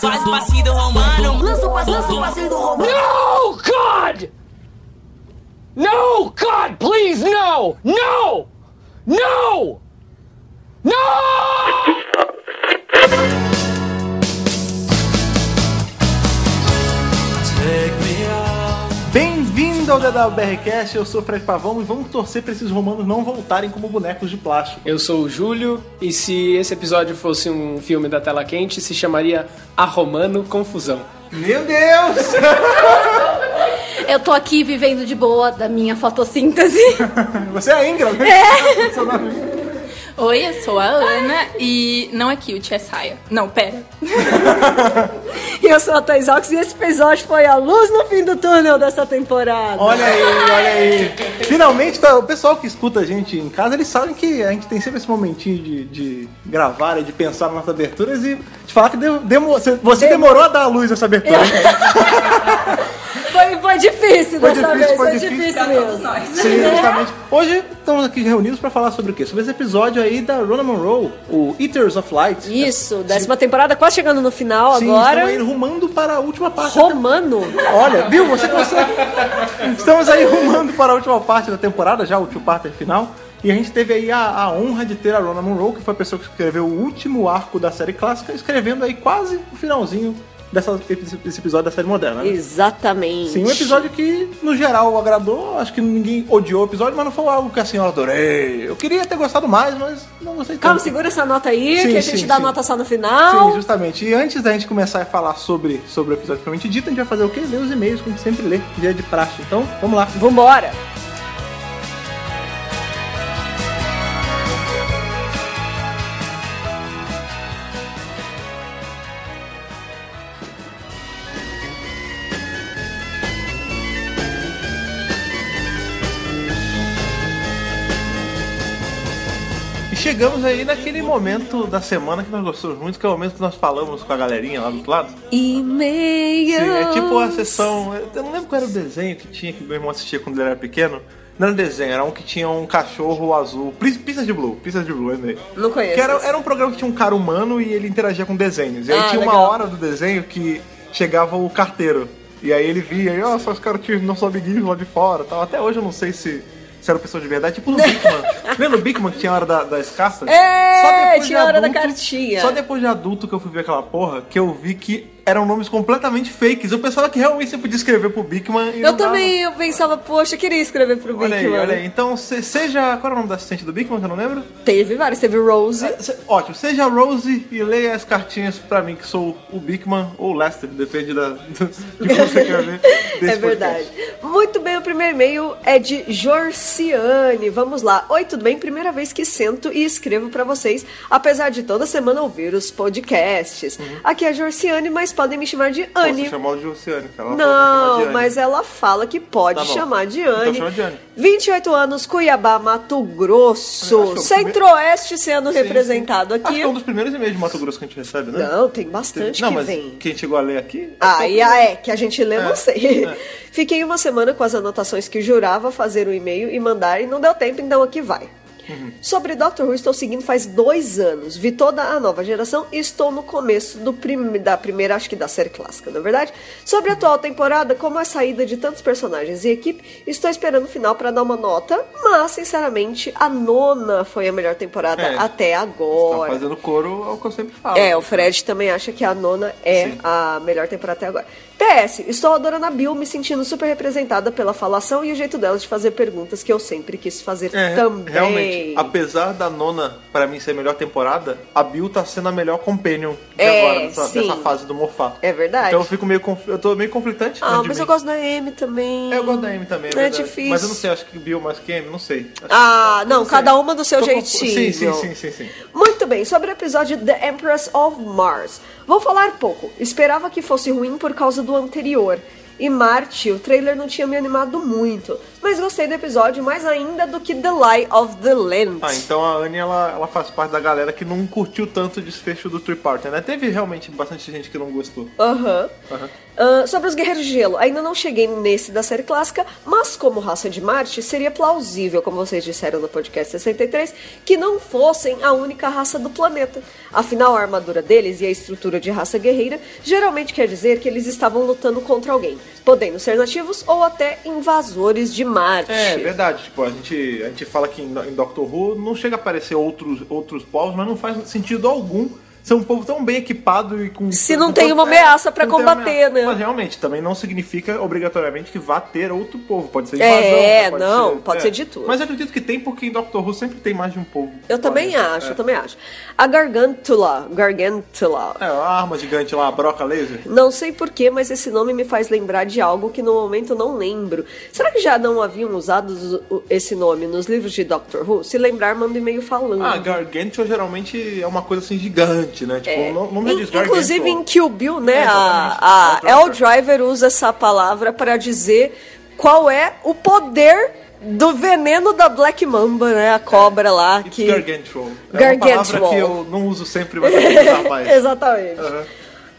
Faz o oh, passinho do romano. Lança o passinho do oh, romano. No, God! No, God, please, no! No! No! No! Bem-vindo ao DWBRCast, eu sou o Fred Pavão e vamos torcer para esses romanos não voltarem como bonecos de plástico. Eu sou o Júlio e se esse episódio fosse um filme da tela quente, se chamaria A Romano Confusão. Meu Deus! Eu tô aqui vivendo de boa da minha fotossíntese. Você é a Ingram, né? É. Oi, eu sou a Ana e não é cute, é saia. Não, pera. E eu sou a Thais Ox e esse episódio foi a luz no fim do túnel dessa temporada. Olha aí, olha aí. Finalmente, tá, o pessoal que escuta a gente em casa, eles sabem que a gente tem sempre esse momentinho de, de gravar e de pensar nas nossas aberturas e de falar que demo- você demorou a dar a luz nessa abertura. Foi, foi difícil Foi dessa difícil, vez, foi foi difícil. difícil Pra mesmo. todos nós. Sim, justamente. Hoje estamos aqui reunidos para falar sobre o quê? Sobre esse episódio aí da Rona Monroe, o Eaters of Light. Isso, décima temporada quase chegando no final Sim, agora. estamos aí rumando para a última parte. Romano. Olha, viu? Você consegue. Estamos aí rumando para a última parte da temporada, já o tio parter final. E a gente teve aí a, a honra de ter a Rona Monroe, que foi a pessoa que escreveu o último arco da série clássica, escrevendo aí quase o finalzinho dessa, desse episódio da série moderna. né? Exatamente. Sim, um episódio que, no geral, agradou. Acho que ninguém odiou o episódio, mas não foi algo que assim, eu adorei. Eu queria ter gostado mais, mas não gostei tanto. Calma, segura essa nota aí, Sim, que a gente sim, dá sim. nota só no final. Sim, justamente. E antes da gente começar a falar sobre, sobre o episódio propriamente dito, a gente vai fazer o quê? Ler os e-mails que a gente sempre lê, dia de praxe. Então, vamos lá. Vambora. Chegamos aí naquele momento da semana que nós gostamos muito, que é o momento que nós falamos com a galerinha lá do outro lado. E-mail. É tipo a sessão. Eu não lembro qual era o desenho que tinha que meu irmão assistia quando ele era pequeno. Não era um desenho, era um que tinha um cachorro azul. Pistas de Blue, Pistas de Blue, lembrei. Não conheço. Que era, era um programa que tinha um cara humano e ele interagia com desenhos. E aí Ah, tinha uma legal. hora do desenho que chegava o carteiro. E aí ele via, e ó, só os caras tinham nossos amiguinhos lá de fora tal. Até hoje eu não sei se, se era pessoa de verdade. Tipo no Bigman. Lembra o Bigman que tinha a hora da- das cartas? É, depois de tinha a hora da cartinha. Só depois de adulto que eu fui ver aquela porra, que eu vi que eram nomes completamente fakes. Eu pensava que realmente você podia escrever pro Bigman Eu não dava. também eu pensava, poxa, eu queria escrever pro Olha aí, Bigman. olha aí. Então, se- seja. Qual era o nome da assistente do Bigman que eu não lembro? Teve vários, teve Rose. Se- Ótimo, seja Rose e leia as cartinhas pra mim, que sou o Bigman ou o Lester, depende da, de como você quer ver. É verdade. podcast. Muito bem, o primeiro e-mail é de Jorciane. Vamos lá. Oi, tudo bem? Primeira vez que sento e escrevo pra vocês, apesar de toda semana ouvir os podcasts. Aqui é a Jorciane, mas podem me chamar de Anne. Você chamou de Oceane. Ela de Não, Anne. mas ela fala que pode Tá chamar de Então Anne. chama de Anne. 28 anos, Cuiabá, Mato Acho é Grosso. primeiro- Centro-Oeste sendo Sim, representado sim. Acho aqui. que é um dos primeiros e-mails de Mato Grosso que a gente recebe, né? Não, tem bastante Não, que mas vem. quem chegou a ler aqui. Ah, e ah, é, que a gente lê, É, não sei. é. Fiquei uma semana com as anotações que jurava fazer o e-mail e mandar e não deu tempo, então aqui vai. Uhum. Sobre Doctor Who, estou seguindo faz dois anos. Vi toda a nova geração e estou no começo do prim- da primeira, acho que da série clássica, na é verdade. Sobre a atual temporada, como a saída de tantos personagens e equipe, estou esperando o final para dar uma nota, mas, sinceramente, a nona foi a melhor temporada É. até Tá agora. fazendo coro ao que eu sempre falo. É, o Fred também acha que a nona é Sim. a melhor temporada até agora. PS, estou adorando a Bill, me sentindo super representada pela falação e o jeito dela de fazer perguntas que eu sempre quis fazer É, também. realmente, apesar da nona, pra mim, ser a melhor temporada, a Bill tá sendo a melhor companion de É, agora, dessa, fase do Mofá. É verdade. Então eu fico meio eu tô meio conflitante. Ah, mas eu gosto da Amy também. É, eu gosto da Amy também, é, É difícil. Mas eu não sei, acho que Bill mais que Amy, não sei. Acho Ah, que- não, sei. cada uma do seu Tô jeitinho. Sim, sim, sim, sim, sim. Muito bem, sobre o episódio The Empress of Mars. Vou falar pouco. Esperava que fosse ruim por causa do anterior. E Marte, o trailer não tinha me animado muito. mas gostei do episódio mais ainda do que The Lie of the Land. Ah, então a Anne, ela, ela faz parte da galera que não curtiu tanto o desfecho do Three Parter, né? Teve realmente bastante gente que não gostou. Aham. Ah, sobre os Guerreiros de Gelo, ainda não cheguei nesse da série clássica, mas como raça de Marte, seria plausível, como vocês disseram no podcast 63, que não fossem a única raça do planeta. Afinal, a armadura deles e a estrutura de raça guerreira geralmente quer dizer que eles estavam lutando contra alguém, podendo ser nativos ou até invasores de Marte. É, verdade. Tipo, a gente, a gente fala que em, Doctor Who não chega a aparecer outros, outros povos, mas não faz sentido algum ser um povo tão bem equipado e com. Se não com- tem uma é, ameaça uma combater, ameaça. né? Mas realmente, também não significa obrigatoriamente que vá ter outro povo. Pode ser É, invasão. pode não, ser, pode ser de tudo. Mas acredito que tem, porque em Doctor Who sempre tem mais de um povo. Eu também Planeta. acho, É. eu também acho. A Gargantula, Gargantula. É, a arma gigante lá, a broca laser. Não sei porquê, mas esse nome me faz lembrar de algo que no momento não lembro. Será que já não haviam usado esse nome nos livros de Doctor Who? Se lembrar, manda um e-mail falando. Ah, Gargantua geralmente é uma coisa assim gigante, né? Tipo, É. Inclusive em Kill Bill, né? É, a a É El Driver usa essa palavra para dizer qual é o poder do veneno da Black Mamba, né? A cobra lá It's que. Gargantual. É uma palavra que eu não uso sempre, mas eu vou usar mais. Exatamente. Aham.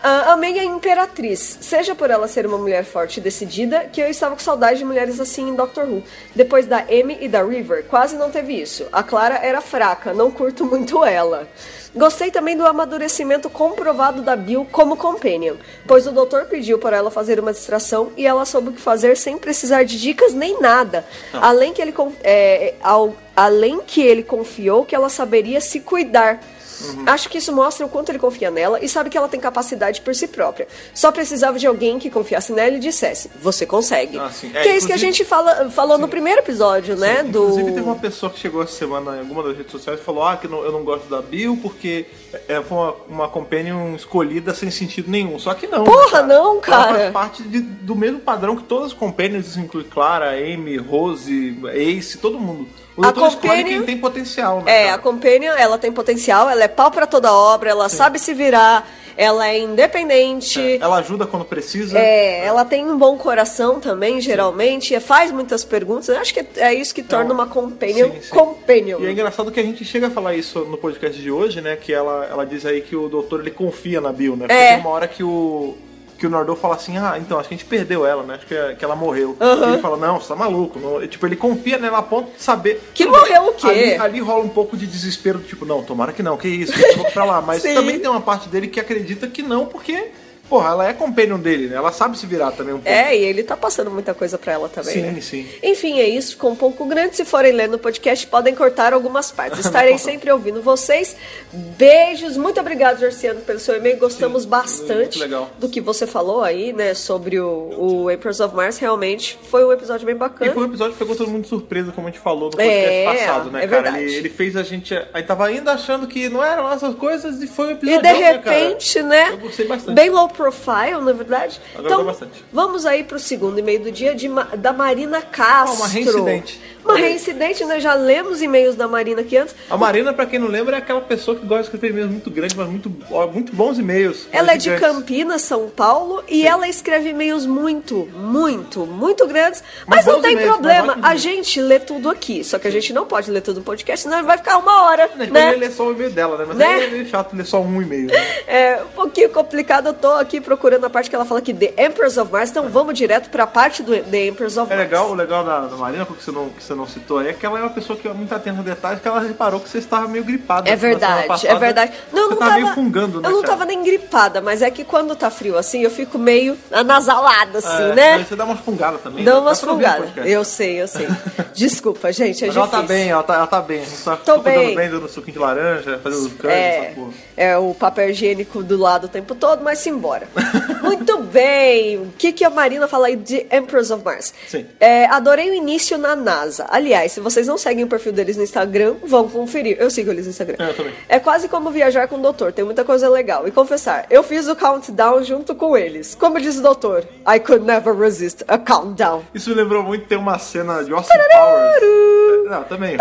Ah, amei a Imperatriz, seja por ela ser uma mulher forte e decidida, que eu estava com saudade de mulheres assim em Doctor Who. Depois da Amy e da River, quase não teve isso. A Clara era fraca, não curto muito ela. Gostei também do amadurecimento comprovado da Bill como companion, pois o doutor pediu para ela fazer uma distração e ela soube o que fazer sem precisar de dicas nem nada. Além que ele con- é, ao- além que ele confiou que ela saberia se cuidar. Uhum. Acho que isso mostra o quanto ele confia nela e sabe que ela tem capacidade por si própria. Só precisava de alguém que confiasse nela e disse: Você consegue. Ah, sim. que É, é isso que a gente fala, falou no primeiro episódio, né? Do... Inclusive teve uma pessoa que chegou essa semana em alguma das redes sociais e falou ah, que não- eu não gosto da Bill porque é, foi uma, uma companion escolhida sem sentido nenhum. Só que não. Porra, né, não, cara. Ela faz parte de- do mesmo padrão que todas as companions, isso inclui Clara, Amy, Rose, Ace, todo mundo. O A companion- quem tem potencial, né? É, cara? a Companion, ela tem potencial, ela é pau pra toda obra, ela sabe se virar, ela é independente. Ela ajuda quando precisa. É, ela tem um bom coração também, geralmente, faz muitas perguntas. Eu acho que é isso que torna uma companion Sim, sim. companion. E é engraçado que a gente chega a falar isso no podcast de hoje, né? Que ela, ela diz aí que o doutor ele confia na Bill, né? Porque É. tem uma hora que o. Que o Nardô fala assim, ah, então, acho que a gente perdeu ela, né? Acho que, que ela morreu. E ele fala, não, você tá maluco. Não. Tipo, ele confia nela a ponto de saber. Que morreu o quê? Ali, ali rola um pouco de desespero, do tipo, não, tomara que não, que isso, eu vou pra lá. Mas também tem uma parte dele que acredita que não, porque, porra, ela é companion dele, né? Ela sabe se virar também um pouco. É, e ele tá passando muita coisa pra ela também. Sim, né? sim. Enfim, é isso. Ficou um pouco grande. Se forem ler no podcast, podem cortar algumas partes. Estarei sempre ouvindo vocês. Beijos. Muito obrigado, Jorciano, pelo seu e-mail. Gostamos Sim, bastante do que você falou aí, né? Sobre o, o of Mars. Realmente foi um episódio bem E bacana. foi um episódio que pegou todo mundo de surpresa, como a gente falou no podcast É, passado, né, é cara? Ele, ele fez a gente. Aí tava ainda achando que não eram essas coisas e foi um E episódio. de repente, né? Eu gostei bastante. Bem low profile, na verdade. Agradou Então, bastante. vamos aí pro segundo e-mail do dia de da Marina Castro. Ah, uma reincidente. Uma reincidente, nós já lemos e-mails da Marina aqui antes. A Marina, pra quem não lembra, é aquela pessoa que gosta de escrever e-mails muito grandes, mas muito, muito bons e-mails. Ela é de. Campinas, São Paulo, e ela escreve e-mails muito, muito, muito grandes. Mas, Mas não tem problema, a gente lê tudo aqui. Só que a gente não pode ler tudo no podcast, senão vai ficar uma hora, Né? né? Lê só o e-mail dela, né? Mas Né? é meio chato ler só um e-mail. Né? É um pouquinho complicado, eu tô aqui procurando a parte que ela fala que The Empress of Mars, então vamos direto pra parte do The Empress of É Mars. legal, o legal da, da Marina, que você, não, que você não citou aí, é que ela é uma pessoa que é muito atenta a detalhes, que ela reparou que você estava meio gripada. É verdade, passada. é verdade. Não, você não tava meio fungando, né? Eu não cara? tava nem gripada, mas é que quando tá frio assim, eu fico meio anasalada, assim, É, né? Você dá umas fungadas também. Dá né? umas fungadas. Eu sei, eu sei. Desculpa, gente, é Mas ela difícil. tá bem, ela tá, ela tá bem. Tá Tô bem. bem, dando suquinho de laranja, fazendo os É, essa porra. é o papel higiênico do lado o tempo todo, mas simbora. Muito bem. O que, que a Marina fala aí de Empress of Mars? Sim. É, adorei o início na NASA. Aliás, se vocês não seguem o perfil deles no Instagram, vão conferir. Eu sigo eles no Instagram. É, eu também. É quase como viajar com o doutor, tem muita coisa legal. E confessar, eu fiz o countdown junto com eles. Como diz o doutor, I could never resist a countdown. Isso me lembrou muito, tem uma cena de Austin Powers. É, Não, também.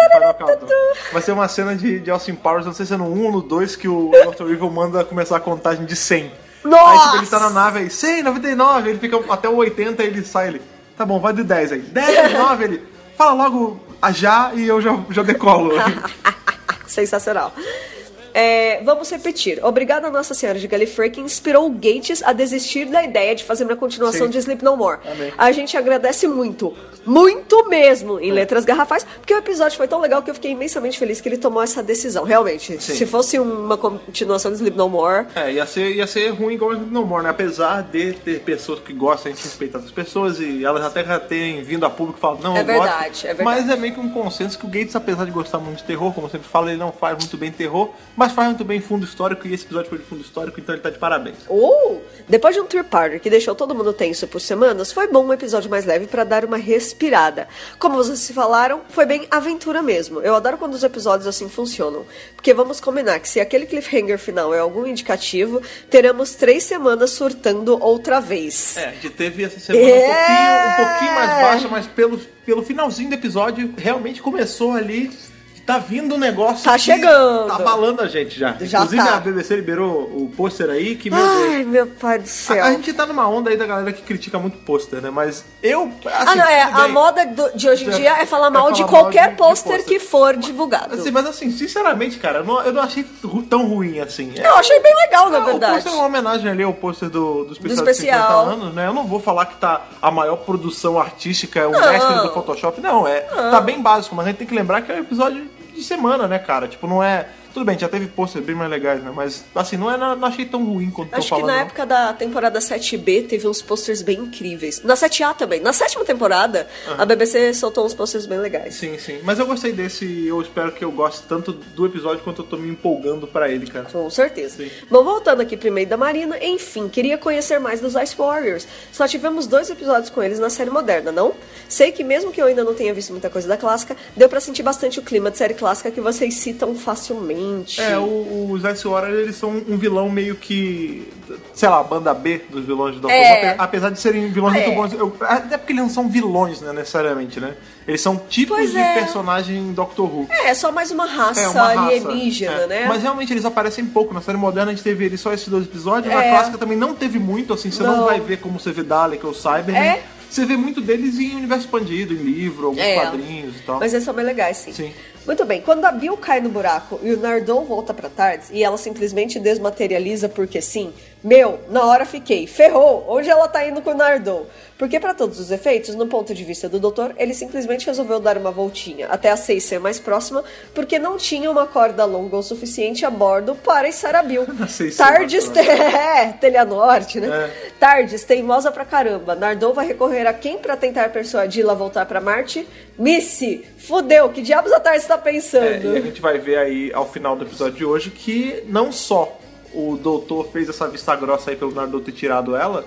Vai ser uma cena de, de Austin Powers, não sei se é no 1 ou no 2, que o Dr. Evil manda começar a contagem de 100. Aí tipo, ele tá na nave aí, 100, 99, ele fica até o 80 e ele sai ele. Tá bom, vai de 10 aí. 10, 9, ele. Fala logo a já e eu já, já decolo. Sensacional. É, vamos repetir. Obrigada a Nossa Senhora de Gallifrey que inspirou o Gates a desistir da ideia de fazer uma continuação Sim. de Sleep No More. Amém. A gente agradece muito, muito mesmo, em letras garrafais, porque o episódio foi tão legal que eu fiquei imensamente feliz que ele tomou essa decisão. Realmente, Sim. se fosse uma continuação de Sleep No More, É, ia ser, ia ser ruim igual No More, né? Apesar de ter pessoas que gostam, a gente respeita essas pessoas e elas até já terem vindo a público e falam, não, É eu gosto. verdade, é verdade. Mas é meio que um consenso que o Gates, apesar de gostar muito de terror, como eu sempre falo, ele não faz muito bem terror, mas faz muito bem fundo histórico e esse episódio foi de fundo histórico, então ele tá de parabéns. Ou, depois de um three-parter que deixou todo mundo tenso por semanas, foi bom um episódio mais leve pra dar uma respirada. Como vocês se falaram, foi bem aventura mesmo. Eu adoro quando os episódios assim funcionam. Porque vamos combinar que se aquele cliffhanger final é algum indicativo, teremos três semanas surtando outra vez. É, a gente teve essa semana É. um, pouquinho, um pouquinho mais baixa, mas pelo, pelo finalzinho do episódio realmente começou ali. Tá vindo um negócio. Tá chegando. Tá abalando a gente já. Já Inclusive tá. a BBC liberou o pôster aí que, meu Deus. Ai, meu pai do céu. A, a gente tá numa onda aí da galera que critica muito pôster, né? Mas eu. Assim, ah, não, é. A moda do- de hoje em É, dia é falar é mal falar de qualquer pôster que for divulgado. Assim, mas assim, sinceramente, cara, eu não, eu não achei tão ruim assim. É, Eu achei bem legal, na Ah, O verdade. pôster é uma homenagem ali ao pôster do, do especial, Do de 50 especial. anos, né? Eu não vou falar que tá a maior produção artística, é o Não. mestre do Photoshop. Não, é. Tá bem básico, mas a gente tem que lembrar que é um episódio de semana, né, cara? Tipo, não é. Tudo bem, já teve pôster bem mais legais, né? Mas, assim, não, é, não achei tão ruim quanto Acho que falando. na não. época da temporada 7B teve uns posters bem incríveis. Na 7A também. Na sétima temporada, a BBC soltou uns posters bem legais. Sim, sim. Mas eu gostei desse e eu espero que eu goste tanto do episódio quanto eu tô me empolgando pra ele, cara. Com certeza. Sim. Bom, voltando aqui pro meio da Marina, enfim, queria conhecer mais dos Ice Warriors. Só tivemos dois episódios com eles na série moderna, não? Sei que mesmo que eu ainda não tenha visto muita coisa da clássica, deu pra sentir bastante o clima de série clássica que vocês citam facilmente. É, o- os Ice Warriors, eles são um vilão meio que, sei lá, banda B dos vilões de Doctor É. Who, ape- apesar de serem vilões É. muito bons. eu- até porque eles não são vilões, né, necessariamente, né? Eles são tipos Pois de é. personagem Doctor Who. É, só mais uma raça É, uma raça. alienígena, É. né? Mas realmente eles aparecem pouco. Na série moderna a gente teve eles só esses dois episódios. Na É. clássica também não teve muito, assim, você não, Não. vai ver como você vê Dalek ou Cyber. É. Você vê muito deles em universo expandido, em livro, alguns É. quadrinhos e tal. Mas eles são bem legais, sim. Sim. Muito bem, quando a Bill cai no buraco e o Nardou volta pra Tardes e ela simplesmente desmaterializa porque sim, meu, na hora fiquei, ferrou, onde ela tá indo com o Nardou? Porque pra todos os efeitos, no ponto de vista do doutor, ele simplesmente resolveu dar uma voltinha até a seis ser mais próxima, porque não tinha uma corda longa o suficiente a bordo para içar a Bill. Tardes, próxima. é, Telha Norte, né? É. Tardes, teimosa pra caramba. Nardou vai recorrer a quem pra tentar persuadi-la a voltar pra Marte? Missy! Fudeu, que diabos a Tardes tá É, pensando? e a gente vai ver aí ao final do episódio de hoje que não só o doutor fez essa vista grossa aí pelo Nardô ter tirado ela,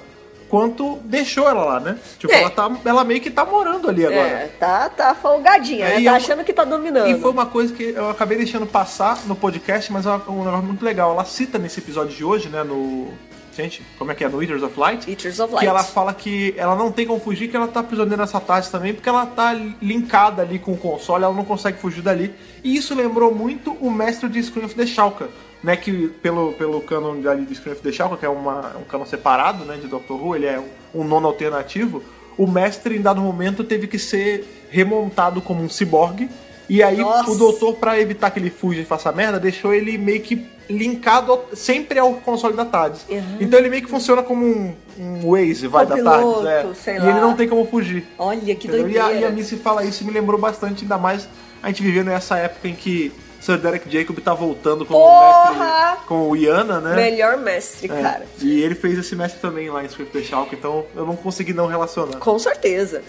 quanto deixou ela lá, né? Tipo, É. ela, tá, ela meio que tá morando ali agora. É, tá, tá folgadinha, É, né? e Tá eu- achando que tá dominando. E foi uma coisa que eu acabei deixando passar no podcast, mas é um negócio muito legal. Ela cita nesse episódio de hoje, né, no... Gente, como é que é? No Eaters of Light? Eaters of Que Light. ela fala que ela não tem como fugir, que ela tá prisioneira nessa tarde também, porque ela tá linkada ali com o console, ela não consegue fugir dali. E isso lembrou muito o mestre de Scream of the Shulker, né? Que pelo, pelo canon ali de of the Shulker, que é uma, um canon separado, né, de Doctor Who, ele é um, um nono alternativo, o mestre, em dado momento, teve que ser remontado como um ciborgue. E aí Nossa. o doutor, pra evitar que ele fuja e faça merda, deixou ele meio que linkado sempre ao console da TARDIS. Uhum. Então ele meio que funciona como um, um Waze, vai, da TARDIS. sei e lá. ele não tem como fugir. Olha, que Entendeu? E a, doideira. e a Missy fala isso e me lembrou bastante, ainda mais a gente vivendo nessa época em que Sir Derek Jacob tá voltando como Porra! mestre com o Iana, né? Melhor mestre, É. cara. E ele fez esse mestre também lá em Swift the Shulk, então eu não consegui não relacionar. Com certeza.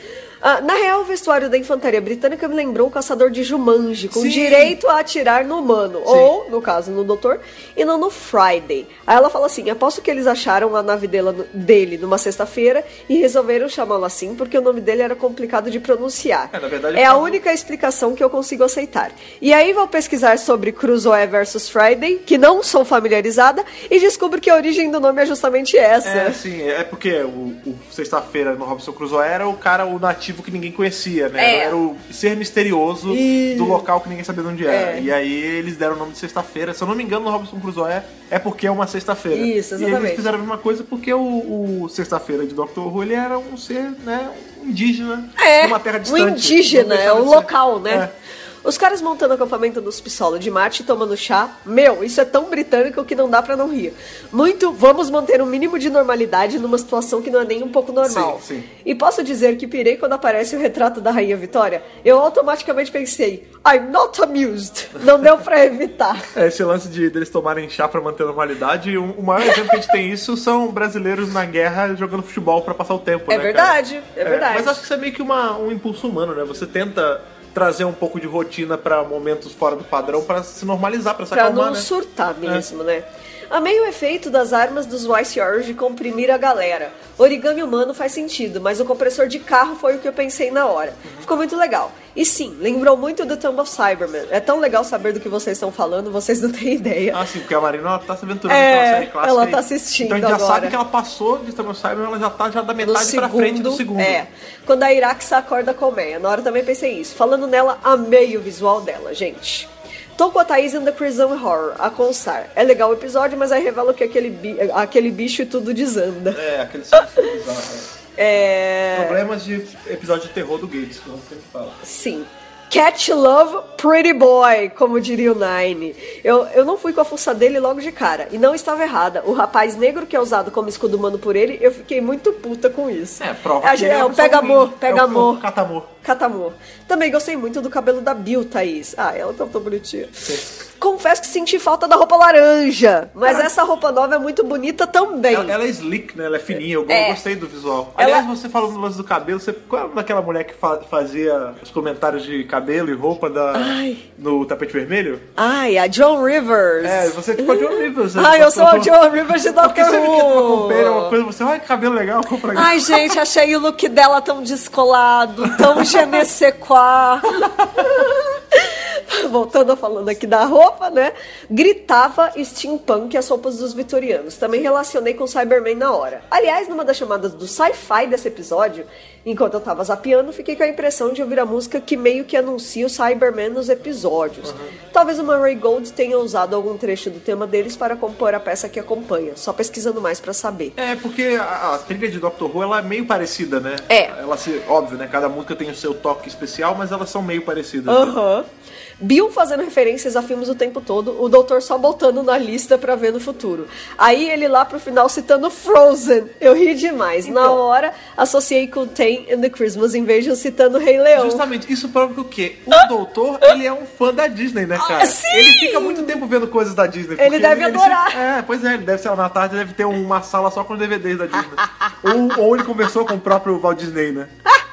Ah, na real, o vestuário da infantaria britânica me lembrou o caçador de Jumanji, com Sim. direito a atirar no humano. Ou, no caso, no doutor, e não no Friday. Aí ela fala assim: aposto que eles acharam a nave dele numa sexta-feira e resolveram chamá-lo assim porque o nome dele era complicado de pronunciar. É, verdade, é a única explicação que eu consigo aceitar. E aí vou pesquisar sobre Crusoe versus Friday, que não sou familiarizada, e descubro que a origem do nome é justamente essa. É, sim, é porque o, o sexta-feira no Robson Crusoe era o cara, o nativo que ninguém conhecia, né? É. Era o ser misterioso E- do local que ninguém sabia de onde era. É. E aí eles deram o nome de sexta-feira. Se eu não me engano, no Robson Crusoe é porque é uma sexta-feira. Isso, E exatamente. eles fizeram a mesma coisa porque o, o sexta-feira de Doctor Who ele era um ser, né? Um indígena É, numa terra o distante. indígena, Não é deixava o local, né? É. Os caras montando acampamento dos pistola de Marte e tomando chá. Meu, isso é tão britânico que não dá pra não rir. Muito, vamos manter um mínimo de normalidade numa situação que não é nem um pouco normal. Sim, sim. E posso dizer que pirei quando aparece o retrato da Rainha Vitória? Eu automaticamente pensei, I'm not amused. Não deu pra evitar. É, esse lance de deles tomarem chá pra manter a normalidade, o, o maior exemplo que a gente tem isso são brasileiros na guerra jogando futebol pra passar o tempo, É né, verdade, cara? é verdade. Mas acho que isso é meio que uma, um impulso humano, né? Você tenta trazer um pouco de rotina pra momentos fora do padrão pra se normalizar, pra se Pra acalmar, não né? surtar mesmo, né? Amei o efeito das armas dos YCRs de comprimir a galera. Origami humano faz sentido, mas o compressor de carro foi o que eu pensei na hora. Ficou muito legal. E sim, lembrou muito do Tomb of Cyberman. É tão legal saber do que vocês estão falando, vocês não têm ideia. Ah, sim, porque a Marina ela tá se aventurando É, naquela série clássica. ela tá assistindo Então a gente já agora. sabe que ela passou de Summer Cyber, ela já tá já da metade pra frente do segundo. É. Quando a Iraxa acorda a colmeia. Na hora também pensei isso. Falando nela, amei o visual dela, gente. Tô com a Thaís in The Prison Horror, a constar. É legal o episódio, mas aí revela que aquele, bi- aquele bicho e tudo desanda. É, aquele. É. Problemas de episódio de terror do Gates, como você fala. Sim. Catch Love Pretty Boy, como diria o Nine. Eu, eu não fui com a força dele logo de cara. E não estava errada. O rapaz negro que é usado como escudo humano por ele, eu fiquei muito puta com isso. É, prova é, que é, ele o pega amor, pega é amor. Catamor. Catamor. Também gostei muito do cabelo da Bill, Thaís. Ah, ela tá tão bonitinha. Confesso que senti falta da roupa laranja. Mas essa roupa nova é muito bonita também. Ela, ela é slick, né? Ela é fininha. Eu, É. gostei do visual. Ela- Aliás, você falando no lance do cabelo, você, qual era daquela mulher que fa- fazia os comentários de cabelo e roupa da, Ai. no tapete vermelho? Ai, a John Rivers. É, você é tipo a John Rivers. né? Ai, eu sou a John Rivers de Porque Doctor sempre que tu acompanha uma Who. coisa, você, ai, que cabelo legal, compra aqui. Ai, gente, achei o look dela tão descolado, tão je ne sais quoi. Voltando a falando aqui da roupa, né? Gritava steampunk as roupas dos vitorianos. Também relacionei com Cyberman na hora. Aliás, numa das chamadas do sci-fi desse episódio, enquanto eu tava zapeando, fiquei com a impressão de ouvir a música que meio que anuncia o Cyberman nos episódios. Talvez o Murray Gold tenha usado algum trecho do tema deles para compor a peça que acompanha. Só pesquisando mais pra saber. É, porque a, a trilha de Doctor Who ela é meio parecida, né? É. Ela se, óbvio, né? Cada música tem o seu toque especial, mas elas são meio parecidas. Aham. Bill fazendo referências a filmes o tempo todo, o doutor só botando na lista pra ver no futuro. Aí ele lá pro final citando Frozen. Eu ri demais. Na Então. hora, associei com Tem and the Christmas Invasion citando Rei Leão. Justamente, isso prova que o quê? O doutor, ele é um fã da Disney, né, cara? Ah, sim! Ele fica muito tempo vendo coisas da Disney. Ele deve adorar. se- é, pois é, ele deve ser lá na tarde, deve ter uma sala só com DVDs da Disney. ou, ou ele conversou com o próprio Walt Disney, né?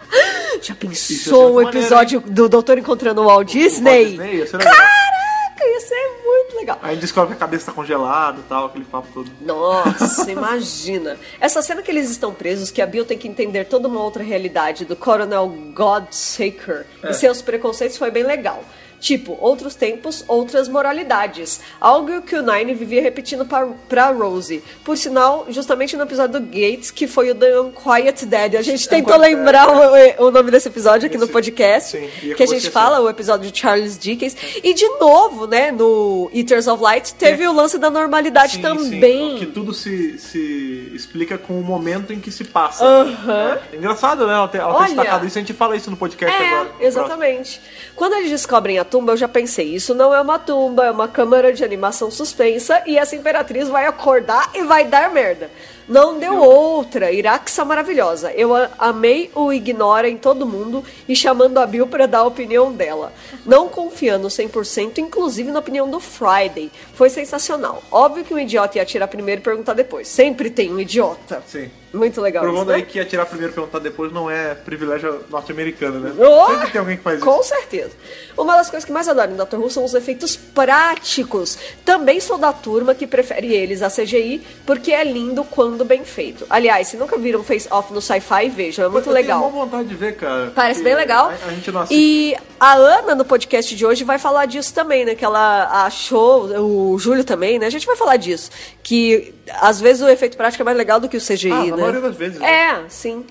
Já Isso pensou é o episódio do doutor encontrando o Walt Disney? Walt Disney, ia legal. Caraca, ia ser muito legal. Aí descobre que a cabeça tá congelada e tal, aquele papo todo. Nossa, imagina. Essa cena que eles estão presos, que a Bill tem que entender toda uma outra realidade do Coronel Godsaker É. e seus preconceitos foi bem legal. Tipo, outros tempos, outras moralidades. Algo que o Nine vivia repetindo pra, pra Rose. Por sinal, justamente no episódio do Gates, que foi o The Unquiet Dead. A gente tentou Unquiet lembrar o, o nome desse episódio aqui no podcast. sim, e que a gente fala, o episódio de Charles Dickens. E de novo, né, no Eaters of Light, teve o lance da normalidade Sim, também. sim, que tudo se, se explica com o momento em que se passa. Aham. É. Engraçado, né? Ela ter, ela ter Olha. destacado isso, a gente fala isso no podcast É, agora. exatamente. Quando eles descobrem a tumba, eu já pensei, isso não é uma tumba, é uma câmara de animação suspensa e essa imperatriz vai acordar e vai dar merda. Não deu outra, Iraxa maravilhosa. Eu a- amei o ignora em todo mundo e chamando a Bill pra dar a opinião dela. Não confiando 100%, inclusive na opinião do Friday. Foi sensacional. Óbvio que um idiota ia atirar primeiro e perguntar depois. Sempre tem um idiota. Sim. Muito legal isso, Provando né? aí que atirar primeiro e perguntar depois não é privilégio norte-americano, né? Oh! Sempre tem alguém que faz isso. Com certeza. Uma das coisas que mais adoro em Dr. Who são os efeitos práticos. Também sou da turma que prefere eles a CGI, porque é lindo quando bem feito. Aliás, se nunca viram Face Off no Sci-Fi, vejam, é muito eu legal. tenho vontade de ver, cara. Parece bem legal. A, a gente não assiste. E a Ana, no podcast de hoje, vai falar disso também, né? Que ela achou, o Júlio também, né? A gente vai falar disso. Que às vezes o efeito prático é mais legal do que o CGI, Ah, né? na maioria das vezes, né? É, sim.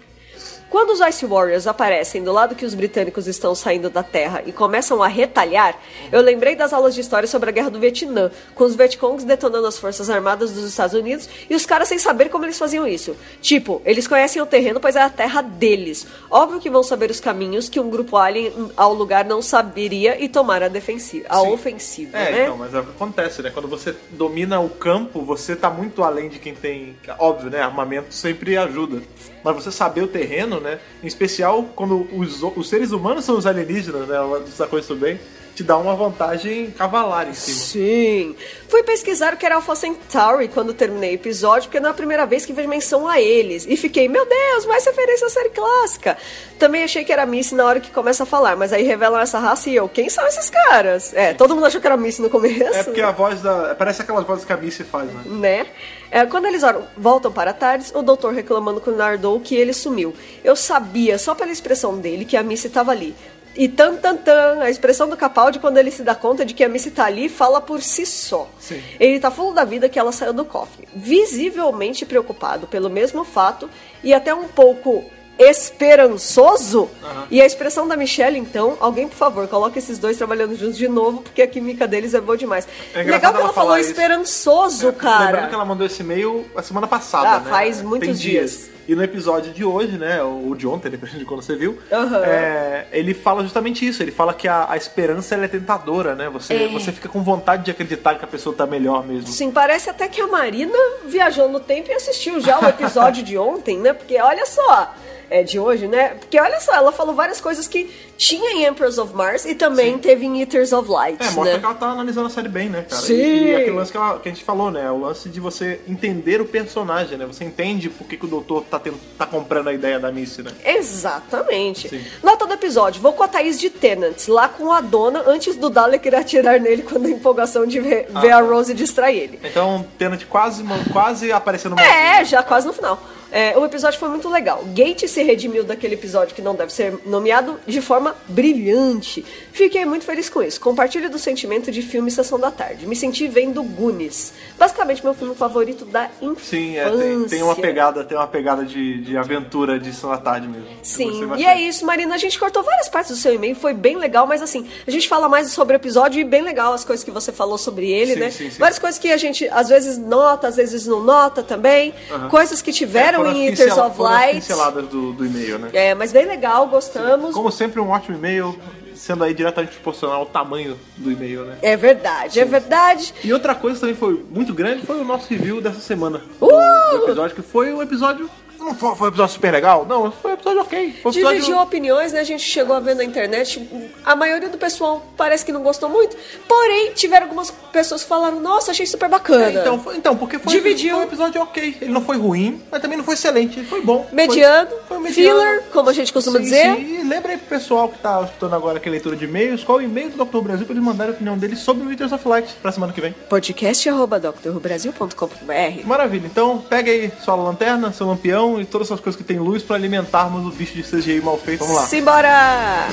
Quando os Ice Warriors aparecem do lado que os britânicos estão saindo da Terra e começam a retalhar, eu lembrei das aulas de história sobre a Guerra do Vietnã, com os Vietcongs detonando as forças armadas dos Estados Unidos e os caras sem saber como eles faziam isso. Tipo, eles conhecem o terreno, pois é a terra deles. Óbvio que vão saber os caminhos que um grupo alien ao lugar não saberia e tomar a defensiva, a Sim. ofensiva, É, né? então, mas é o que acontece, né? Quando você domina o campo, você tá muito além de quem tem. Óbvio, né? Armamento sempre ajuda. Mas você saber o terreno, né? Em especial quando os, os seres humanos são os alienígenas, né? Você sacou isso bem? Te dá uma vantagem cavalar em cima. Sim. Fui pesquisar o que era Alpha Centauri quando terminei o episódio, porque não é a primeira vez que vejo menção a eles. E fiquei, meu Deus, mais referência à série clássica. Também achei que era Missy na hora que começa a falar, mas aí revelam essa raça e eu, quem são esses caras? É, todo mundo achou que era Missy no começo. É porque a voz da. Parece aquelas vozes que a Missy faz, né? né? É, quando eles voltam para Tardes, o doutor reclamando com o Nardou que ele sumiu. Eu sabia, só pela expressão dele, que a Missy estava ali. E tan tan tan, a expressão do Capaldi quando ele se dá conta de que a Missy tá ali fala por si só. Sim. Ele tá full da vida que ela saiu do cofre, visivelmente preocupado pelo mesmo fato e até um pouco esperançoso. E a expressão da Michelle, então, alguém, por favor, coloque esses dois trabalhando juntos de novo, porque a química deles é boa demais. É Legal que ela ela falou isso. esperançoso, É, cara. Lembrando que ela mandou esse e-mail a semana passada, Ah, né? faz muitos Tem dias. E no episódio de hoje, né? O de ontem, dependendo de quando você viu, Aham. é, ele fala justamente isso. Ele fala que a, a esperança é tentadora, né? Você, É. você fica com vontade de acreditar que a pessoa tá melhor mesmo. Sim, parece até que a Marina viajou no tempo e assistiu já o episódio de ontem, né? Porque olha só, é de hoje, né? Porque olha só, ela falou várias coisas que tinha em Emperors of Mars e também teve em Eaters of Light, É, mostra né? que ela tá analisando a série bem, né, cara? Sim. E, e aquele lance que, ela- que a gente falou, né? O lance de você entender o personagem, né? Você entende por que, que o doutor tá, tendo, tá comprando a ideia da Missy, né? Exatamente. Sim. Nota do episódio: vou com a Thaís de Tenant, lá com a dona, antes do Dalek ir atirar nele quando a empolgação de ver, Ah, ver a tá. Rose distrair ele. Então, Tenant quase, quase aparecendo mais. É, já quase no final. É, o episódio foi muito legal. Gate se redimiu daquele episódio que não deve ser nomeado de forma brilhante. Fiquei muito feliz com isso. Compartilho do sentimento de filme Sessão da Tarde. Me senti vendo Goonies. Basicamente, meu filme favorito da infância. Sim, é, tem, tem uma pegada, tem uma pegada de, de aventura de Sessão da Tarde mesmo. Sim, e é isso, Marina. A gente cortou várias partes do seu e-mail, foi bem legal, mas assim, a gente fala mais sobre o episódio e bem legal as coisas que você falou sobre ele, Sim, né? sim, sim. Várias coisas que a gente às vezes nota, às vezes não nota também. Coisas que tiveram É, em Eaters of Light. pinceladas do, do e-mail, né? É, mas bem legal, gostamos. Como sempre, um ótimo e-mail, sendo aí diretamente proporcional ao tamanho do e-mail, né? É verdade, é verdade. E outra coisa também foi muito grande foi o nosso review dessa semana. Uh! Do episódio, que foi um episódio. Não foi, foi um episódio super legal? Não, foi um episódio ok. Foi um episódio... Dividiu opiniões, né? A gente chegou a ver na internet. A maioria do pessoal parece que não gostou muito. Porém, tiveram algumas pessoas que falaram: Nossa, achei super bacana. É, então, foi, então, porque foi, Dividiu. foi um episódio ok. Ele não foi ruim, mas também não foi excelente. Ele foi bom. Foi- Mediano, foi um mediano. filler, como a gente costuma Sim, dizer. sim. E lembra aí pro pessoal que tá escutando agora aqui a leitura de e-mails, qual o e-mail do Dr. Brasil pra eles mandarem a opinião deles sobre o Winters of Light pra semana que vem. podcast.drrubrasil.com.br Maravilha, então pega aí sua lanterna, seu lampião e todas essas coisas que tem luz pra alimentarmos o bicho de CGI mal feito. Vamos lá. Simbora!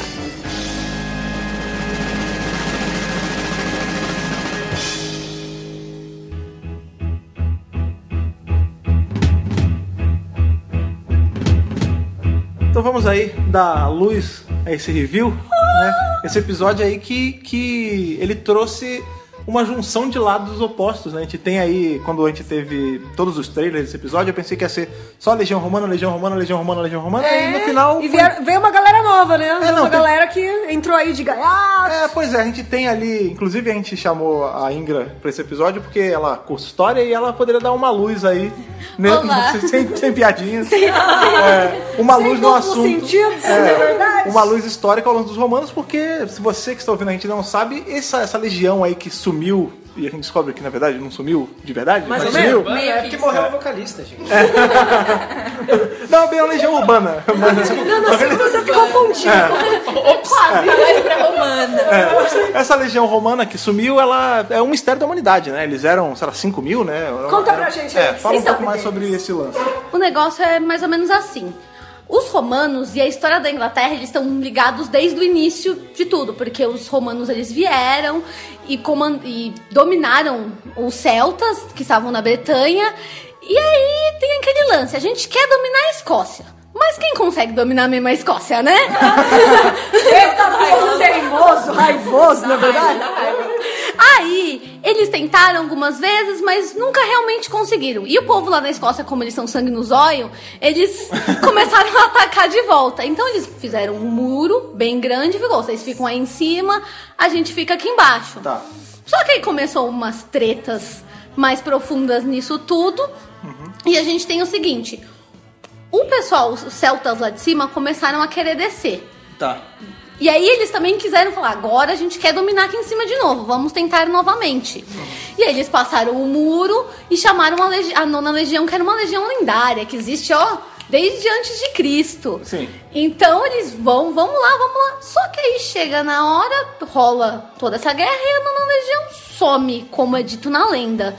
Então vamos aí dar luz a esse review, né? Esse episódio aí que, que ele trouxe uma junção de lados opostos, né? A gente tem aí, quando a gente teve todos os trailers desse episódio, eu pensei que ia ser só Legião Romana, Legião Romana, Legião Romana, Legião Romana, e no final... E foi- veio uma galera nova, né? Veio não, uma tem- galera que entrou aí de gaiato. É, pois é, a gente tem ali, inclusive a gente chamou a Ingra pra esse episódio porque ela curte história e ela poderia dar uma luz aí, né? Sem, sem piadinhas. É, uma luz no assunto. sentido, não é verdade? Uma luz histórica ao longo dos romanos, porque se você que está ouvindo a gente não sabe, essa, essa legião aí que sumiu, e a gente descobre que na verdade não sumiu de verdade, Mais mas ou sumiu. menos. É porque morreu o vocalista, gente. Não, bem a legião urbana. Mas, Não, não sei se você se confundiu. Quase mais pra romana. é, essa legião romana que sumiu, ela é um mistério da humanidade, né? Eles eram, sei lá, 5 mil, né? Conta pra gente É, fala um pouco mais deles. sobre esse lance. O negócio é mais ou menos assim. Os romanos e a história da Inglaterra, eles estão ligados desde o início de tudo, porque os romanos eles vieram e, coman- e dominaram os celtas que estavam na Bretanha. E aí tem aquele lance, a gente quer dominar a Escócia, mas quem consegue dominar mesmo a Escócia, né? Eita, povo teimoso, raivoso, na verdade. Aí, eles tentaram algumas vezes, mas nunca realmente conseguiram. E o povo lá na Escócia, como eles são sangue no zóio, eles começaram a atacar de volta. Então, eles fizeram um muro bem grande e ficou, vocês ficam aí em cima, a gente fica aqui embaixo. Tá. Só que aí começou umas tretas mais profundas nisso tudo. E a gente tem o seguinte: o pessoal, os celtas lá de cima, começaram a querer descer. Tá. E aí eles também quiseram falar, agora a gente quer dominar aqui em cima de novo, vamos tentar novamente. E aí eles passaram o muro e chamaram a, a nona legião, que era uma legião lendária, que existe, ó, desde antes de Cristo. Sim. Então eles vão, vamos lá, vamos lá. Só que aí chega na hora, rola toda essa guerra e a nona legião some, como é dito na lenda.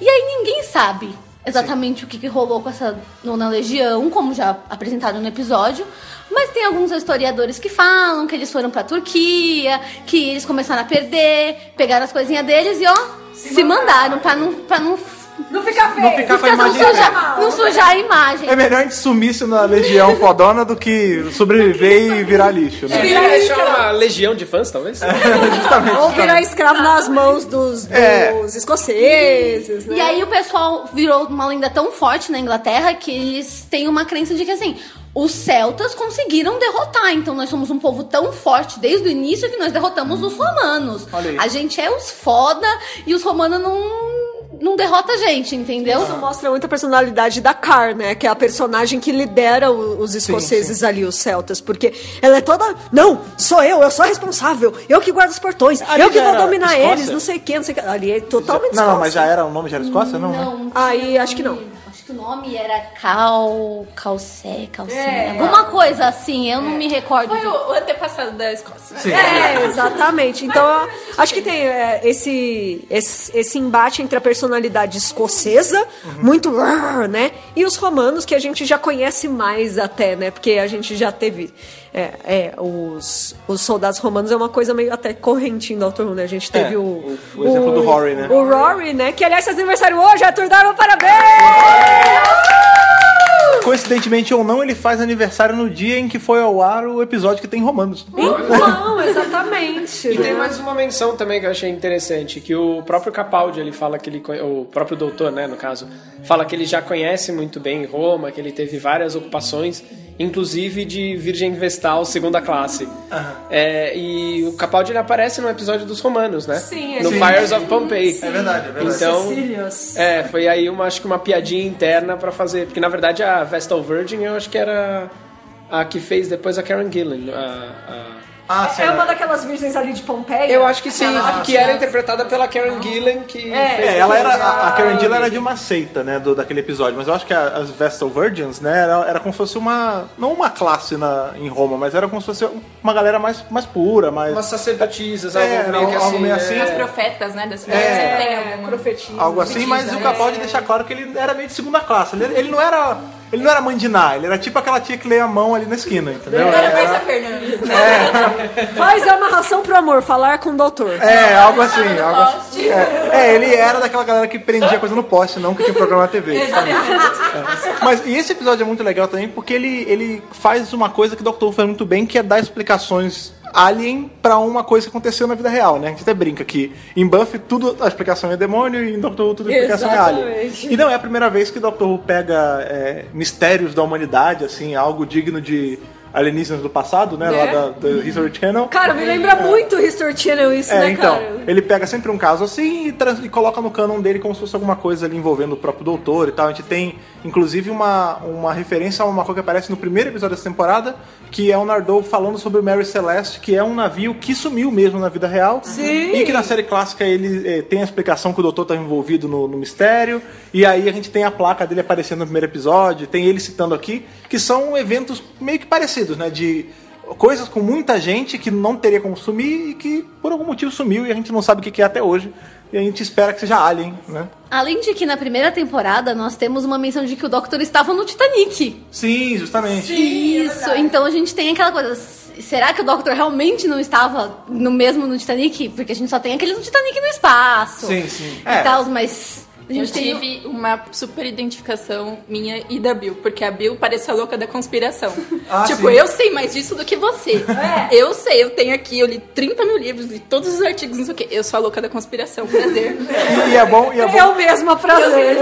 E aí ninguém sabe exatamente o que, que rolou com essa nona legião, como já apresentado no episódio. Mas tem alguns historiadores que falam que eles foram pra Turquia, que eles começaram a perder, pegaram as coisinhas deles e ó, se, mandaram pra não, pra não, Não fica feio. Não ficar com a pra não, imagem sujar, não sujar a imagem. É melhor a gente sumisse na legião fodona do que sobreviver e virar lixo, né? Virar deixar uma legião de fãs, talvez? Justamente. Ou virar escravo nas mãos dos, dos É. escoceses, né? E aí o pessoal virou uma lenda tão forte na Inglaterra que eles têm uma crença de que assim, os celtas conseguiram derrotar. Então nós somos um povo tão forte desde o início que nós derrotamos os romanos. Olha aí. A gente é os foda e os romanos não não derrota a gente, entendeu? Isso mostra muita personalidade da Car, né? Que é a personagem que lidera o- os escoceses ali, os celtas. Porque ela é toda. Não, sou eu, eu sou a responsável. Eu que guardo os portões. Ali eu que vou dominar Escócia? eles, não sei o que, não sei o que. Ali é totalmente Não, não, mas Escócia. já era o nome já era Escócia? Não, né? Não. Aí, acho que não. O nome era Cal. Calcé, Calcé. Alguma coisa assim, eu não me recordo. Foi de- o, o antepassado da Escócia. É, exatamente. Então, eu acho que tem é, esse, esse, esse embate entre a personalidade escocesa, muito, "Rrr", né? E os romanos, que a gente já conhece mais até, né? Porque a gente já teve. É, é, os, os soldados romanos é uma coisa meio até corrente em Doctor Who, né? A gente teve É, o, o- o exemplo do Rory, né? O Rory, né? Que aliás faz aniversário hoje, Arthur Darwin, parabéns! Uh! Coincidentemente ou não, ele faz aniversário no dia em que foi ao ar o episódio que tem romanos. Então, exatamente. E tem mais uma menção também que eu achei interessante, que o próprio Capaldi, ele fala que ele, o próprio doutor, né, no caso, fala que ele já conhece muito bem Roma, que ele teve várias ocupações, inclusive de Virgem Vestal segunda classe. É, e o Capaldi, ele aparece no episódio dos romanos, né? Sim, é No Sim. Fires of Pompeii. É verdade, é verdade. Então, é, foi aí uma, acho que uma piadinha interna pra fazer, porque na verdade a Vestal Virgin eu acho que era a que fez depois a Karen Gillan, a- a Ah, sim. É uma daquelas virgens ali de Pompeia? eu acho que sim, que era interpretada pela Karen Gillan, que fez É, ela era, a, a Karen Gillan era de uma seita, né, do, daquele episódio, mas eu acho que a- as Vestal Virgins, né, era, era como se fosse uma, não uma classe na, em Roma, mas era como se fosse uma galera mais, mais pura, mais, umas sacerdotisas, É, algo meio que algo assim. meio é. assim. As profetas, né, da cidade. É. tem alguma. profetismo. algo assim, mas o Capaldi deixa claro que ele era meio de segunda classe, ele, ele não era, ele não era mãe de Ná, ele era tipo aquela tia que lê a mão ali na esquina, entendeu? Era Era- Marcia Fernandes. Faz a narração pro amor, falar com o doutor. É, algo assim, algo assim. É, é, ele era daquela galera que prendia coisa no poste, não que tinha programa na TV. É. Mas e esse episódio é muito legal também porque ele, ele faz uma coisa que o Dr. Who faz muito bem, que é dar explicações alien pra uma coisa que aconteceu na vida real, né? A gente até brinca que em Buffy tudo a explicação é demônio e em Dr. Who tudo a explicação é alien. Exatamente. E não é a primeira vez que o Dr. Who pega é, mistérios da humanidade, assim, algo digno de alienígenas do passado, né? Lá da, da History Channel. Cara, me lembra muito History Channel isso, É, né, então, cara? ele pega sempre um caso assim e, trans- e coloca no canon dele como se fosse alguma coisa ali envolvendo o próprio doutor e tal. A gente tem, inclusive, uma, uma referência a uma coisa que aparece no primeiro episódio dessa temporada, que é o Nardou falando sobre o Mary Celeste, que é um navio que sumiu mesmo na vida real. Sim. E que na série clássica ele eh, tem a explicação que o doutor estava envolvido no, no mistério. E aí a gente tem a placa dele aparecendo no primeiro episódio, tem ele citando aqui, que são eventos meio que parecidos, né? De coisas com muita gente que não teria como sumir e que por algum motivo sumiu e a gente não sabe o que é até hoje. E a gente espera que seja Alien, né? Além de que na primeira temporada nós temos uma menção de que o Doctor estava no Titanic. Sim, justamente. Isso, então a gente tem aquela coisa. Será que o Doctor realmente não estava no mesmo no Titanic? Porque a gente só tem aquele no Titanic no espaço. Sim, sim. E É. tal, mas A gente tive uma super identificação minha e da Bill, porque a Bill parece a louca da conspiração. Ah, tipo, sim. eu sei mais disso do que você. Eu sei, eu tenho aqui, eu li 30 mil livros, li todos os artigos, não sei o quê. Eu sou a louca da conspiração, prazer. E, e é bom, e é bom. É o mesmo prazer.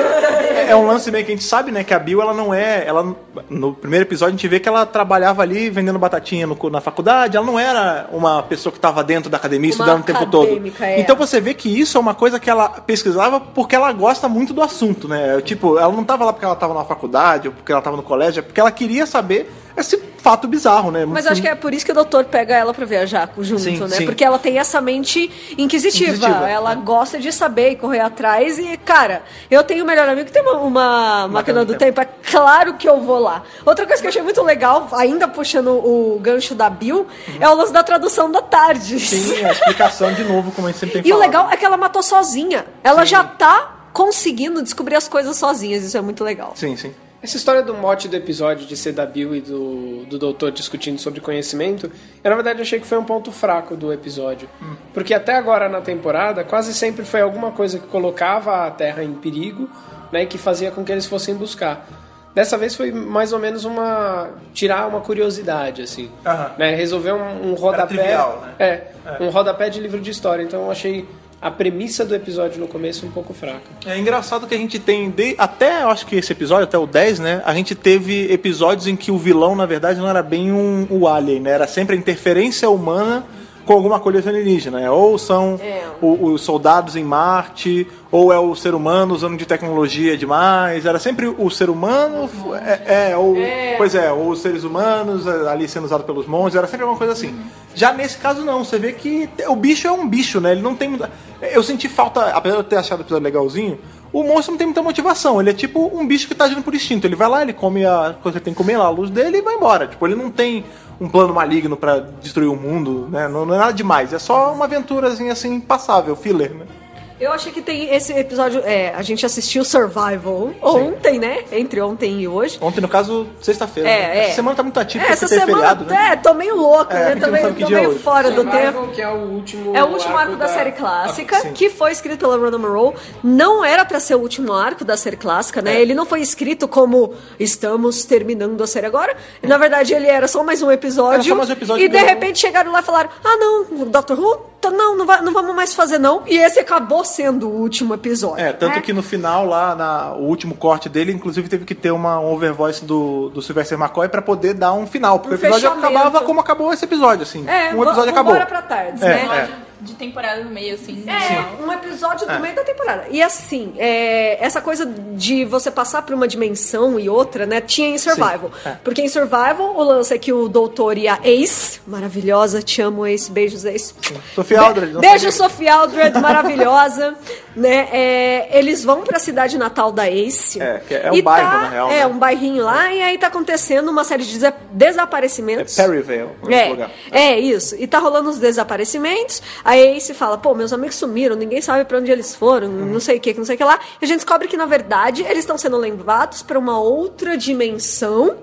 É um lance meio que a gente sabe, né, que a Bill, ela não é, ela no primeiro episódio a gente vê que ela trabalhava ali vendendo batatinha no, na faculdade, ela não era uma pessoa que estava dentro da academia estudando o tempo todo. é. Então você vê que isso é uma coisa que ela pesquisava porque ela gosta muito do assunto, né? Tipo, ela não tava lá porque ela tava na faculdade ou porque ela tava no colégio, é porque ela queria saber esse fato bizarro, né? Mas eu acho que é por isso que o doutor pega ela pra viajar junto, Sim, né? sim. Porque ela tem essa mente inquisitiva. Inquisitiva, ela é. gosta de saber e correr atrás. E, cara, eu tenho um melhor amigo que tem uma, uma máquina do tempo. É claro que eu vou lá. Outra coisa que eu achei muito legal, ainda puxando o gancho da Bill, é o lance da tradução da tarde. Sim, a explicação de novo, como a gente sempre tem E o falado. legal é que ela matou sozinha. Ela já tá conseguindo descobrir as coisas sozinhas. Isso é muito legal. Sim, sim. Essa história do mote do episódio de ser da Bill e do, do doutor discutindo sobre conhecimento, eu na verdade achei que foi um ponto fraco do episódio. Porque até agora na temporada, quase sempre foi alguma coisa que colocava a Terra em perigo né, e que fazia com que eles fossem buscar. Dessa vez foi mais ou menos uma. tirar uma curiosidade, assim. Né, resolver um, um rodapé. trivial, né? É, um rodapé de livro de história. Então eu achei a premissa do episódio no começo um pouco fraca. É engraçado que a gente tem, de- até eu acho que esse episódio, até o 10, né? A gente teve episódios em que o vilão, na verdade, não era bem um, o alien, né? Era sempre a interferência humana com alguma coisa alienígena. né? Ou são É. os soldados em Marte, ou é o ser humano usando de tecnologia demais. Era sempre o ser humano, é, é, ou, pois é, ou os seres humanos é, ali sendo usados pelos monstros. Era sempre alguma coisa assim. Já nesse caso, não. Você vê que o bicho é um bicho, né? Ele não tem muita. Eu senti falta, apesar de eu ter achado o episódio legalzinho, o monstro não tem muita motivação. Ele é tipo um bicho que tá agindo por instinto. Ele vai lá, ele come a coisa que tem que comer lá, a luz dele e vai embora. Tipo, ele não tem um plano maligno pra destruir o mundo, né? Não, não é nada demais. É só uma aventurazinha assim, passável, filler, né? Eu achei que tem esse episódio. É, a gente assistiu Survival ontem, né? Entre ontem e hoje. Ontem, no caso, sexta-feira. É, né? é. Essa semana tá muito atípica É, essa semana, feriado, né? é, tô meio louca, É, né? Tô meio, tô é meio hoje. fora do Survival, tempo. que é o último É o último arco da, da- série clássica, Sim. que foi escrito pela Rona Monroe. Não era pra ser o último arco da série clássica, né? É. Ele não foi escrito como estamos terminando a série agora. Na verdade, ele era só mais um episódio. Era só mais um episódio e de repente chegaram lá e falaram: Ah, não, Doctor Who, tá- não, não, vai- não vamos mais fazer, não. E esse acabou sendo o último episódio. É, tanto que no final, lá, na, o último corte dele, inclusive teve que ter uma um overvoice do, do Sylvester McCoy pra poder dar um final. Porque Um o episódio fechamento. acabava como acabou esse episódio, assim. É, um episódio acabou. pra tarde, É, né? é. De temporada no meio, assim. É, um episódio do É. meio da temporada. E assim, é, essa coisa de você passar por uma dimensão e outra, né? Tinha em Survival. É. Porque em Survival, o lance é que o doutor e a Ace, maravilhosa, te amo, Ace, beijos, Ace. Sophie Be- Aldred, não Beijo. Sophie Aldred, maravilhosa. né? É, eles vão pra cidade natal da Ace. É, que é um e bairro, tá- na real, É, né? um bairrinho lá, e aí tá acontecendo uma série de desa- desaparecimentos. É Perryvale, É, lugar. é isso. E tá rolando os desaparecimentos. Aí Ace fala, pô, meus amigos sumiram, ninguém sabe pra onde eles foram, Uhum. não sei o que, não sei o que lá. E a gente descobre que, na verdade, eles estão sendo levados pra uma outra dimensão,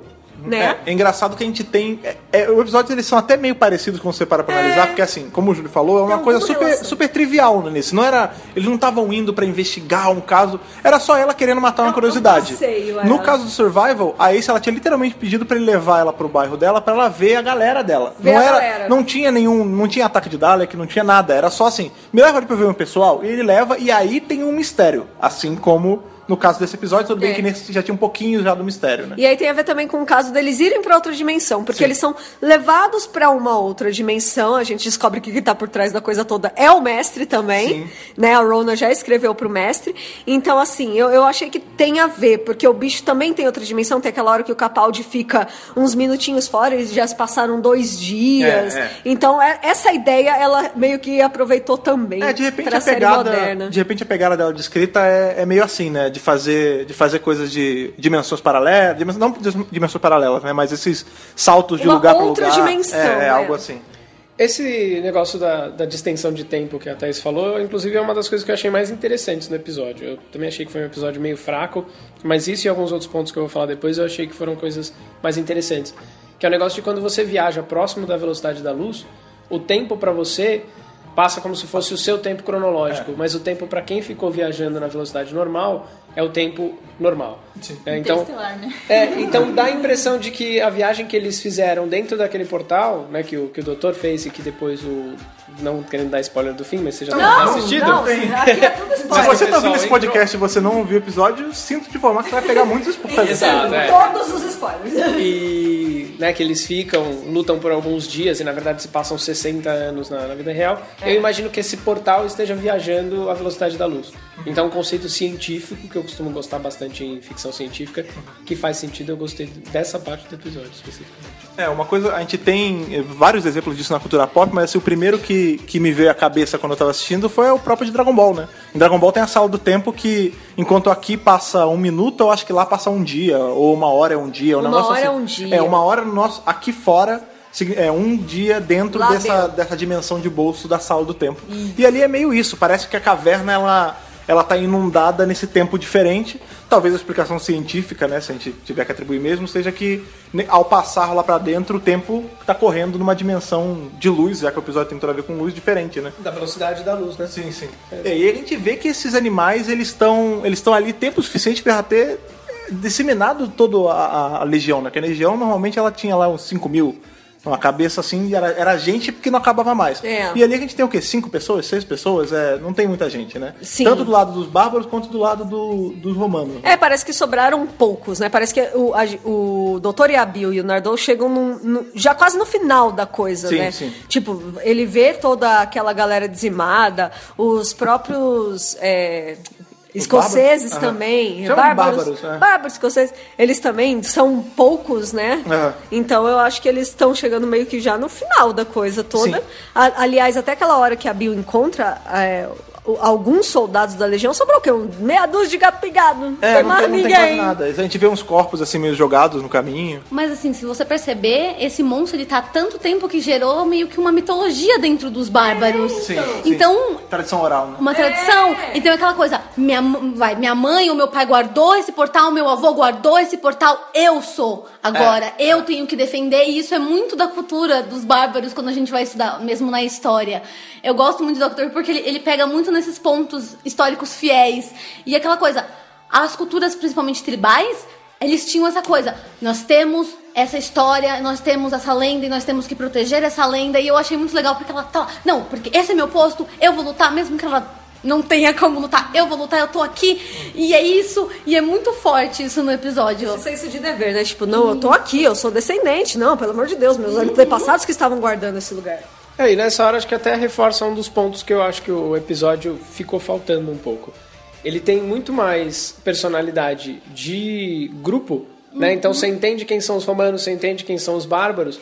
né? É, é engraçado que a gente tem. É, é, os episódios eles são até meio parecidos quando você para pra analisar, porque assim, como o Júlio falou, é uma coisa super, super trivial nisso. Não era. Eles não estavam indo pra investigar um caso, era só ela querendo matar uma É um curiosidade. passeio, é. no caso do Survival, a Ace ela tinha literalmente pedido pra ele levar ela pro bairro dela pra ela ver a galera dela. Ver não a era. galera. Não tinha nenhum. Não tinha ataque de Dalek, não tinha nada. Era só assim, me leva ali pra ver o pessoal, e ele leva, e aí tem um mistério. Assim como no caso desse episódio, tudo bem É. que nesse já tinha um pouquinho já do mistério, né? E aí tem a ver também com o caso deles irem pra outra dimensão, porque Sim. eles são levados pra uma outra dimensão. A gente descobre que o que tá por trás da coisa toda é o mestre também, Sim. né? A Rona já escreveu pro mestre. Então, assim, eu, eu achei que tem a ver, porque o bicho também tem outra dimensão. Tem aquela hora que o Capaldi fica uns minutinhos fora e já se passaram dois dias. É, é. Então, é- essa ideia, ela meio que aproveitou também É, de repente a pegada, moderna. de repente a pegada dela de escrita é, é meio assim, né? De fazer, de fazer coisas de dimensões paralelas, não dimensões paralelas, né? Mas esses saltos de Uma lugar para outra lugar. dimensão, é, é né? algo assim. Esse negócio da, da distensão de tempo que a Thais falou, inclusive é uma das coisas que eu achei mais interessantes no episódio. Eu também achei que foi um episódio meio fraco, mas isso e alguns outros pontos que eu vou falar depois eu achei que foram coisas mais interessantes. Que é o negócio de quando você viaja próximo da velocidade da luz, o tempo pra você passa como se fosse o seu tempo cronológico, mas o tempo para quem ficou viajando na velocidade normal é o tempo normal. É, então, né? é, então dá a impressão de que a viagem que eles fizeram dentro daquele portal, né, que o, que o doutor fez e que depois o. Não querendo dar spoiler do fim, mas você já Não, assistido. não, aqui é tudo Se spoiler. você tá ouvindo esse podcast e você não ouviu o episódio, sinto te informar que você vai pegar muitos spoilers. Exato, é. Todos os spoilers. E né, que eles ficam, lutam por alguns dias e na verdade se passam 60 anos na, na vida real. Eu imagino que esse portal esteja viajando à velocidade da luz. Então, um conceito científico, que eu costumo gostar bastante em ficção científica, que faz sentido, eu gostei dessa parte do episódio especificamente. É, uma coisa, a gente tem eh, vários exemplos disso na cultura pop, mas assim, o primeiro que, que me veio à cabeça quando eu tava assistindo foi o próprio de Dragon Ball, né? Em Dragon Ball tem a sala do tempo que, enquanto aqui passa um minuto, eu acho que lá passa um dia, ou uma hora é um dia. Um Uma hora é assim. um dia. É, uma hora no nosso, aqui fora é um dia dentro Lá dessa, dentro. dessa dimensão de bolso da sala do tempo. E ali é meio isso, parece que a caverna ela ela tá inundada nesse tempo diferente. Talvez a explicação científica, né, se a gente tiver que atribuir mesmo, seja que né, ao passar lá pra dentro, o tempo tá correndo numa dimensão de luz, já que o episódio tem tudo a ver com luz diferente, né? Da velocidade da luz, né? Sim, sim. E aí a gente vê que esses animais, eles estão eles ali tempo suficiente para ter disseminado toda a, a legião, né? Que a legião normalmente ela tinha lá uns 5 mil. Uma cabeça assim, era, era gente porque não acabava mais. É. E ali a gente tem o quê? Cinco pessoas? Seis pessoas? É, não tem muita gente, né? Sim. Tanto do lado dos bárbaros quanto do lado do- dos romanos. É, parece que sobraram poucos, né? Parece que o, a, o Dr. Yabil e o Nardou chegam num- no- já quase no final da coisa, Sim, né? sim. Tipo, ele vê toda aquela galera dizimada, os próprios. é, escoceses bárbaros? Também, bárbaros, bárbaros, é. bárbaros escoceses, eles também são poucos, né? Então eu acho que eles estão chegando meio que já no final da coisa toda. A- aliás, até aquela hora que a Bill encontra é, alguns soldados da Legião, sobrou o quê? Um meia dúzia de gato pigado. É, tem não, mais tem, não tem ninguém. quase nada. A gente vê uns corpos assim meio jogados no caminho. Mas assim, se você perceber, esse monstro ele tá há tanto tempo que gerou meio que uma mitologia dentro dos bárbaros. Sim, sim. Então, Tradição oral, né? uma tradição. Então é aquela coisa, minha, vai, minha mãe ou meu pai guardou esse portal, meu avô guardou esse portal, eu sou agora, eu tenho que defender, e isso é muito da cultura dos bárbaros quando a gente vai estudar, mesmo na história. Eu gosto muito do Doctor porque ele, ele pega muito nesses pontos históricos fiéis. E aquela coisa, as culturas, principalmente tribais, eles tinham essa coisa. Nós temos essa história, nós temos essa lenda e nós temos que proteger essa lenda. E eu achei muito legal porque ela tá. Não, porque esse é meu posto, eu vou lutar, mesmo que ela não tenha como lutar, eu vou lutar, eu tô aqui. E é isso, e é muito forte isso no episódio. Esse senso de dever, né? Tipo, não, eu tô aqui, eu sou descendente. Não, pelo amor de Deus, meus antepassados que estavam guardando esse lugar. É, e nessa hora acho que até reforça um dos pontos que eu acho que o episódio ficou faltando um pouco. Ele tem muito mais personalidade de grupo, né? Então você entende quem são os romanos, você entende quem são os bárbaros,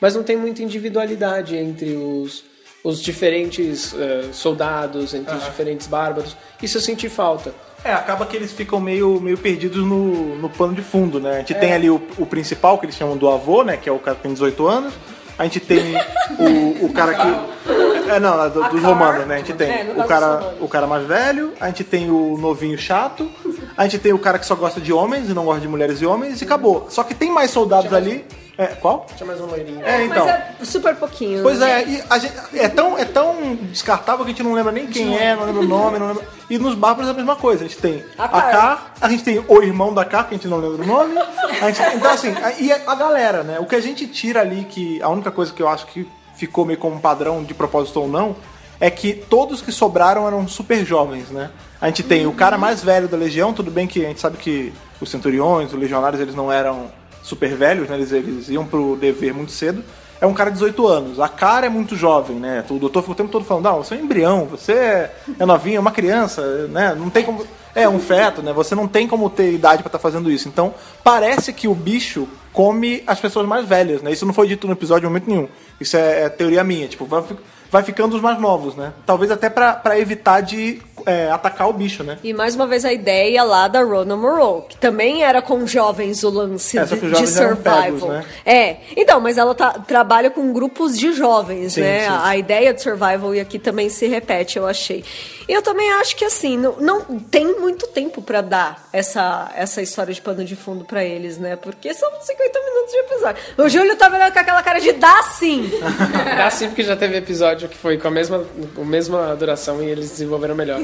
mas não tem muita individualidade entre os, os diferentes eh, soldados, entre os diferentes bárbaros. Isso eu senti falta. É, acaba que eles ficam meio, meio perdidos no, no pano de fundo, né? A gente tem ali o, o principal, que eles chamam do avô, né? Que é o cara que tem 18 anos. A gente tem o, o cara que. É, não, do, dos romanos, né? A gente tem É, o, cara, o cara mais velho, a gente tem o novinho chato, a gente tem o cara que só gosta de homens e não gosta de mulheres e homens, e acabou. Só que tem mais soldados ali. É, qual? Tinha mais um loirinho. É, então. Mas é super pouquinho. Pois né? é, e a gente, é, tão, é tão descartável que a gente não lembra nem quem é, não lembra o nome, não lembra. E nos bárbaros é a mesma coisa. A gente tem A a Car. Car, a gente tem o irmão da Car, que a gente não lembra o nome. a gente- então, assim, a- e a galera, né? O que a gente tira ali, que a única coisa que eu acho que ficou meio como padrão de propósito ou não, é que todos que sobraram eram super jovens, né? A gente tem o cara mais velho da Legião, tudo bem que a gente sabe que os centuriões, os legionários, eles não eram super velhos, né? Eles, eles iam pro dever muito cedo. É um cara de 18 anos. A cara é muito jovem, né? O doutor ficou o tempo todo falando, não, você é um embrião, você é, novinho, é uma criança, né? Não tem como... É um feto, né? Você não tem como ter idade pra estar fazendo isso. Então, parece que o bicho come as pessoas mais velhas, né? Isso não foi dito no episódio em momento nenhum. Isso é, é teoria minha. Tipo, vai, vai ficando os mais novos, né? Talvez até pra evitar de é, atacar o bicho, né? E mais uma vez a ideia lá da Rona Moreau, que também era com jovens o lance É, só de, que os de survival. pegos, né? É, então, mas ela tá- trabalha com grupos de jovens, Sim, né? sim. A, a ideia de survival e aqui também se repete, eu achei. E eu também acho que assim, não, não tem muito tempo pra dar essa, essa história de pano de fundo pra eles, né? Porque são 50 minutos de episódio. O Júlio tá olhando com aquela cara de dá sim! Dá sim, porque já teve episódio que foi com a mesma, com a mesma duração e eles desenvolveram melhor.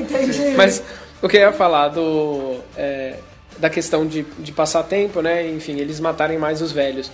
Mas o que eu ia falar do, é, da questão de, de passar tempo, né? Enfim, eles matarem mais os velhos.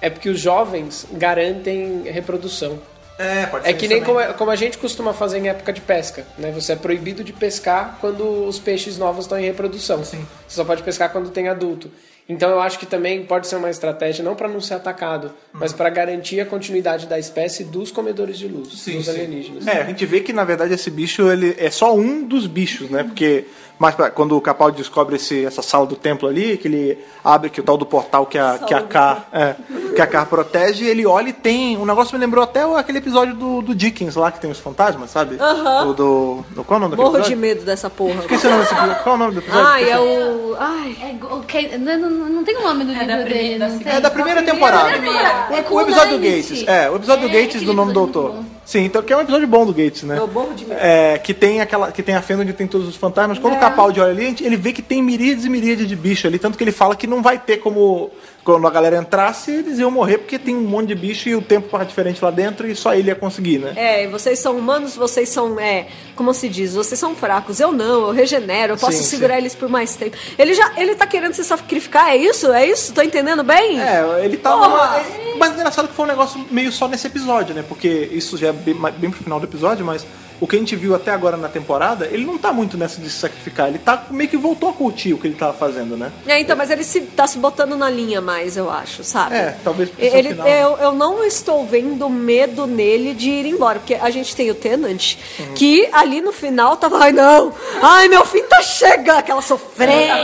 É porque os jovens garantem reprodução. É, pode É que nem como, como a gente costuma fazer em época de pesca, né? Você é proibido de pescar quando os peixes novos estão em reprodução. Você só pode pescar quando tem adulto. Então eu acho que também pode ser uma estratégia não para não ser atacado, mas para garantir a continuidade da espécie dos comedores de luz, dos alienígenas. É, a gente vê que na verdade esse bicho ele é só um dos bichos, né? Porque mais pra, quando o Capaldi descobre esse, essa sala do templo ali, que ele abre que o tal do portal que a que a Car, é, que a Car protege, ele olha e tem um negócio me lembrou até aquele episódio do, do Dickens lá que tem os fantasmas, sabe? Aham. O do, do qual é o nome Morro de episódio? medo dessa porra. Esqueci o nome desse episódio. Qual é o nome do episódio? Ai, é o. Ai. É, go- ok, não, não, não tem o nome do livro da primeira- dele, segunda. tem? É da primeira temporada. temporada. O- É o episódio. Gates. É, o episódio É, Gates do nome do bom. Sim, então que é um episódio bom do Gates, né? Eu morro de medo. É, que tem aquela que tem a fenda onde tem todos os fantasmas. Quando o Capaldi olha ali, ele vê que tem miríades e miríades de bicho ali, tanto que ele fala que não vai ter como quando a galera entrasse, eles iam morrer porque tem um monte de bicho e o tempo tava diferente lá dentro e só ele ia conseguir, né? É, vocês são humanos, vocês são, é, como se diz, vocês são fracos. Eu não, eu regenero, eu posso Sim, segurar sim. eles por mais tempo. Ele já, ele tá querendo se sacrificar, é isso? É isso? Tô entendendo bem? É, ele tá. Porra! numa- é- Mas engraçado que foi um negócio meio só nesse episódio, né? Porque isso já é bem, bem pro final do episódio, mas o que a gente viu até agora na temporada, ele não tá muito nessa de se sacrificar. Ele tá meio que voltou a curtir o que ele tava fazendo, né? É, então, mas ele se, tá se botando na linha mais, eu acho, sabe? É, talvez Ele, final. eu, eu não estou vendo medo nele de ir embora, porque a gente tem o Tenant, Uhum. que ali no final tava, ai não, ai meu fim tá chegando, aquela sofrência.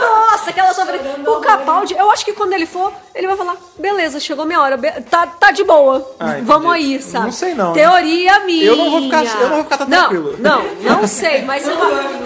Nossa, aquela sofrência. O Capaldi, eu acho que quando ele for, ele vai falar, beleza, chegou minha hora, be- tá, tá de boa, Ah, entendi. vamos aí, sabe? Não sei não, né? Teoria minha. Eu não vou ficar- eu não vou ficar tão Não, tranquilo. Não, não sei, mas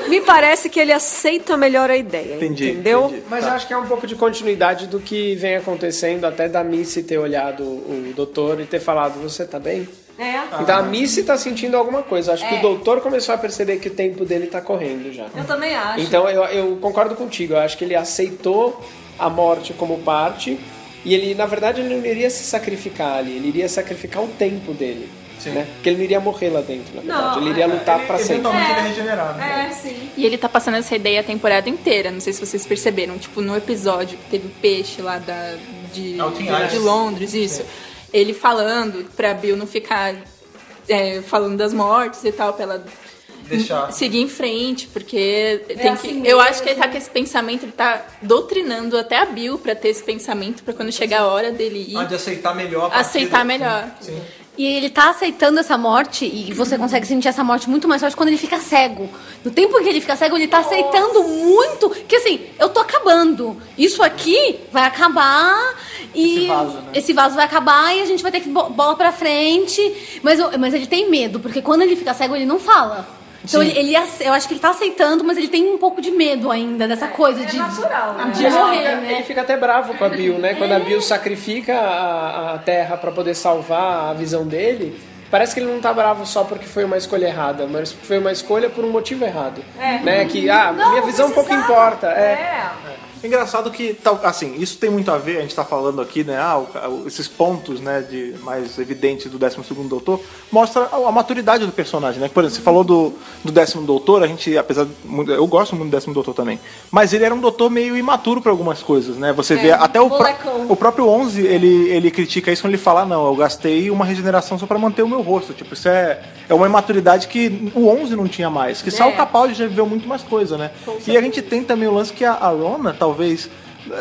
me parece que ele aceita melhor a ideia, Entendi, entendeu? entendi. Mas eu acho que é um pouco de continuidade do que vem acontecendo, até da Missy ter olhado o doutor e ter falado, você tá bem? É. Então a Missy tá sentindo alguma coisa. Acho que o doutor começou a perceber que o tempo dele tá correndo já. Eu também acho. Então eu, eu concordo contigo. Eu acho que ele aceitou a morte como parte e ele, na verdade, ele não iria se sacrificar ali. Ele iria sacrificar o tempo dele. Né? Porque ele não iria morrer lá dentro, na verdade. ele iria lutar pra sempre. Eventualmente ele é regenerado. É, sim. E ele tá passando essa ideia a temporada inteira. Não sei se vocês perceberam. Tipo, no episódio que teve o peixe lá da, de, de, Londres, isso. Ele falando pra Bill não ficar é, falando das mortes e tal, pra ela Deixar. seguir em frente, porque tem assim que. Eu acho que ele tá com esse pensamento, ele tá doutrinando até a Bill pra ter esse pensamento, pra quando chegar a hora dele ir, Ah, de aceitar melhor. a aceitar do- melhor. Sim. E ele tá aceitando essa morte e você consegue sentir essa morte muito mais forte quando ele fica cego. No tempo em que ele fica cego, ele tá aceitando muito que assim, eu tô acabando. Isso aqui vai acabar e Esse vaso, né? esse vaso vai acabar e a gente vai ter que bo- bola pra frente. Mas, mas ele tem medo, porque quando ele fica cego, ele não fala. Então ele, ele eu acho que ele tá aceitando, mas ele tem um pouco de medo ainda dessa coisa de, natural, né? de Ele morrer, fica- né? Ele fica até bravo com a Bill, né? Quando a Bill sacrifica a, a Terra pra poder salvar a visão dele, parece que ele não tá bravo só porque foi uma escolha errada, mas foi uma escolha por um motivo errado. Né? Que, ah, minha visão pouco importa. É. Engraçado que, tal- assim, isso tem muito a ver, a gente tá falando aqui, né, ah, esses pontos, né, de mais evidentes do 12º Doutor, mostra a, maturidade do personagem, né? Por exemplo, você falou do, do décimo Doutor, a gente, apesar, de, eu gosto muito do décimo Doutor também, mas ele era um Doutor meio imaturo para algumas coisas, né? Você vê, até o, molecão. o próprio 11, ele, ele critica isso quando ele fala, "Ah, não, eu gastei uma regeneração só para manter o meu rosto, tipo, isso é, é uma imaturidade que o 11 não tinha mais, que só É. o Capaldi já viveu muito mais coisa, né? E a gente tem também o lance que a, a Rona, talvez,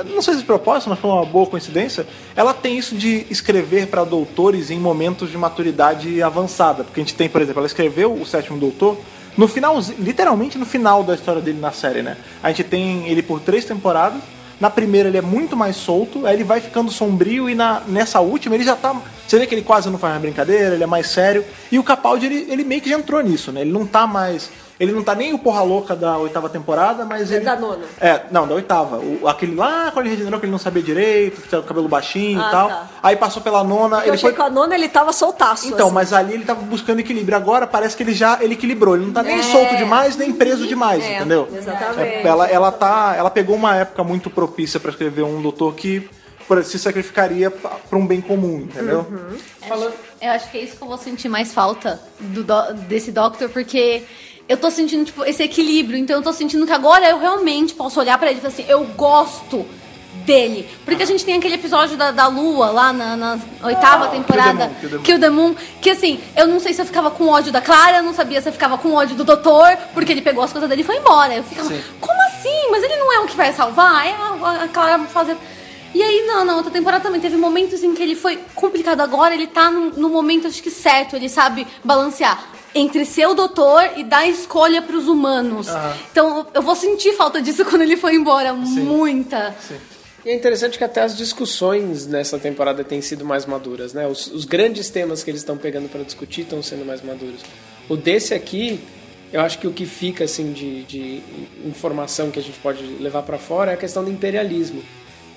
não sei se de propósito, mas foi uma boa coincidência, ela tem isso de escrever para doutores em momentos de maturidade avançada. Porque a gente tem, por exemplo, ela escreveu o sétimo doutor no final, literalmente no final da história dele na série, né? A gente tem ele por três temporadas. Na primeira ele é muito mais solto, aí ele vai ficando sombrio e na, nessa última ele já tá. Você vê que ele quase não faz mais brincadeira, ele é mais sério. E o Capaldi, ele, ele meio que já entrou nisso, né? Ele não tá mais Ele não tá nem o porra louca da oitava temporada, mas ele. da nona. É, não, da oitava. O- aquele lá, quando ele regenerou, que ele não sabia direito, que tinha o cabelo baixinho Ah, e tal. tá. Aí passou pela nona, Eu ele achei foi. que a nona ele tava soltaço. Então, assim. mas ali ele tava buscando equilíbrio. Agora parece que ele já ele equilibrou. Ele não tá nem É. solto demais, nem preso demais, É, entendeu? exatamente. É, ela, ela tá. Ela pegou uma época muito propícia pra escrever um doutor que se sacrificaria pra pra um bem comum, entendeu? Uhum. Falando, Eu acho que é isso que eu vou sentir mais falta do- desse Doctor, porque eu tô sentindo, tipo, esse equilíbrio. Então eu tô sentindo que agora eu realmente posso olhar pra ele e falar assim, eu gosto dele. Porque a gente tem aquele episódio da, da Lua lá na, na oitava temporada, Kill the Moon, Kill the Moon, que assim, eu não sei se eu ficava com ódio da Clara, eu não sabia se eu ficava com ódio do doutor, porque ele pegou as coisas dele e foi embora. Eu ficava, como assim? Mas ele não é o que vai salvar? É a, a Clara fazer. E aí, não, na outra temporada também teve momentos em que ele foi complicado. Agora ele tá no, no momento, acho que certo. Ele sabe balancear entre ser o doutor e dar escolha pros humanos. Então eu vou sentir falta disso quando ele foi embora. Muita. E é interessante que até as discussões nessa temporada têm sido mais maduras, né? Os, os grandes temas que eles estão pegando para discutir estão sendo mais maduros. O desse aqui, eu acho que o que fica assim de, de informação que a gente pode levar para fora é a questão do imperialismo,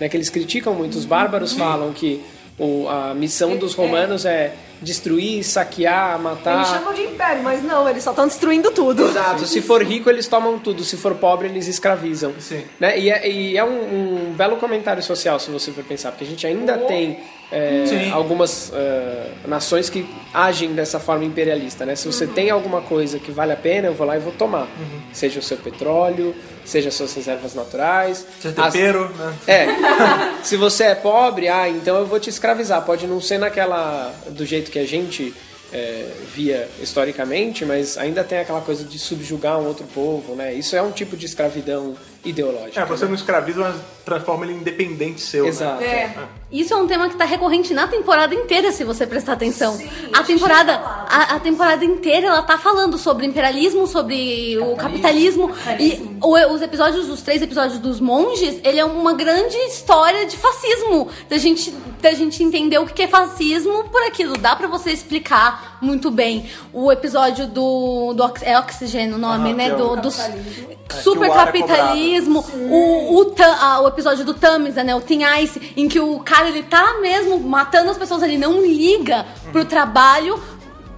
né? Que eles criticam muito. Os bárbaros falam que o, a missão dos romanos é destruir, saquear, matar. Eles chamam de império, mas não, eles só estão destruindo tudo. Exato. Se for rico, eles tomam tudo. Se for pobre, eles escravizam. Sim. Né? E é, e é um, um belo comentário social, se você for pensar, porque a gente ainda tem é, algumas é, nações que agem dessa forma imperialista. Né? Se você Uhum. tem alguma coisa que vale a pena, eu vou lá e vou tomar. Seja o seu petróleo, seja as suas reservas naturais. Seu as- tempero, né? é. Se você é pobre, ah, então eu vou te escravizar. Pode não ser naquela. do jeito que a gente é, via historicamente, mas ainda tem aquela coisa de subjugar um outro povo, né? Isso é um tipo de escravidão ideológica. É, você né? não escraviza, mas transforma ele em independente seu. né? Exato. É. Isso é um tema que tá recorrente na temporada inteira, se você prestar atenção. a temporada, a, a temporada inteira ela tá falando sobre imperialismo, sobre o capitalismo. E o- os episódios, os três episódios dos monges, ele é uma grande história de fascismo. Da gente, da gente entender o que é fascismo por aquilo. Dá pra você explicar muito bem. O episódio do. do é oxigênio o nome, né? é o- Do, dos que super o ar é capitalismo. o, o, Tam- ah, o episódio do Tamisa, né? O Teen Ice, em que o cara ele tá mesmo matando as pessoas, ele não liga pro trabalho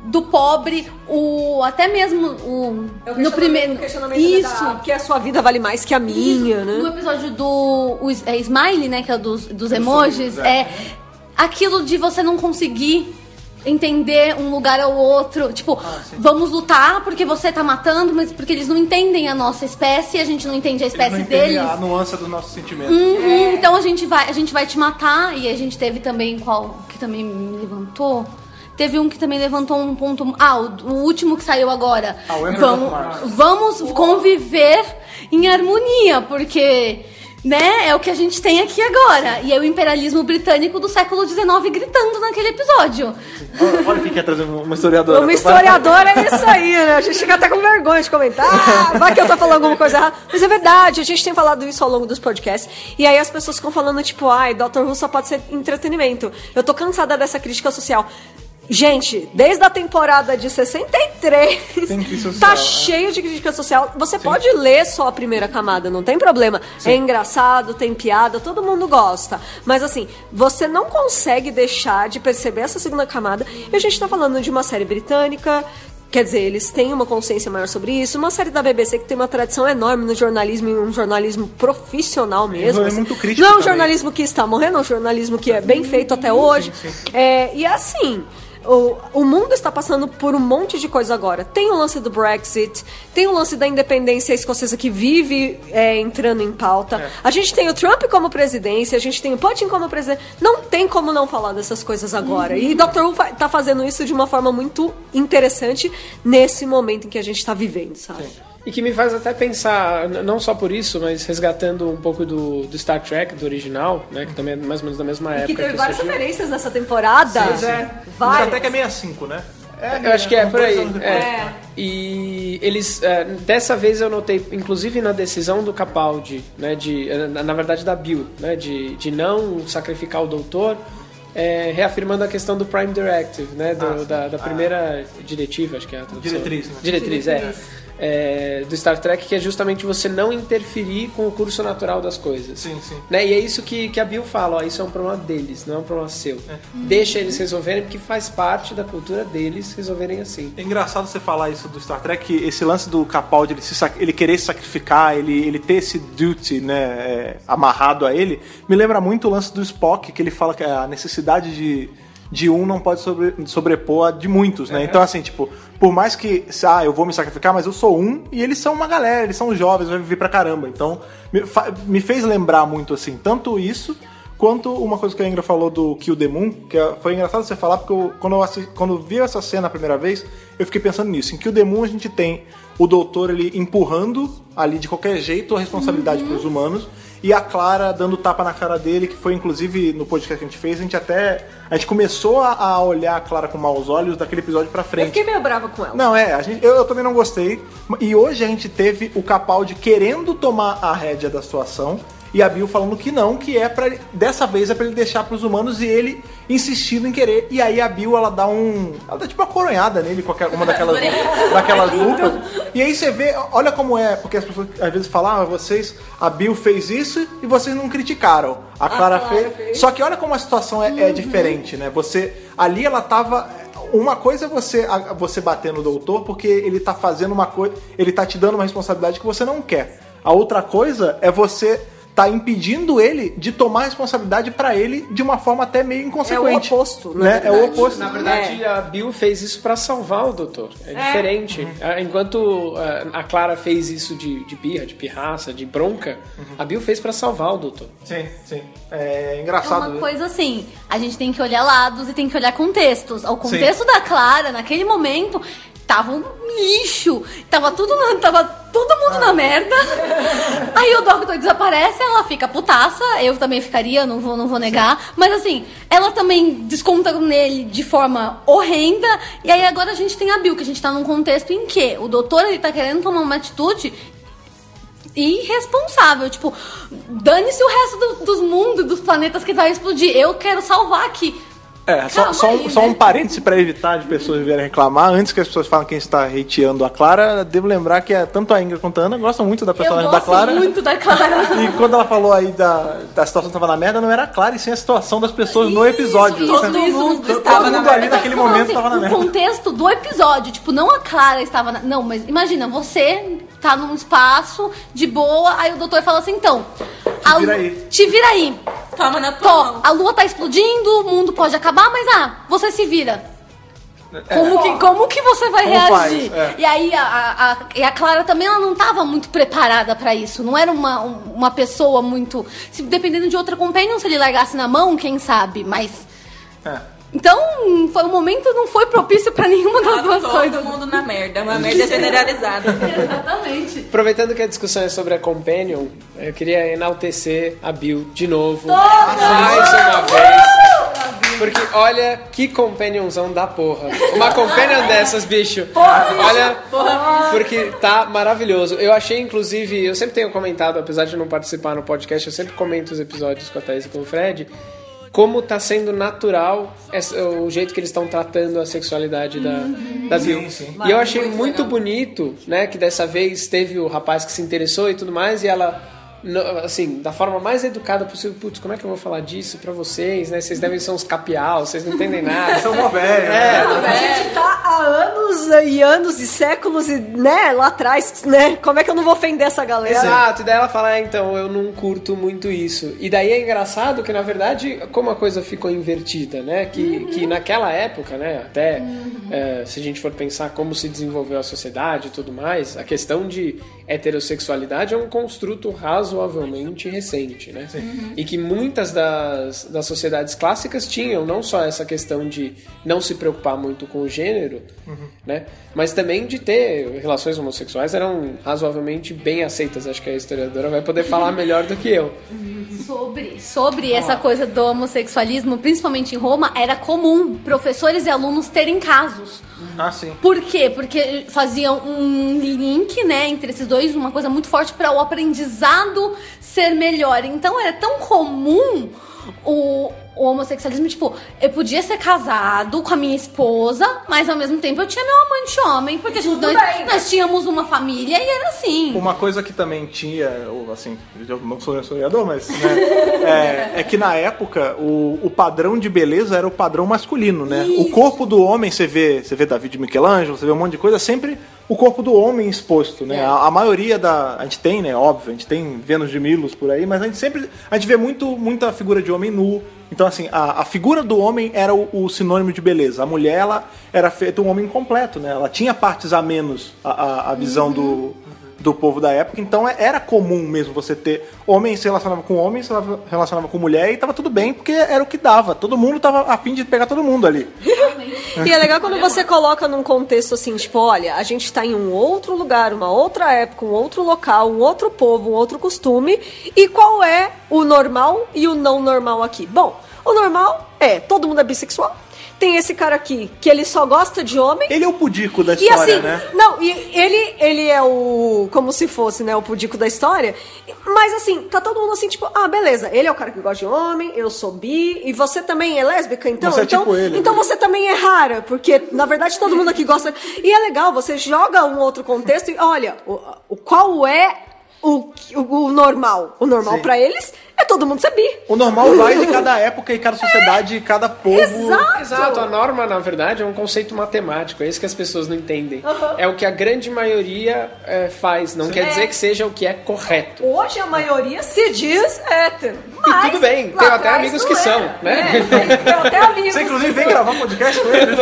do pobre, o até mesmo o no primeiro isso. que a sua vida vale mais que a minha, no né? episódio do o, é, Smiley, né, que é o dos, dos emojis, é aquilo de você não conseguir entender um lugar ao outro, tipo, vamos lutar porque você tá matando, mas porque eles não entendem a nossa espécie, a gente não entende a Eles não espécie entendem deles. a nuance dos nossos sentimentos. Uhum, Então a gente vai, a gente vai te matar e a gente teve também qual que também me levantou. Teve um que também levantou um ponto. Ah, o, o último que saiu agora. Ah, o vamos, vamos conviver em harmonia, porque né, é o que a gente tem aqui agora. E é o imperialismo britânico do século XIX gritando naquele episódio. Olha, olha quem quer trazer uma historiadora. Uma historiadora é isso aí, né? A gente fica até com vergonha de comentar. Ah, vai que eu tô falando alguma coisa errada. Mas é verdade, a gente tem falado isso ao longo dos podcasts. E aí as pessoas ficam falando, tipo, ai, Dr. Who só pode ser entretenimento. Eu tô cansada dessa crítica social. Gente, desde a temporada de 63, Tem crítica social, tá é. cheio de crítica social. Você pode ler só a primeira camada, não tem problema. É engraçado, tem piada, todo mundo gosta. Mas assim, você não consegue deixar de perceber essa segunda camada. E a gente tá falando de uma série britânica. Quer dizer, eles têm uma consciência maior sobre isso. Uma série da BBC que tem uma tradição enorme no jornalismo e um jornalismo profissional mesmo. é assim. muito crítico Não é um jornalismo que está morrendo, é um jornalismo que é bem feito até hoje. É, e assim, o, o mundo está passando por um monte de coisa agora. Tem o lance do Brexit, tem o lance da independência escocesa que vive é, entrando em pauta. A gente tem o Trump como presidência, a gente tem o Putin como presidente. Não tem como não falar dessas coisas agora. E Dr. Who fa- tá fazendo isso de uma forma muito interessante nesse momento em que a gente está vivendo, sabe? E que me faz até pensar, não só por isso, mas resgatando um pouco do, do Star Trek, do original, né? Que também é mais ou menos da mesma época. Que teve várias surgiu. referências nessa temporada. Sim, sim. Várias. Até que é 65, né? Eu acho que é por aí. Depois. É. E eles, é, dessa vez eu notei, inclusive na decisão do Capaldi, né, de, é, na verdade da Bill, né, de, de não sacrificar o doutor, é, reafirmando a questão do Prime Directive, né, do- Ah, da, da primeira diretiva, acho que é a tradução. Diretriz, né? Diretriz, é. É, do Star Trek, que é justamente você não interferir com o curso natural das coisas. Sim, sim. Né? E é isso que, que a Bill fala, ó, isso é um problema deles, não é um problema seu. Deixa eles resolverem, porque faz parte da cultura deles resolverem assim. É engraçado você falar isso do Star Trek, que esse lance do Capaldi, ele, se ele querer se sacrificar, ele, ele ter esse duty né, é, amarrado a ele, me lembra muito o lance do Spock, que ele fala que a necessidade de, de um não pode sobre- sobrepor a de muitos, né? Então, assim, tipo, por mais que, ah, eu vou me sacrificar, mas eu sou um, e eles são uma galera, eles são jovens, vai viver pra caramba. Então, me, me fez lembrar muito, assim, tanto isso, Quanto uma coisa que a Ingra falou do Kill the Moon, que é- foi engraçado você falar, porque eu, quando, eu assi- quando eu vi essa cena a primeira vez, eu fiquei pensando nisso. Em Kill the Moon a gente tem o doutor ele empurrando ali de qualquer jeito a responsabilidade pros humanos, e a Clara dando tapa na cara dele, que foi inclusive no podcast que a gente fez, a gente até. A gente começou a, a olhar a Clara com maus olhos daquele episódio pra Eu frente. fiquei meio brava com ela. Não, é, a gente, eu, eu também não gostei. E hoje a gente teve o Capaldi querendo tomar a rédea da situação e a Bill falando que não, que é para dessa vez é pra ele deixar pros humanos e ele insistindo em querer. E aí a Bill ela dá um, ela dá tipo uma coronhada nele com uma daquelas daquelas lupas. E aí você vê, olha como é, porque as pessoas às vezes falam, ah, vocês a Bill fez isso e vocês não criticaram. A Clara, Clara fez. fez. Só que olha como a situação é, é diferente, né? Você ali ela tava uma coisa é você, a- você bater no doutor porque ele tá fazendo uma coisa, ele tá te dando uma responsabilidade que você não quer. A outra coisa é você tá impedindo ele de tomar a responsabilidade pra ele de uma forma até meio inconsequente. É o oposto, na né? É o verdade. oposto. Na verdade, a Bill fez isso pra salvar o doutor. É, diferente. Ah, Enquanto ah, a Clara fez isso de, de birra, de pirraça, de bronca, a Bill fez pra salvar o doutor. Sim, sim. É É engraçado. uma coisa assim, a gente tem que olhar lados e tem que olhar contextos. O contexto da Clara, naquele momento, tava um lixo. Tava tudo, na- tava todo mundo na merda. Aí o Doctor desaparece, ela fica putaça. Eu também ficaria, não vou, não vou negar. Mas assim, ela também desconta nele de forma horrenda. E aí agora a gente tem a Bill, que a gente tá num contexto em que o doutor ele tá querendo tomar uma atitude irresponsável. Tipo, dane-se o resto do- dos mundos, dos planetas que vai explodir. Eu quero salvar aqui. É, só, só, um, só né? um parêntese pra evitar de pessoas vierem reclamar. Antes que as pessoas falem quem está hateando a Clara, devo lembrar que é, tanto a Ingrid quanto a Ana gostam muito da personagem da Clara. muito da Clara. E quando ela falou aí da, da situação que tava na merda, não era a Clara, e sim a situação das pessoas no episódio. isso, Né? isso. mundo Todo estava na mundo ali merda. naquele Não, momento assim, tava na o merda. contexto do episódio, tipo, não a Clara estava na... Não, mas imagina, você tá num espaço de boa, aí o doutor fala assim, então... a vira aí. Te vira aí. Toma na tua a lua tá explodindo, o mundo pode acabar, mas ah, você se vira. Como, que, como que você vai Como reagir? faz, é. E aí a, a, a- e a Clara também ela não estava muito preparada pra isso. Não era uma, um- uma pessoa muito. Se, dependendo de outra companion, se ele largasse na mão, quem sabe? Mas. É. Então, foi um momento não foi propício pra nenhuma das Tava duas todo coisas. mundo na merda, uma merda generalizada. Exatamente. Aproveitando que a discussão é sobre a Companion, eu queria enaltecer a Bill de novo. Mais uma vez. Porque olha que companionzão da porra. Uma companion dessas, bicho. Olha, porque tá maravilhoso. Eu achei, inclusive, eu sempre tenho comentado, apesar de não participar no podcast, eu sempre comento os episódios com a Thaís e com o Fred. Como tá sendo natural essa- o jeito que eles estão tratando a sexualidade da, da Bill. E eu achei muito bonito, né, que dessa vez teve o rapaz que se interessou e tudo mais, e ela, assim, da forma mais educada possível, putz, como é que eu vou falar disso pra vocês, né? Vocês devem ser uns capial, vocês não entendem nada. São mó velho. É, né? A gente tá há anos e anos e séculos e, né, lá atrás, né? Como é que eu não vou ofender essa galera? Exato, e daí ela fala, é, então, eu não curto muito isso. E daí é engraçado que, na verdade, como a coisa ficou invertida, né? Que, que naquela época, né, até é, se a gente for pensar como se desenvolveu a sociedade e tudo mais, a questão de heterossexualidade é um construto razoavelmente recente, né? E que muitas das, das sociedades clássicas tinham não só essa questão de não se preocupar muito com o gênero, né? Mas também de ter relações homossexuais eram razoavelmente bem aceitas. Acho que a historiadora vai poder falar melhor do que eu. Sobre, sobre essa coisa do homossexualismo, principalmente em Roma, era comum professores e alunos terem casos. Ah, sim. Por quê? Porque faziam um link, né, entre esses dois, uma coisa muito forte para o aprendizado ser melhor. Então era tão comum o, o homossexualismo, tipo, eu podia ser casado com a minha esposa, mas ao mesmo tempo eu tinha meu amante homem, porque a gente, nós, nós tínhamos uma família e era assim. Uma coisa que também tinha, ou assim, eu não sou historiador, mas né, é, é que na época o, o padrão de beleza era o padrão masculino, né? O corpo do homem, você vê, você vê Davi de Michelangelo, você vê um monte de coisa, sempre o corpo do homem exposto, né? A, a maioria da. A gente tem, né? Óbvio, a gente tem Vênus de Milos por aí, mas a gente sempre. A gente vê muito, muita figura de homem nu. Então, assim, a, a figura do homem era o, o sinônimo de beleza. A mulher, ela era feita um homem completo, né? Ela tinha partes a menos a, a, a visão do, do povo da época, então é- era comum mesmo você ter homem se relacionava com homem, se relacionava com mulher e tava tudo bem, porque era o que dava. Todo mundo tava afim de pegar todo mundo ali. E é legal quando você coloca num contexto assim, tipo, olha, a gente tá em um outro lugar, uma outra época, um outro local, um outro povo, um outro costume. E qual é o normal e o não normal aqui? Bom, o normal é todo mundo é bissexual. Tem esse cara aqui que ele só gosta de homem. Ele é o pudico da E história, assim, né? não, e ele, ele é o. Como se fosse, né, o pudico da história. Mas assim, tá todo mundo assim, tipo, ah, beleza, ele é o cara que gosta de homem, eu sou bi, e você também é lésbica, então? Você é então, tipo ele, então né? você também é rara, porque na verdade todo mundo aqui gosta. E é legal, você joga um outro contexto e olha, o, o- qual é o, o, o normal? O normal Sim. pra eles é todo mundo ser bi. O normal vai de cada época e cada sociedade e cada povo. Exato! Exato, a norma, na verdade, é um conceito matemático, é isso que as pessoas não entendem. É o que a grande maioria é, faz, não quer dizer que seja o que é correto. Hoje a maioria se diz hétero. E mas tudo bem, lá tem até amigos que são, né? É, tem, até amigos. Você inclusive vem gravar podcast com ele.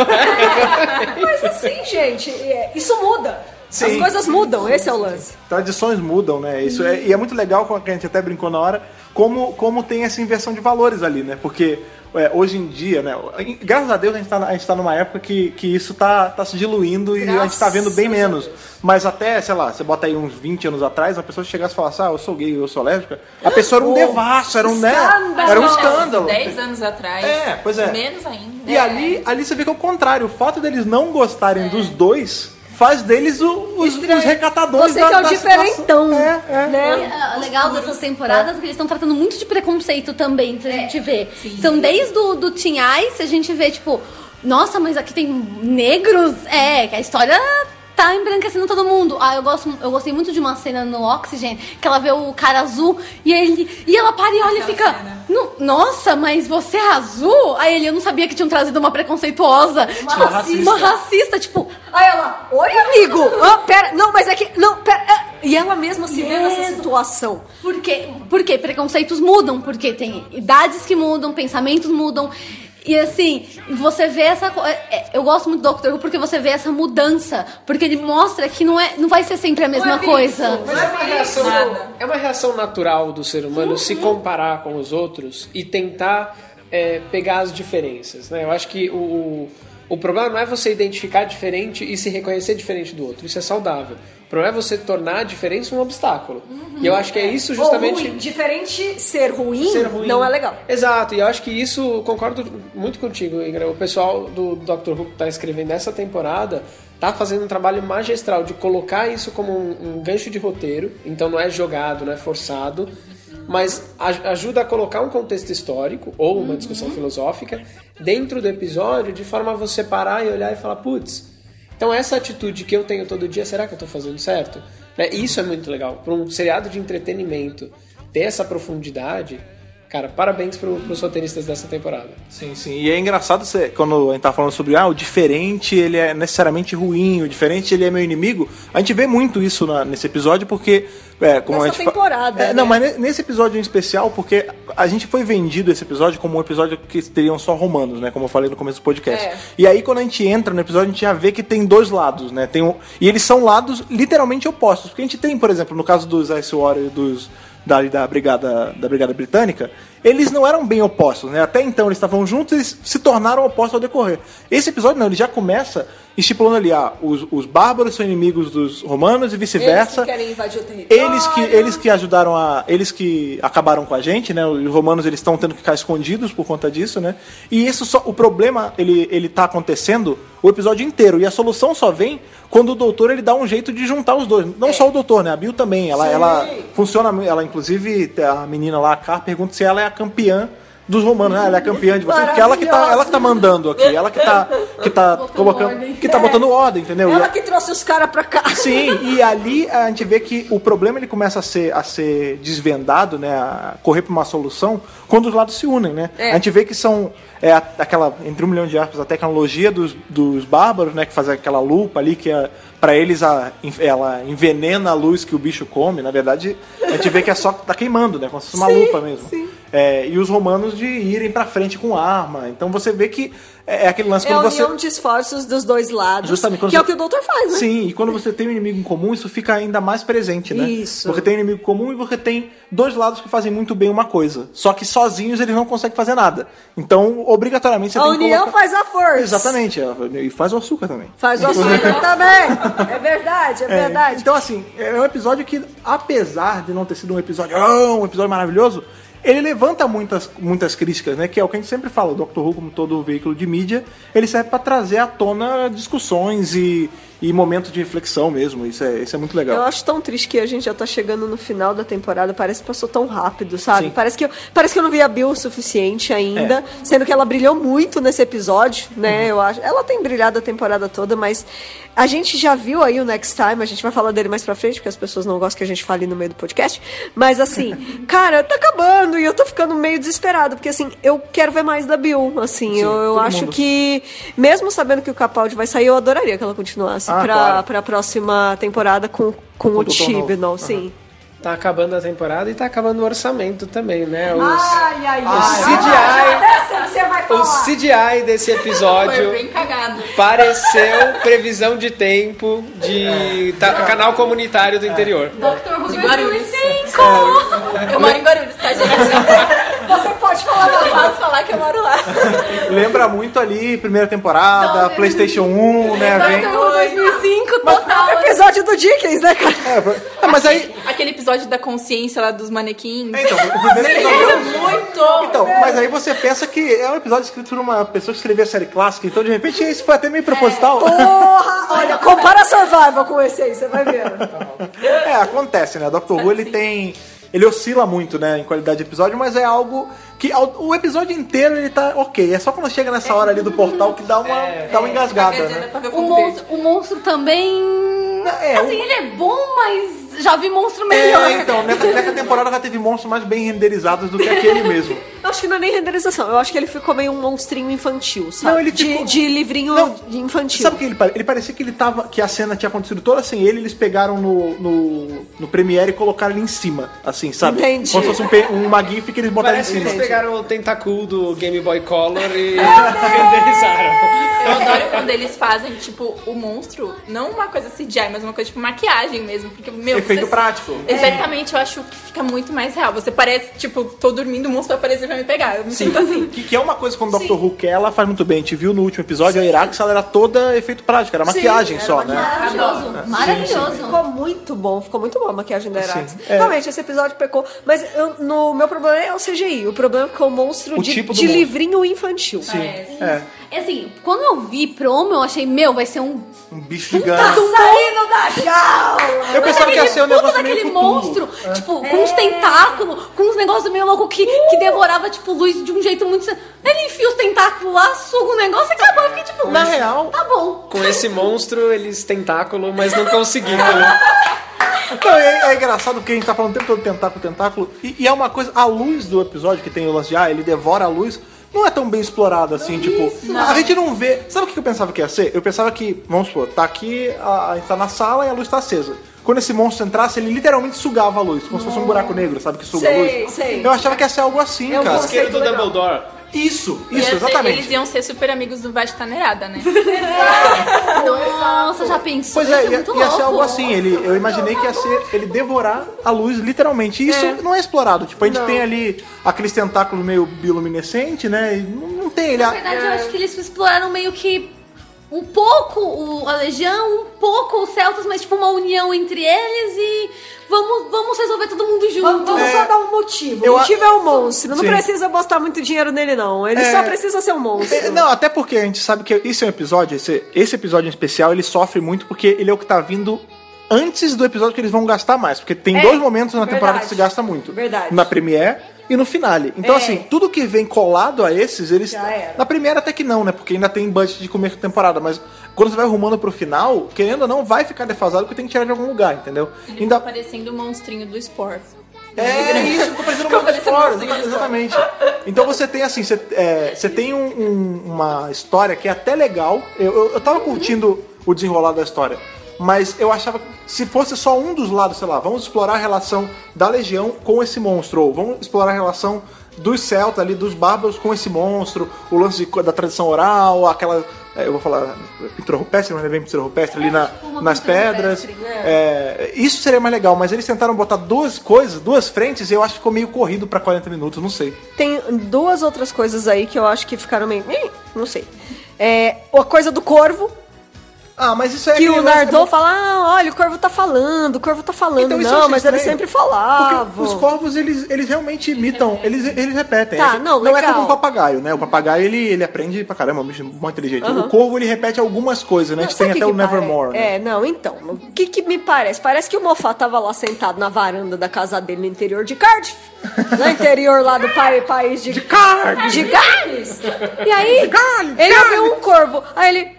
Mas assim, gente, é, isso muda. As Sim. coisas mudam, esse é o lance. Tradições mudam, né? Isso é, e é muito legal, como a gente até brincou na hora, como, como tem essa inversão de valores ali, né? Porque é, hoje em dia, né? Graças a Deus a gente tá, a gente tá numa época que, que isso tá, tá se diluindo e a gente tá vendo bem Graças menos. Mas até, sei lá, você bota aí uns 20 anos atrás, a pessoa chegasse e falasse, ah, eu sou gay, eu sou lésbica, a pessoa era um devasso, era um, né? Escândalo! Era um escândalo. 10 anos atrás. É, pois é. Menos ainda. E ali, ali você vê que é o contrário. O fato deles não gostarem dos dois faz deles o- os, os recatadores Você da, que é o diferentão. É, é. né? É, o legal dessas temporadas é que eles estão tratando muito de preconceito também, pra gente ver. Então, desde o do Teen Ice, a gente vê, tipo, nossa, mas aqui tem negros? É, que a história tá embranquecendo todo mundo. Ah, eu, gosto, eu gostei muito de uma cena no Oxygen, que ela vê o cara azul e ele e ela para e olha e fica. "No- Nossa, mas você é azul? Aí ele, eu não sabia que tinham trazido uma preconceituosa. Uma racista. Uma racista, tipo, Aí ela, oi amigo, ah, pera, não, mas é que, não, pera, ah. e ela mesma se vê nessa situação. Por quê? Porque preconceitos mudam, porque tem idades que mudam, pensamentos mudam. E assim, você vê essa. é, é, Eu gosto muito do Doctor Who porque você vê essa mudança. Porque ele mostra que não, é, não vai ser sempre a mesma coisa. Mas é uma, reação, Nada. é uma reação natural do ser humano se comparar com os outros e tentar é, pegar as diferenças. Né? Eu acho que o, o, o problema não é você identificar diferente e se reconhecer diferente do outro. Isso é saudável. O problema é você tornar a diferença um obstáculo. E eu acho que é isso justamente. Ruim, diferente ser ruim, ser ruim. não é legal. Exato, e eu acho que isso, concordo muito contigo, Ingra. O pessoal do Doctor Who que tá escrevendo essa temporada tá fazendo um trabalho magistral de colocar isso como um, um gancho de roteiro, então não é jogado, não é forçado, mas ajuda a colocar um contexto histórico ou uma discussão filosófica dentro do episódio de forma a você parar e olhar e falar, putz, então essa atitude que eu tenho todo dia, será que eu tô fazendo certo? Né? Isso é muito legal. Para um seriado de entretenimento ter essa profundidade, cara, parabéns pro, pros roteiristas dessa temporada. Sim, sim. E é engraçado você, quando a gente tá falando sobre ah, o diferente ele é necessariamente ruim, o diferente ele é meu inimigo. A gente vê muito isso na- nesse episódio porque. É, como Nessa a gente fa- temporada, É, né? Não, mas ne- nesse episódio em especial, porque a gente foi vendido esse episódio como um episódio que teriam só romanos, né? Como eu falei no começo do podcast. É. E aí, quando a gente entra no episódio, a gente já vê que tem dois lados, né? Tem um, e eles são lados literalmente opostos. Porque a gente tem, por exemplo, no caso dos Ice Warrior e dos da, da brigada da brigada britânica, eles não eram bem opostos, né? Até então eles estavam juntos, eles se tornaram opostos ao decorrer. Esse episódio não, ele já começa estipulando ali, ah, os, os bárbaros são inimigos dos romanos e Eles vice-versa. que querem invadir o território. Eles que, eles que ajudaram a. Eles que acabaram com a gente, né? Os romanos eles estão tendo que ficar escondidos por conta disso, né? E isso só. O problema ele, ele tá acontecendo o episódio inteiro. E a solução só vem quando o doutor ele dá um jeito de juntar os dois. Não só o doutor, né? A Bill também. Ela, ela funciona. Ela, inclusive, a menina lá, a Car, pergunta se ela é a campeã dos romanos, né? Ela é campeã de vocês, porque ela que tá, ela que tá mandando aqui, ela que tá, que tá colocando, ordem. que tá botando ordem, entendeu? Ela que trouxe os caras pra cá. Sim, e ali a gente vê que o problema ele começa a ser, a ser desvendado, né, a correr para uma solução quando os lados se unem, né? É. A gente vê que são é, aquela entre um milhão de aspas a tecnologia dos, dos bárbaros, né, que faz aquela lupa ali que é, para eles a, ela envenena a luz que o bicho come. Na verdade, a gente vê que é só tá queimando, né, como se fosse uma Sim, lupa mesmo. sim. É, e os romanos de irem para frente com arma. Então você vê que é, é aquele lance É a quando você união de esforços dos dois lados. Justamente, que é o você- que o doutor faz, né? Sim, e quando você tem um inimigo em comum, isso fica ainda mais presente, né? Isso. Porque tem um inimigo comum e você tem dois lados que fazem muito bem uma coisa. Só que sozinhos eles não conseguem fazer nada. Então, obrigatoriamente você A tem que união colocar... faz a força. Exatamente, é, e faz o açúcar também. Faz o açúcar também. É verdade, é, É, verdade. Então, assim, é um episódio que, apesar de não ter sido um episódio, ah, um episódio maravilhoso, ele levanta muitas, muitas críticas, né? Que é o que a gente sempre fala, o Doctor Who, como todo veículo de mídia, ele serve para trazer à tona discussões e, e momentos de reflexão mesmo. Isso é, isso é muito legal. Eu acho tão triste que a gente já tá chegando no final da temporada. Parece que passou tão rápido, sabe? Sim. Parece que, eu, parece que eu não vi a Bill o suficiente ainda. Sendo que ela brilhou muito nesse episódio, né? Eu acho. Ela tem brilhado a temporada toda, mas a gente já viu aí o Next Time. A gente vai falar dele mais pra frente, porque as pessoas não gostam que a gente fale no meio do podcast. Mas assim, cara, tá acabando e eu tô ficando meio desesperado. Porque assim, eu quero ver mais da Bill. Assim, eu, eu todo acho mundo. que, mesmo sabendo que o Capaldi vai sair, eu adoraria que ela continuasse Ah, pra, claro. pra próxima temporada com, com, o Dr. Chibnall, Novo. Tá acabando a temporada e tá acabando o orçamento também, né? Os, Ai, ai, o CGI, Você vai o CGI desse Foi episódio bem cagado. pareceu previsão de tempo de ta- canal comunitário do interior. Dr. Who De Guarulhos. 2005! Eu moro em Guarulhos, tá, gente? Você pode falar Eu posso falar que eu moro lá. Lembra muito ali, primeira temporada, Não, PlayStation 1, né? Dr. Who 2005, total. episódio do Dickens, né, cara? É, ah, mas aí. Aquele episódio da consciência lá dos manequins. Então, o primeiro episódio. Muito! Então, mas aí você pensa que é um episódio escrito por uma pessoa que escreveu a série clássica, então de repente esse foi até meio proposital. Porra! Olha, compara Survival com esse aí, você vai ver. É, acontece, né? Doctor Who ele tem. Ele oscila muito, né, em qualidade de episódio, mas é algo que ao- o episódio inteiro ele tá ok. É só quando chega nessa hora ali do portal que dá uma, dá uma engasgada, dia né? o monstro, o monstro também. É, assim, o- ele é bom, mas já vi monstro melhor. É, então, nessa, nessa temporada já teve monstros mais bem renderizados do que aquele mesmo. Eu acho que não é nem renderização, eu acho que ele ficou meio um monstrinho infantil, sabe? Não, ele de, ficou- de livrinho Não, infantil. Sabe o que ele parecia? Ele parecia que ele tava. que a cena tinha acontecido toda sem ele, eles pegaram no, no, no Premiere e colocaram ele em cima, assim, sabe? Entendi. Como se fosse um, um maguinho que eles botaram Parece em que cima. eles pegaram o Tentacool do Game Boy Color e renderizaram. Eu adoro quando eles fazem, tipo, o monstro, não uma coisa CGI, mas uma coisa tipo maquiagem mesmo. Porque, meu, Efeito você- prático. Exatamente, eu acho que fica muito mais real. Você parece, tipo, tô dormindo, o monstro vai aparecer pra me pegar. Eu me sinto assim. Que, que é uma coisa quando o Doctor Who quer, ela faz muito bem. A gente viu no último episódio, a Irax, ela era toda efeito prático, era maquiagem era só, né? Maravilhoso. Maravilhoso. Ficou muito bom, ficou muito bom a maquiagem da Irax. Sim, é. Realmente, esse episódio pecou. Mas eu- no meu problema é o CGI. O problema é que é o monstro O de, tipo de monstro. livrinho infantil. Sim. É. É assim, quando eu vi promo, eu achei, meu, vai ser um. Um bicho Tá gigante. saindo da jaula! Eu pensava que ia ser um puta negócio daquele monstro, tipo, com uns tentáculos, com uns negócios meio loucos que, que devorava, tipo, luz de um jeito muito. Ele enfia os tentáculos lá, suga o negócio e acabou. Eu fiquei tipo, Na real, tá bom. Com esse monstro, eles tentáculo, mas não conseguiram. né? Não, é, é engraçado porque a gente tá falando o tempo todo tentáculo, tentáculo. E, e é uma coisa, a luz do episódio que tem o lance de, ah, ele devora a luz, não é tão bem explorada assim, tipo. A gente não vê. Sabe o que eu pensava que ia ser? Eu pensava que, vamos supor, tá aqui, a, a gente tá na sala e a luz tá acesa. Quando esse monstro entrasse, ele literalmente sugava a luz, como se fosse um buraco negro, sabe? Que suga a Sei, luz. sei. Eu achava que ia ser algo assim, É um cara. conceito Isqueiro do legal. Dumbledore. Isso, isso, ser- exatamente. eles iam ser super amigos do Baixo Tanerada, né? Nossa, já pensou? Pois Isso é, ia, muito ia ser algo assim. Ele, eu imaginei que ia ser ele devorar a luz, literalmente. E isso não é explorado. Tipo, a gente Não. tem ali aqueles tentáculos meio bioluminescente, né? E não, não tem ele. Na verdade, eu acho que eles exploraram meio que um pouco o, a Legião, um pouco os Celtas, mas tipo uma união entre eles e vamos, vamos resolver todo mundo junto. Vamos, vamos só dar um motivo. Eu o a- motivo é o monstro. Não Sim. precisa botar muito dinheiro nele, não. Ele É. só precisa ser um monstro. É, Não, até porque a gente sabe que esse é um episódio, esse, esse episódio em especial, ele sofre muito porque ele é o que tá vindo antes do episódio que eles vão gastar mais. Porque tem É, dois momentos na temporada verdade. que se gasta muito. Verdade. Na Premiere e no finale. Então, É. assim, tudo que vem colado a esses, eles. Já era. Na primeira até que não, né? Porque ainda tem budget de começo de temporada, mas quando você vai arrumando pro final, querendo ou não, vai ficar defasado porque tem que tirar de algum lugar, entendeu? Ele Ainda... tá parecendo o monstrinho do Spore. É isso, ficou parecendo um um monstrinho exatamente. Então você tem assim, você, é, você tem um- um- uma história que é até legal. Eu, eu, eu tava curtindo o desenrolar da história. Mas eu achava que se fosse só um dos lados, sei lá, vamos explorar a relação da Legião com esse monstro, ou vamos explorar a relação dos celtas ali, dos bárbaros com esse monstro, o lance de- da tradição oral, aquela. é, eu vou falar pintura rupestre, mas não é bem pintura rupestre ali na- tipo nas pedras. rupestre, É, isso seria mais legal, mas eles tentaram botar duas coisas, duas frentes, e eu acho que ficou meio corrido pra 40 minutos, não sei. Tem duas outras coisas aí que eu acho que ficaram meio. Não sei. É, a coisa do corvo, Ah, mas isso é que o Nardô fala, ah, olha, o corvo tá falando, o corvo tá falando. Então, não, mas ele estranho. sempre falava. Porque os corvos, eles, eles realmente imitam, eles, eles repetem. Tá, É não, não é legal. como um papagaio, né? O papagaio, ele, ele aprende pra caramba, é um bicho muito inteligente. O corvo, ele repete algumas coisas, né? A gente tem até o Nevermore, né? É, não, então. O que que me parece? Parece que o Mofá tava lá sentado na varanda da casa dele no interior de Cardiff. no interior lá do pai, país de... De Cardiff! De Gales! E aí, ele ouviu um corvo. Aí ele...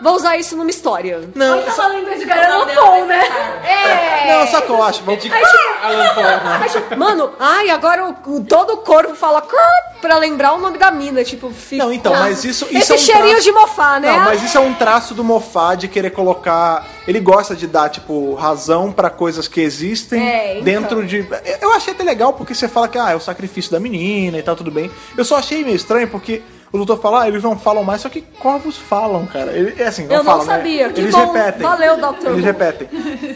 Vou usar isso numa história. Não, Tá só- falando de Garana Paul, né? É. não, só que eu acho. vamos- De Alan Paul. Tipo, Mano, ai, agora o, o- todo corvo fala "Cá", pra lembrar o nome da mina. Tipo, fica... Não, então, mas isso, isso Esse é um cheirinho traço- de mofá, né? Não, mas isso é um traço do Mofá de querer colocar. Ele gosta de dar, tipo, razão pra coisas que existem É, então. dentro de. Eu achei até legal porque você fala que ah, é o sacrifício da menina e tal, tudo bem. Eu só achei meio estranho porque. O doutor fala, ah, eles não falam mais, só que corvos falam, cara. Ele, é assim, não Eu não falam, né? sabia, que Eles bom. repetem. Valeu, doutor. Eles repetem.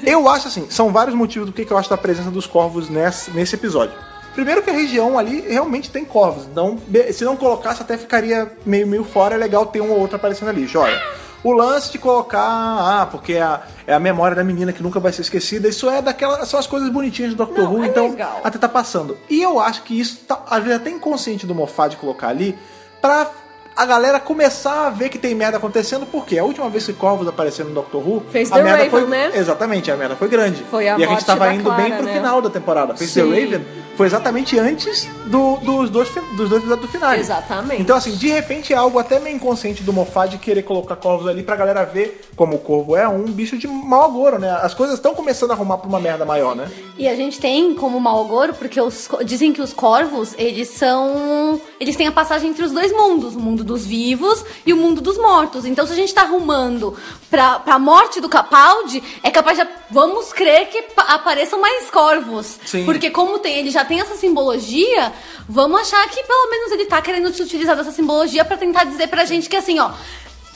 Eu acho assim, são vários motivos do que que eu acho da presença dos corvos nesse, nesse episódio. Primeiro que a região ali realmente tem corvos, então se não colocasse até ficaria meio meio fora, é legal ter um ou outro aparecendo ali, joia. O lance de colocar, ah, porque é a, é a memória da menina que nunca vai ser esquecida, isso é daquelas, são as coisas bonitinhas do Dr. Não, Who, é então legal. até tá passando. E eu acho que isso tá, às vezes até inconsciente do Moffat de colocar ali, pra a galera começar a ver que tem merda acontecendo, porque a última vez que Corvos apareceu no Doctor Who, Fez a The merda Raven, foi, né? Exatamente, a merda foi grande. Foi a e a gente tava indo Clara, bem pro né? final da temporada. Fez The Sim. Raven foi exatamente antes do- dos, dois, dos dois episódios do final. Exatamente. Então, assim, de repente é algo até meio inconsciente do Moffat de querer colocar corvos ali pra galera ver como o corvo é um bicho de mau agouro, né? As coisas estão começando a arrumar pra uma merda maior, né? E a gente tem como mau agouro, porque os, dizem que os corvos, eles são. Eles têm a passagem entre os dois mundos, o mundo dos vivos e o mundo dos mortos. Então, se a gente tá arrumando pra, pra morte do Capaldi, é capaz de. Vamos crer que pa- apareçam mais corvos. Sim. Porque, como tem, ele já tem essa simbologia, vamos achar que pelo menos ele tá querendo se utilizar dessa simbologia pra tentar dizer pra gente que assim, ó,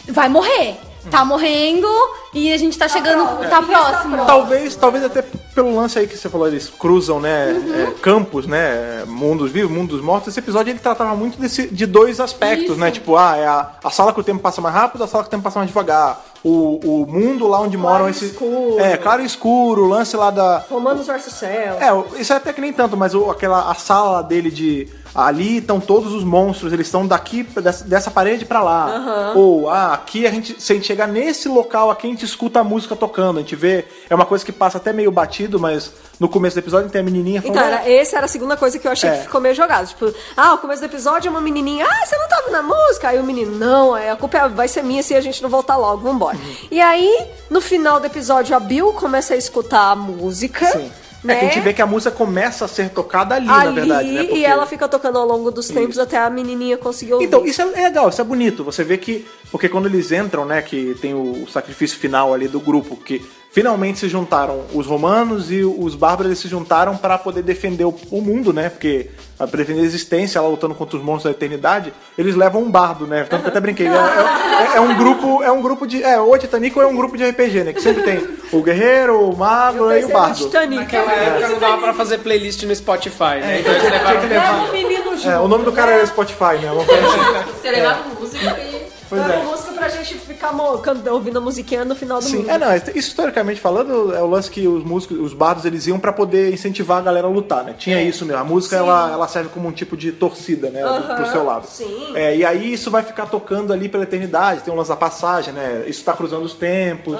vai morrer. Tá morrendo e a gente tá chegando. Tá próximo. Talvez, talvez até pelo lance aí que você falou, eles cruzam, né, Uhum. é, campos, né, mundos vivos, mundos mortos. Esse episódio ele tratava muito desse, de dois aspectos, Isso. né, tipo, ah, é a, a sala que o tempo passa mais rápido, a sala que o tempo passa mais devagar. O, o mundo lá onde moram e esses... escuro. É, claro e escuro, o lance lá da... Romanos versus céu. É, isso é até que nem tanto, mas o- aquela a sala dele de ali estão todos os monstros, eles estão daqui dessa, dessa parede pra lá. Ou ah, aqui a gente se a gente chegar nesse local aqui a gente escuta a música tocando, a gente vê, é uma coisa que passa até meio batido, mas no começo do episódio tem a menininha falando Então, era, essa era a segunda coisa que eu achei É. que ficou meio jogado. Tipo, ah, o começo do episódio é uma menininha, ah, você não tá ouvindo a música? Aí o menino, não, é, a culpa é- vai ser minha se a gente não voltar logo, vambora. Uhum. E aí, no final do episódio, a Bill começa a escutar a música. Sim. Né? É que a gente vê que a música começa a ser tocada ali, na ali, verdade, né? Porque- e ela fica tocando ao longo dos tempos até a menininha conseguir ouvir. Então, isso é legal, isso é bonito. Você vê que. Porque quando eles entram, né, que tem o sacrifício final ali do grupo, que finalmente se juntaram os romanos e os bárbaros eles se juntaram para poder defender o, o mundo, né? Porque a defender a existência, ela lutando contra os monstros da eternidade, eles levam um bardo, né? Tanto que eu até brinquei. É, é- é um grupo, é um grupo de. É, o Titanic é um grupo de RPG, né? Que sempre tem o guerreiro, o mago e o bardo. Titanic. Naquela época não dava pra fazer playlist no Spotify, né? Então eles levaram Tinha que levar- menino junto. É, o nome do cara era Spotify, né? Uma coisa assim. Você levava música e. Pois é. Pra gente ficar ouvindo a musiquinha no final do Sim, mundo. é, não, isso historicamente falando, é o lance que os músicos, os bardos, eles iam pra poder incentivar a galera a lutar, né? Tinha isso mesmo. A música, ela, ela serve como um tipo de torcida, né? do- pro seu lado. sim. É, e aí isso vai ficar tocando ali pela eternidade, tem um lance da passagem, né? Isso tá cruzando os tempos.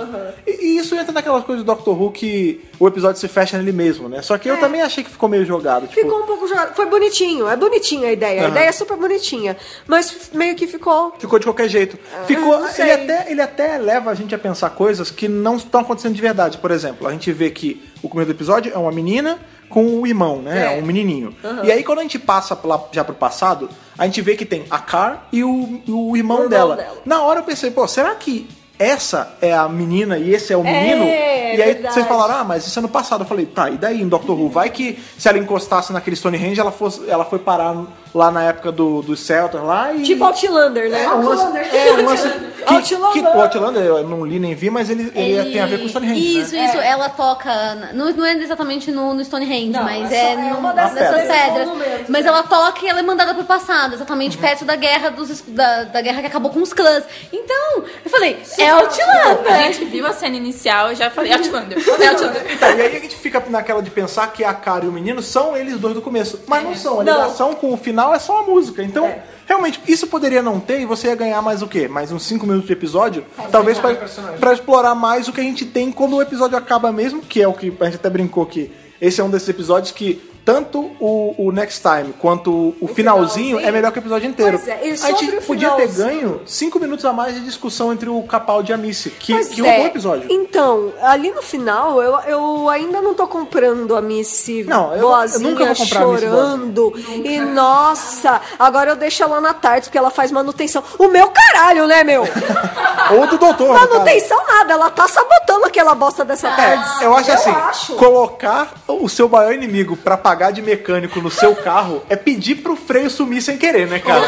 E, e isso entra naquelas coisas do Doctor Who que o episódio se fecha nele mesmo, né? Só que eu também achei que ficou meio jogado. Tipo, Ficou um pouco jogado. Foi bonitinho, é bonitinha a ideia. A Aham. ideia é super bonitinha. Mas meio que ficou. Ficou de qualquer jeito. Ficou, não sei. ele, até, ele até leva a gente a pensar coisas que não estão acontecendo de verdade. Por exemplo, a gente vê que o começo do episódio é uma menina com o irmão, né? É. Um menininho. E aí quando a gente passa lá já pro passado, a gente vê que tem a Car e o, o irmão, irmão dela. dela. Na hora eu pensei, pô, será que essa é a menina e esse é o menino? É, e aí verdade. vocês falaram, ah, mas isso é no passado. Eu falei, tá, e daí em Doctor Who? Vai que se ela encostasse naquele Stonehenge, ela, fosse, ela foi parar lá na época do, dos Celtas lá e... Tipo Outlander, né? É, lance, é, um lance que, Outlander. que o Outlander eu não li nem vi, mas ele, ele, tem a ver com o Stonehenge, Isso, né? isso. Ela toca. Não, não é exatamente no, no Stonehenge, Não, mas é é, só- é uma nessas pedras. Mas né? ela toca e ela é mandada pro passado, Uhum. exatamente perto da guerra dos, da, da guerra que acabou com os clãs. Então, eu falei, é Outlander. A gente viu a cena inicial e já falei, Outlander. É Outlander. Então, e aí a gente fica naquela de pensar que a Cara e o menino são eles dois do começo. Mas não são. A Não. ligação com o final é só a música. Então, realmente, isso poderia não ter e você ia ganhar mais o quê? Mais uns 5 minutos de episódio? Talvez pra, pra explorar mais o que a gente tem quando o episódio acaba mesmo, que é o que a gente até brincou que esse é um desses episódios que tanto o, o Next Time quanto o, finalzinho, finalzinho. é melhor que o episódio inteiro. Pois é, a gente o podia ter ganho 5 minutos a mais de discussão entre o Capaldi e a Missy, que, Pois que é. roubou o episódio. Então, ali no final, eu, eu ainda não tô comprando a Missy Não, eu- eu boazinha nunca vou comprar a Missy chorando. E nossa, agora eu deixo ela na tarde porque ela faz manutenção. O meu caralho, né, meu? Ou do doutor. manutenção nada, ela tá sabotando aquela bosta dessa tarde. É, eu acho assim, acho. colocar o seu maior inimigo pra pagar de mecânico no seu carro é pedir pro freio sumir sem querer, né, cara?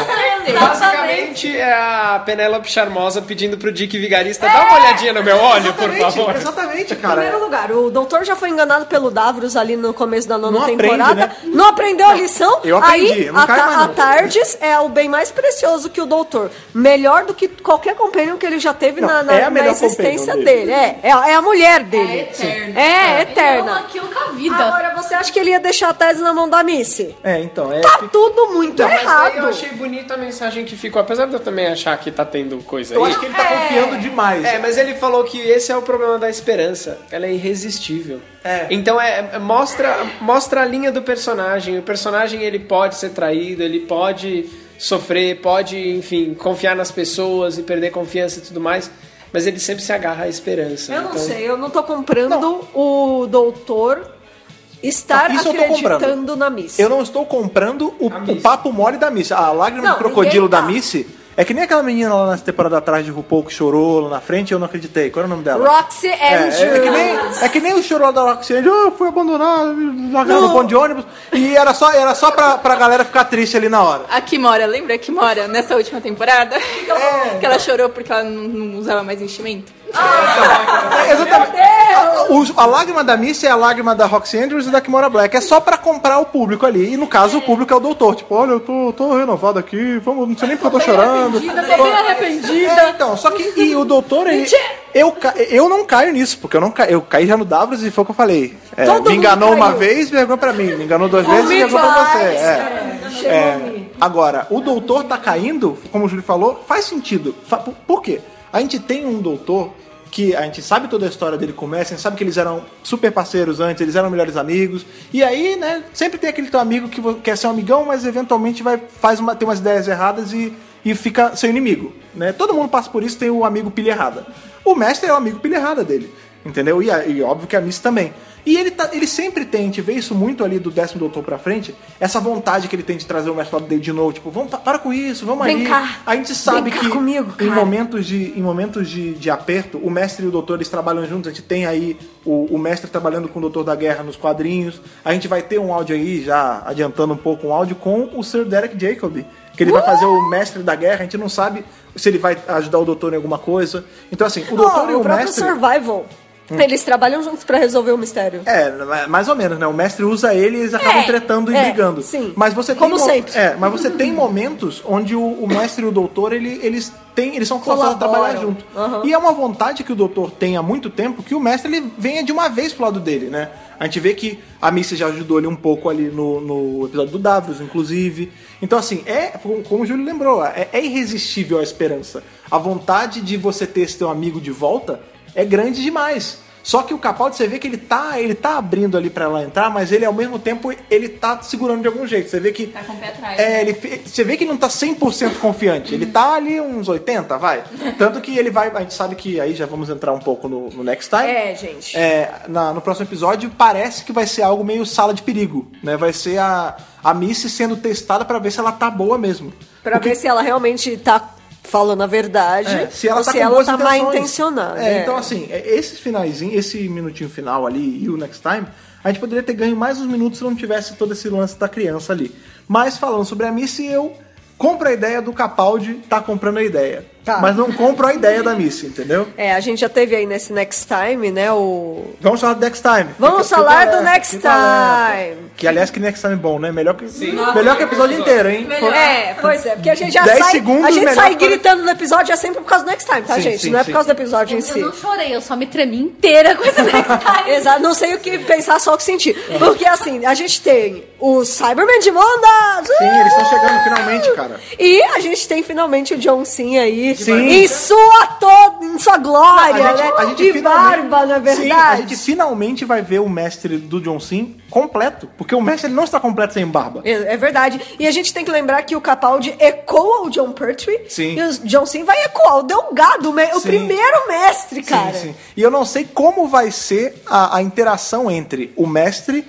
Basicamente é a Penélope Charmosa pedindo pro Dick Vigarista dar uma olhadinha no meu olho, por favor. exatamente, Em primeiro cara. lugar, o doutor já foi enganado pelo Davros ali no começo da nona Não aprende, temporada. né? Não aprendeu a lição. eu aprendi, Aí eu não a, caio Ta- mais a. Tardes é o bem mais precioso que o doutor. Melhor do que qualquer companion que ele já teve Não, na, na- é na existência companion dele. É, é, a- é a mulher dele. É eterna. É, eterna. Ele ama aquilo com a vida. Agora, você acha que ele ia deixar a Tese na mão da Missy? É, então, é. Tá tudo muito Mas aí errado. eu achei bonita a mensagem que ficou, apesar de eu também achar que tá tendo coisa Eu aí. acho que ele tá confiando demais. É, mas ele falou que esse é o problema da esperança. Ela é irresistível. É. Então é, é- mostra, mostra a linha do personagem. O personagem ele pode ser traído, ele pode sofrer, pode, enfim, confiar nas pessoas e perder confiança e tudo mais. Mas ele sempre se agarra à esperança. Eu não Então, sei, eu não tô comprando o doutor estar comprando. acreditando na Missy. Eu não estou comprando o, o papo mole da Missy. A lágrima Não, de crocodilo ninguém da tá. Missy é que nem aquela menina lá na temporada atrás de RuPaul que chorou lá na frente eu não acreditei. Qual era o nome dela? Roxy É, Andrews. é, é que nem, é que nem o choro lá da Roxane, ah, fui abandonado, largaram no ponto de ônibus. E era só, era só pra, pra galera ficar triste ali na hora. A Kimora, lembra a Kimora nessa última temporada? que ela chorou porque ela não, não usava mais enchimento? É, exatamente. A, os- a lágrima da Missy é a lágrima da Roxy Andrews e da Kimora Black. É só pra comprar o público ali. E no caso, o público é o doutor. Tipo, olha, eu tô, tô renovado aqui, vamos, não sei nem porque eu tô chorando. tô bem arrependida. É, então, só que e o doutor, ele, eu, eu não caio nisso, porque eu não ca- eu caí já no Davros e foi o que eu falei. É, me enganou uma vez, vergonha pra mim. Me enganou duas vezes, vergonha pra você. É. É, agora, o doutor tá caindo, como o Júlio falou, faz sentido. Por quê? A gente tem um doutor que a gente sabe toda a história dele começa, a gente sabe que eles eram super parceiros antes, eles eram melhores amigos. E aí, né, sempre tem aquele teu amigo que quer ser um amigão, mas eventualmente vai faz uma, tem umas ideias erradas e, e fica seu inimigo, né? Todo mundo passa por isso, tem o amigo pilha errada. O mestre é o amigo pilha errada dele, entendeu? E, e óbvio que a Miss também. E ele, tá, ele sempre tem, a gente vê isso muito ali do décimo doutor pra frente, essa vontade que ele tem de trazer o lado dele de novo, tipo, vamos, pa- para com isso, vamos ali. cá. A gente sabe que comigo, em momentos, de, em momentos de, de aperto, o mestre e o doutor eles trabalham juntos. A gente tem aí o, o mestre trabalhando com o doutor da guerra nos quadrinhos. A gente vai ter um áudio aí, já adiantando um pouco, um áudio com o Sir Derek Jacobi. Que ele vai fazer o mestre da guerra, a gente não sabe se ele vai ajudar o doutor em alguma coisa. Então, assim, o doutor Oh, e o o mestre. Survival. Eles trabalham juntos pra resolver o mistério. É, mais ou menos, né? O mestre usa ele e eles acabam É, tretando e é, brigando. sim. Mas você Como tem mo- sempre. É, mas você tem momentos onde o, o mestre e o doutor, ele- eles têm, eles são forçados a trabalhar junto. Aham. E é uma vontade que o doutor tem há muito tempo que o mestre ele venha de uma vez pro lado dele, né? A gente vê que a Missy já ajudou ele um pouco ali no, no episódio do Davros, inclusive. Então, assim, é, como como o Júlio lembrou, é, é irresistível a esperança. A vontade de você ter esse teu amigo de volta é grande demais. Só que o Capaldi, você vê que ele tá, ele tá abrindo ali pra ela entrar, mas ele ao mesmo tempo ele tá segurando de algum jeito. Você vê que Tá com o pé atrás. é, ele, fe- você vê que ele não tá 100% confiante. Ele tá ali uns 80, vai. Tanto que ele vai, a gente sabe que aí já vamos entrar um pouco no, no next time. É, gente. É, na- no próximo episódio parece que vai ser algo meio sala de perigo, né? Vai ser a, a Missy sendo testada pra ver se ela tá boa mesmo. Pra Porque- ver se ela realmente tá falando a verdade é, se ela tá se ela tá mal intencionada. É, É. Então, assim, é, esse finalzinho, esse minutinho final ali e o next time, a gente poderia ter ganho mais uns minutos se não tivesse todo esse lance da criança ali. Mas falando sobre a Missy, eu compro a ideia do Capaldi tá comprando a ideia. Tá. Mas não compro a ideia da Missy, entendeu? É, a gente já teve aí nesse Next Time, né, o... Vamos falar do Next Time. Vamos Fica- falar fica do Next. Time. Que aliás, que Next Time é bom, né? Melhor que, Nossa, melhor que o episódio inteiro, hein? É, pois é, porque a gente já 10 sai, segundos a gente melhor sai para- gritando no episódio é sempre por causa do Next Time, tá, Sim, gente? sim, não é sim. por causa do episódio em Eu si. não chorei, eu só me tremi inteira com esse next time. Exato, não sei o que pensar, só o que sentir. Porque assim, a gente tem o Cyberman de Mondas! Sim, eles estão chegando finalmente, cara. E a gente tem finalmente o John Cena aí Sim. em sua toda, em sua glória, né? de finalmente- barba, na Sim, verdade. a gente finalmente vai ver o mestre do John Sim completo. Porque o mestre não está completo sem barba. É, é verdade. E a gente tem que lembrar que o Capaldi ecoa o John Pertwee. Sim. E o John Cena vai ecoar o Delgado, o, me- o Sim. primeiro mestre, cara. Sim, sim. E eu não sei como vai ser a, a interação entre o mestre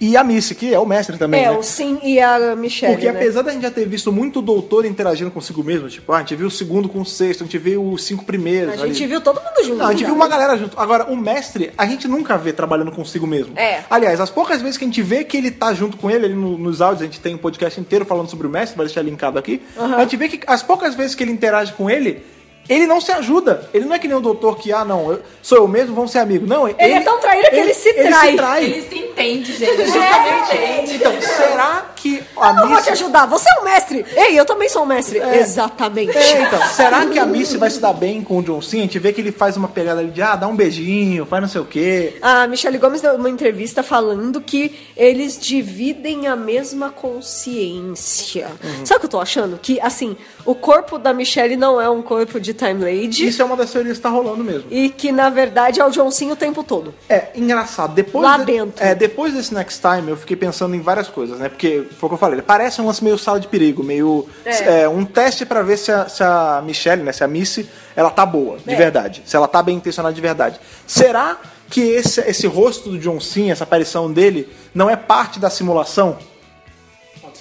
e a Missy, que é o mestre também, É, né? o Sim e a Michelle, Porque né? apesar da gente já ter visto muito doutor interagindo consigo mesmo, tipo, ah, a gente viu o segundo com o sexto, a gente viu os cinco primeiros. A ali. gente viu todo mundo junto. Não, a gente já. viu uma galera junto. Agora, o mestre, a gente nunca vê trabalhando consigo mesmo. É. Aliás, as poucas vezes que a gente vê que ele tá junto com ele, ali no- nos áudios, a gente tem um podcast inteiro falando sobre o mestre, vai deixar linkado aqui. A gente vê que as poucas vezes que ele interage com ele, ele não se ajuda. Ele não é que nem o doutor que, ah, não, eu- sou eu mesmo, vamos ser amigos. Não, ele, é tão traíra que ele se trai. Ele se entende, gente. Exatamente. Então, será que a Eu não vou Missy... te ajudar, você é um mestre. Ei, eu também sou um mestre. Exatamente. É, então, será que a Missy vai se dar bem com o John Cena? A gente vê que ele faz uma pegada ali de, ah, dá um beijinho, faz não sei o quê. A Michelle Gomes deu uma entrevista falando que eles dividem a mesma consciência. Uhum. Sabe o que eu tô achando? Que, assim, o corpo da Michelle não é um corpo de Time Lady. Isso é uma das teorias que tá rolando mesmo. E que, na verdade, é o John Cena o tempo todo. É, engraçado. Depois Lá de- dentro. É, depois desse Next Time, eu fiquei pensando em várias coisas, né? Porque, foi o que eu falei, parece um lance meio sala de perigo, meio... É. é, um teste pra ver se a, se a Michelle, né? Se a Missy, ela tá boa, de É. verdade. Se ela tá bem intencionada de verdade. Será que esse, esse rosto do John Cena, essa aparição dele, não é parte da simulação?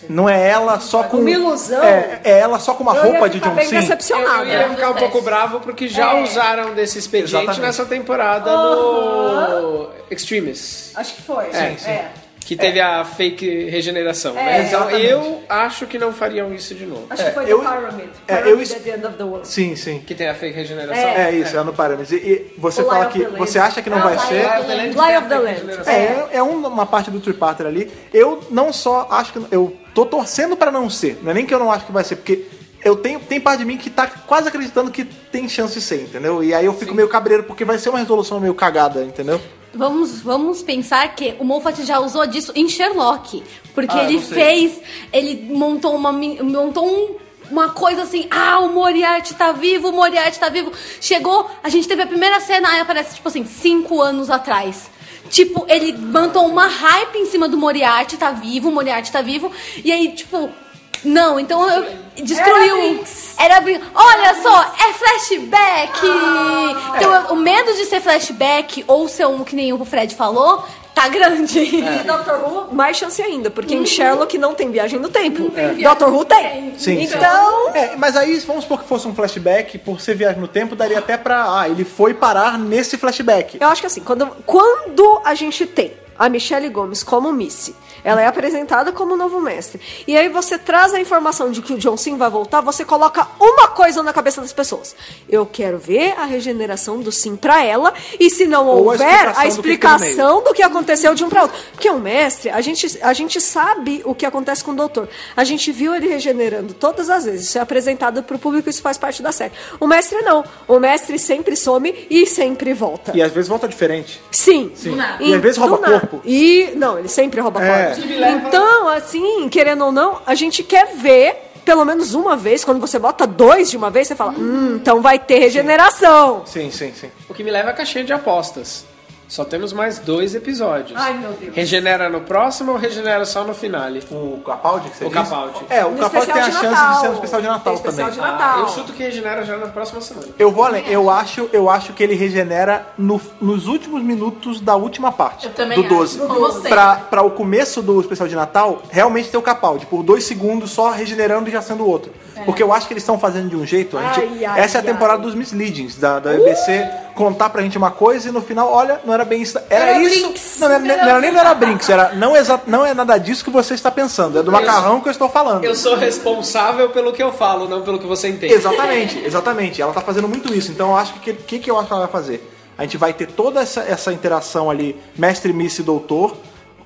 Não é ela só com... Uma ilusão. É, é ela só com uma Eu roupa de John bem Cena? Eu, decepcionada. eu ia ficar um pouco bravo porque já usaram desse expediente Exatamente. nessa temporada no Extremis. Acho que foi. É, Que teve a fake regeneração. É, né? Então exatamente. eu acho que não fariam isso de novo. Acho que foi eu- Pyramid. é, eu Pyramid es- at the end of the world. Sim, sim. Que tem a fake regeneração. É, isso, é, no parâmetro. E, e você O fala que você acha que não vai ser. Lie of the Land. É, é um- uma parte do Triparter ali. Eu não só acho que. Eu tô torcendo pra não ser. Não é nem que eu não acho que vai ser, porque eu tenho. Tem parte de mim que tá quase acreditando que tem chance de ser, entendeu? E aí eu fico meio cabreiro, porque vai ser uma resolução meio cagada, entendeu? Vamos, vamos pensar que o Moffat já usou disso em Sherlock. Porque Ah, ele fez. Ele montou uma. montou um- Uma coisa assim, ah, o Moriarty tá vivo, o Moriarty tá vivo. Chegou, a gente teve a primeira cena, aí aparece, tipo assim, cinco anos atrás. Tipo, ele montou uma hype em cima do Moriarty tá vivo, o Moriarty tá vivo. E aí, tipo, não, então eu, destruiu. Era brin- Olha só, é flashback! Então, eu- o medo de ser flashback ou ser um que nem o Fred falou, tá grande. E Doctor Who, mais chance ainda, porque em Sherlock não tem viagem no tempo. Doctor Who tem. Sim, Então, É, mas aí, vamos supor que fosse um flashback, por ser viagem no tempo, daria até pra. Ah, ele foi parar nesse flashback. eu acho que assim, quando, quando a gente tem a Michelle Gomes como Missy, Ela é apresentada como novo mestre. E aí você traz a informação de que o John Sim vai voltar, você coloca uma coisa na cabeça das pessoas. Eu quero ver a regeneração do Sim pra ela, e se não Ou a houver, a explicação do que explicação do que aconteceu de um pra outro. Porque o mestre, a gente, a gente sabe o que acontece com o doutor. A gente viu ele regenerando todas as vezes. Isso é apresentado pro público, isso faz parte da série. O mestre não. O mestre sempre some e sempre volta. E às vezes volta diferente. Sim. Sim. nada. E às vezes rouba corpo. E não, ele sempre rouba É. corpo. Então, assim, querendo ou não, a gente quer ver pelo menos uma vez, quando você bota dois de uma vez, você fala, hum, então vai ter regeneração. Sim, sim, sim. O que me leva à caixinha de apostas. Só temos mais dois episódios. Ai, meu Deus. Regenera no próximo ou regenera só no finale? O Capaldi que você O disse? Capaldi. É, o No Capaldi tem a especial de chance de Natal. ser um especial de Natal Tem especial também. de Natal. Ah, eu chuto que regenera já na próxima semana. Eu vou além. Eu acho, eu acho que ele regenera no- nos últimos minutos da última parte. Eu também do acho, 12. com você. Pra, pra o começo do especial de Natal, realmente ter o Capaldi. Por dois segundos só regenerando e já sendo o outro. Porque eu acho que eles estão fazendo de um jeito. a gente- Ai, ai, essa é a temporada ai. dos misleadings da, da BBC. Contar pra gente uma coisa e no final, olha, não era bem isso. Era, Era isso. Brinks. Não, era, não era nem não era Brinks, era não, exa, não é nada disso que você está pensando. É do macarrão que eu estou falando. Eu sou responsável pelo que eu falo, não pelo que você entende. Exatamente, exatamente. Ela tá fazendo muito isso. Então eu acho que o que, que eu acho que ela vai fazer? A gente vai ter toda essa, essa interação ali, mestre, miss e doutor.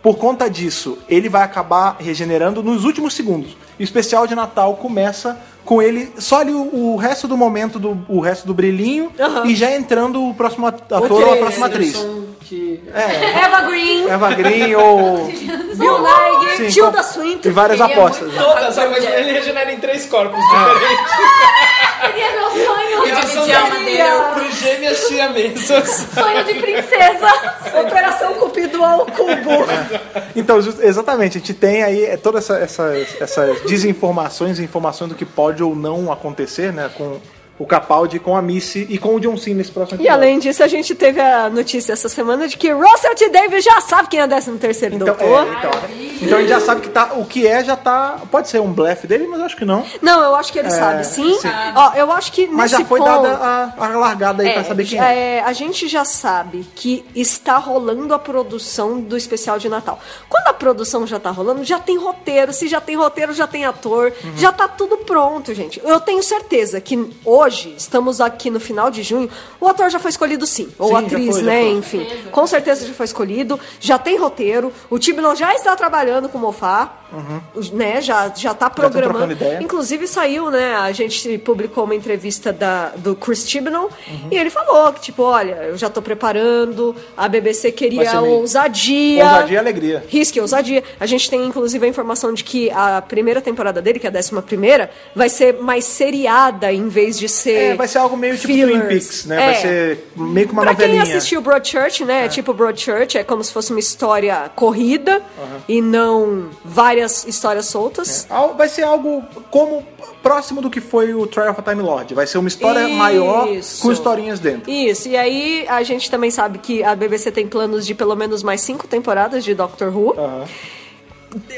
Por conta disso, ele vai acabar regenerando nos últimos segundos. E o especial de Natal começa com ele só ali o, o resto do momento do o resto do brilhinho e já entrando o próximo ator ou a próxima atriz. Anderson, que... É, Eva Green, Eva Green ou Bill Nighy, Tilda com- Swinton. e várias apostas. né? Todas, mas ele regenera em três corpos Ah. diferentes. Seria meu sonho. Dividir a alma dele. Pro gêmeas siamesas. Sonho de princesa. Operação Cupido ao cubo. Então, just- exatamente, a gente tem aí é, todas essa, essas, essas desinformações e informações do que pode ou não acontecer, né? Com o Capaldi, com a Missy e com o John Cena nesse próximo E episódio. além disso, a gente teve a notícia essa semana de que Russell T. Davis já sabe quem é o 13 terceiro Então, doutor. é, então, então a gente já sabe que tá, o que é já tá. Pode ser um blefe dele, mas eu acho que não. Não, eu acho que ele sabe, sim. sim. Ó, eu acho que Mas já foi ponto, dada a, a largada aí pra saber quem é. é, a gente já sabe que está rolando a produção do especial de Natal. Quando a produção já tá rolando, já tem roteiro. Se já tem roteiro, já tem ator. Uhum. Já tá tudo pronto, gente. Eu tenho certeza que hoje, estamos aqui no final de junho, o ator já foi escolhido sim. Ou Sim, atriz, foi, né? Enfim. Com certeza já foi escolhido. Já tem roteiro. O Tibnon já está trabalhando com o Mofá. Né? Já, já tá trocando programando. ideia. Inclusive saiu, né? A gente publicou uma entrevista da, do Chris Chibnall Uhum. e ele falou que, tipo, olha, eu já tô preparando, a BBC Vai queria ousadia. Ousadia e alegria. Risque, ousadia. A gente tem, inclusive, a informação de que a primeira temporada dele, que é a décima primeira, vai ser mais seriada em vez de ser. É, vai ser algo meio tipo fillers. Twin Peaks, né? Vai É. ser meio que uma pra novelinha. quem assistiu Broadchurch, né? É. Tipo Broadchurch, é como se fosse uma história corrida e não várias histórias soltas. Al- Vai ser algo como próximo do que foi o Trial of a Time Lord. Vai ser uma história Isso. maior com historinhas dentro. Isso, e aí a gente também sabe que a BBC tem planos de pelo menos mais cinco temporadas de Doctor Who. Aham.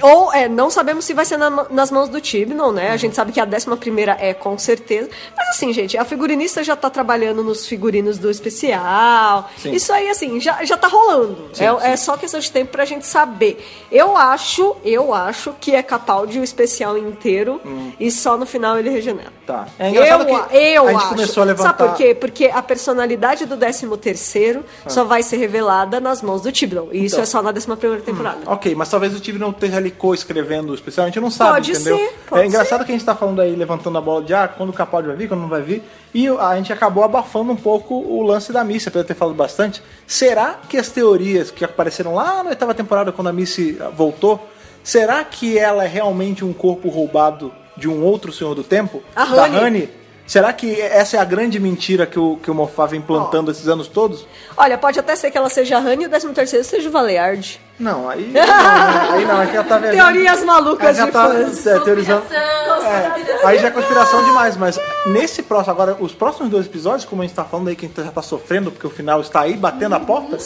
Ou, é, não sabemos se vai ser na- nas mãos do Tibnon, né? A gente sabe que a décima primeira é, com certeza. Mas assim, gente, a figurinista já tá trabalhando nos figurinos do especial. Sim. Isso aí, assim, já, já tá rolando. Sim, é, sim. é só questão de tempo pra gente saber. Eu acho, eu acho que é Capaldi o especial inteiro e só no final ele regenera. Tá. É engraçado eu, que eu a gente acho. começou a levantar... Sabe por quê? Porque a personalidade do 13 terceiro Ah. só vai ser revelada nas mãos do Tibnon. E isso Então. é só na décima primeira temporada. Ok, mas talvez o time não esteja ali co-escrevendo o especial, a gente não sabe, Pode entendeu? ser, pode é engraçado que a gente tá falando aí, levantando a bola de ah, quando o Capaldi vai vir, quando não vai vir, e a gente acabou abafando um pouco o lance da Missy, apesar de ter falado bastante. Será que as teorias que apareceram lá na oitava temporada, quando a Missy voltou, será que ela é realmente um corpo roubado de um outro Senhor do Tempo? A da Honey. Honey? Será que essa é a grande mentira que o, que o Moffat vem plantando esses anos todos? Olha, pode até ser que ela seja a Honey e o 13 terceiro seja o Valeard. Não, aí não, aí não, é que ela tá velha. Teorias malucas de tá fãs. é, teorizando. É, aí já é conspiração demais, mas nesse próximo, agora, os próximos dois episódios, como a gente tá falando aí, que a gente já tá sofrendo, porque o final está aí batendo a porta,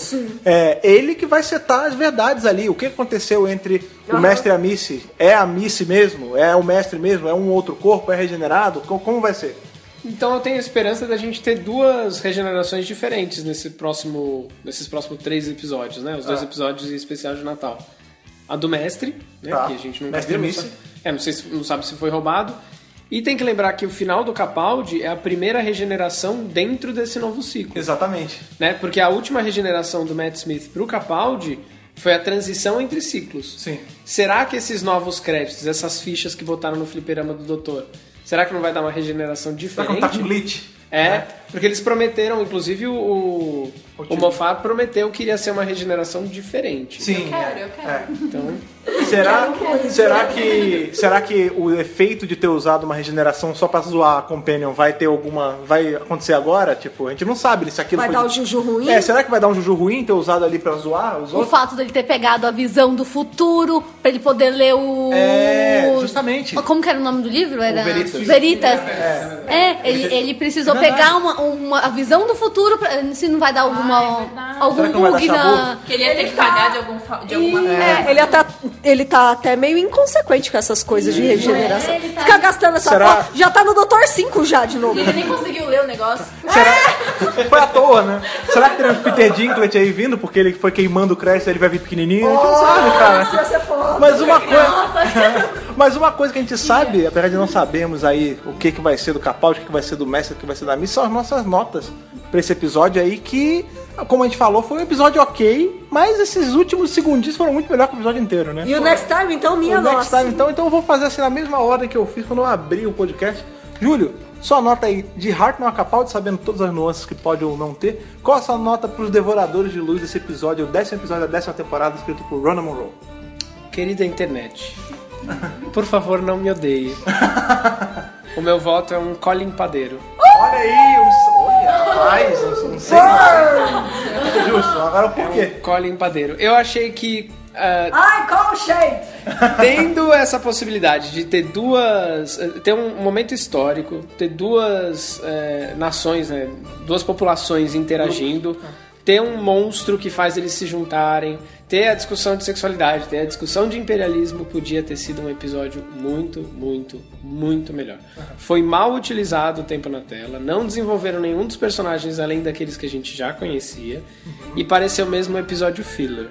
é ele que vai setar as verdades ali. O que aconteceu entre o mestre e a Missy? É a Missy mesmo? É o mestre mesmo? É um outro corpo? É regenerado? Co- Como vai ser? Então eu tenho a esperança da gente ter duas regenerações diferentes nesse próximo, nesses próximos três episódios, né? Os dois Ah. episódios em especial de Natal. a do mestre, né? Tá. Que a gente nunca Mestre viu, não é, não, sei se, não sabe se foi roubado. E tem que lembrar que o final do Capaldi é a primeira regeneração dentro desse novo ciclo. Exatamente. Né? Porque a última regeneração do Matt Smith pro Capaldi foi a transição entre ciclos. Sim. Será que esses novos créditos, essas fichas que botaram no fliperama do doutor, será que não vai dar uma regeneração Será que diferente? não tá com glitch? É, porque eles prometeram, inclusive o, o, o. Moffat prometeu que iria ser uma regeneração diferente. Sim. Quero, eu quero. É. Então, Será, será, que, será que o efeito de ter usado uma regeneração só pra zoar a Companion vai ter alguma. vai acontecer agora? Tipo, a gente não sabe se aquilo Vai foi dar o de- juju ruim? É, será que vai dar um juju ruim ter usado ali pra zoar os O outros? fato dele ter pegado a visão do futuro pra ele poder ler o. É, justamente. Como que era o nome do livro? Era Veritas. Veritas. É, ele, ele precisou É pegar uma, uma, a visão do futuro pra, se não vai dar alguma, Ah, é algum bug na. Que ele ia ter que pagar de, algum, fa- de alguma É, ele, tá, ele tá até meio inconsequente com essas coisas de regeneração. ele tá- Ficar gastando essa Será- porra. Já tá no Doutor 5 já de novo. Ele nem conseguiu ler o negócio. Será? Foi à toa, né? Será que teremos Peter Dinklage aí vindo porque ele foi queimando o crédito ele vai vir pequenininho? A gente não sabe, cara. Mas uma coisa. Mas uma coisa que a gente sabe, apesar de não sabermos aí o que, que vai ser do Capaldi, o que, vai ser do Mestre, o que vai ser da Miss, são as nossas notas pra esse episódio aí, que, como a gente falou, foi um episódio ok, mas esses últimos segundinhos foram muito melhor que o episódio inteiro, né? E o Next Time, então, minha o next nossa. time, então, então eu vou fazer assim na mesma ordem que eu fiz quando eu abri o podcast. Júlio, sua nota aí de Hartman a Capaldi, sabendo todas as nuances que pode ou não ter. Qual a sua nota pros Devoradores de Luz desse episódio, o décimo episódio da décima temporada, escrito por Ronald Monroe? querida internet, por favor não me odeie. O meu voto é um Colin Padeiro. Olha aí, um, olha, rapaz, um, um seis. Justo, agora por quê? Colin Padeiro. Eu achei que ah, Ai, qual o shape? tendo essa possibilidade de ter duas. ter um momento histórico, ter duas eh, nações, né, duas populações interagindo, ter um monstro que faz eles se juntarem, ter a discussão de sexualidade, ter a discussão de imperialismo, podia ter sido um episódio muito, muito, muito melhor. Foi mal utilizado o tempo na tela, não desenvolveram nenhum dos personagens além daqueles que a gente já conhecia, e pareceu mesmo um episódio filler.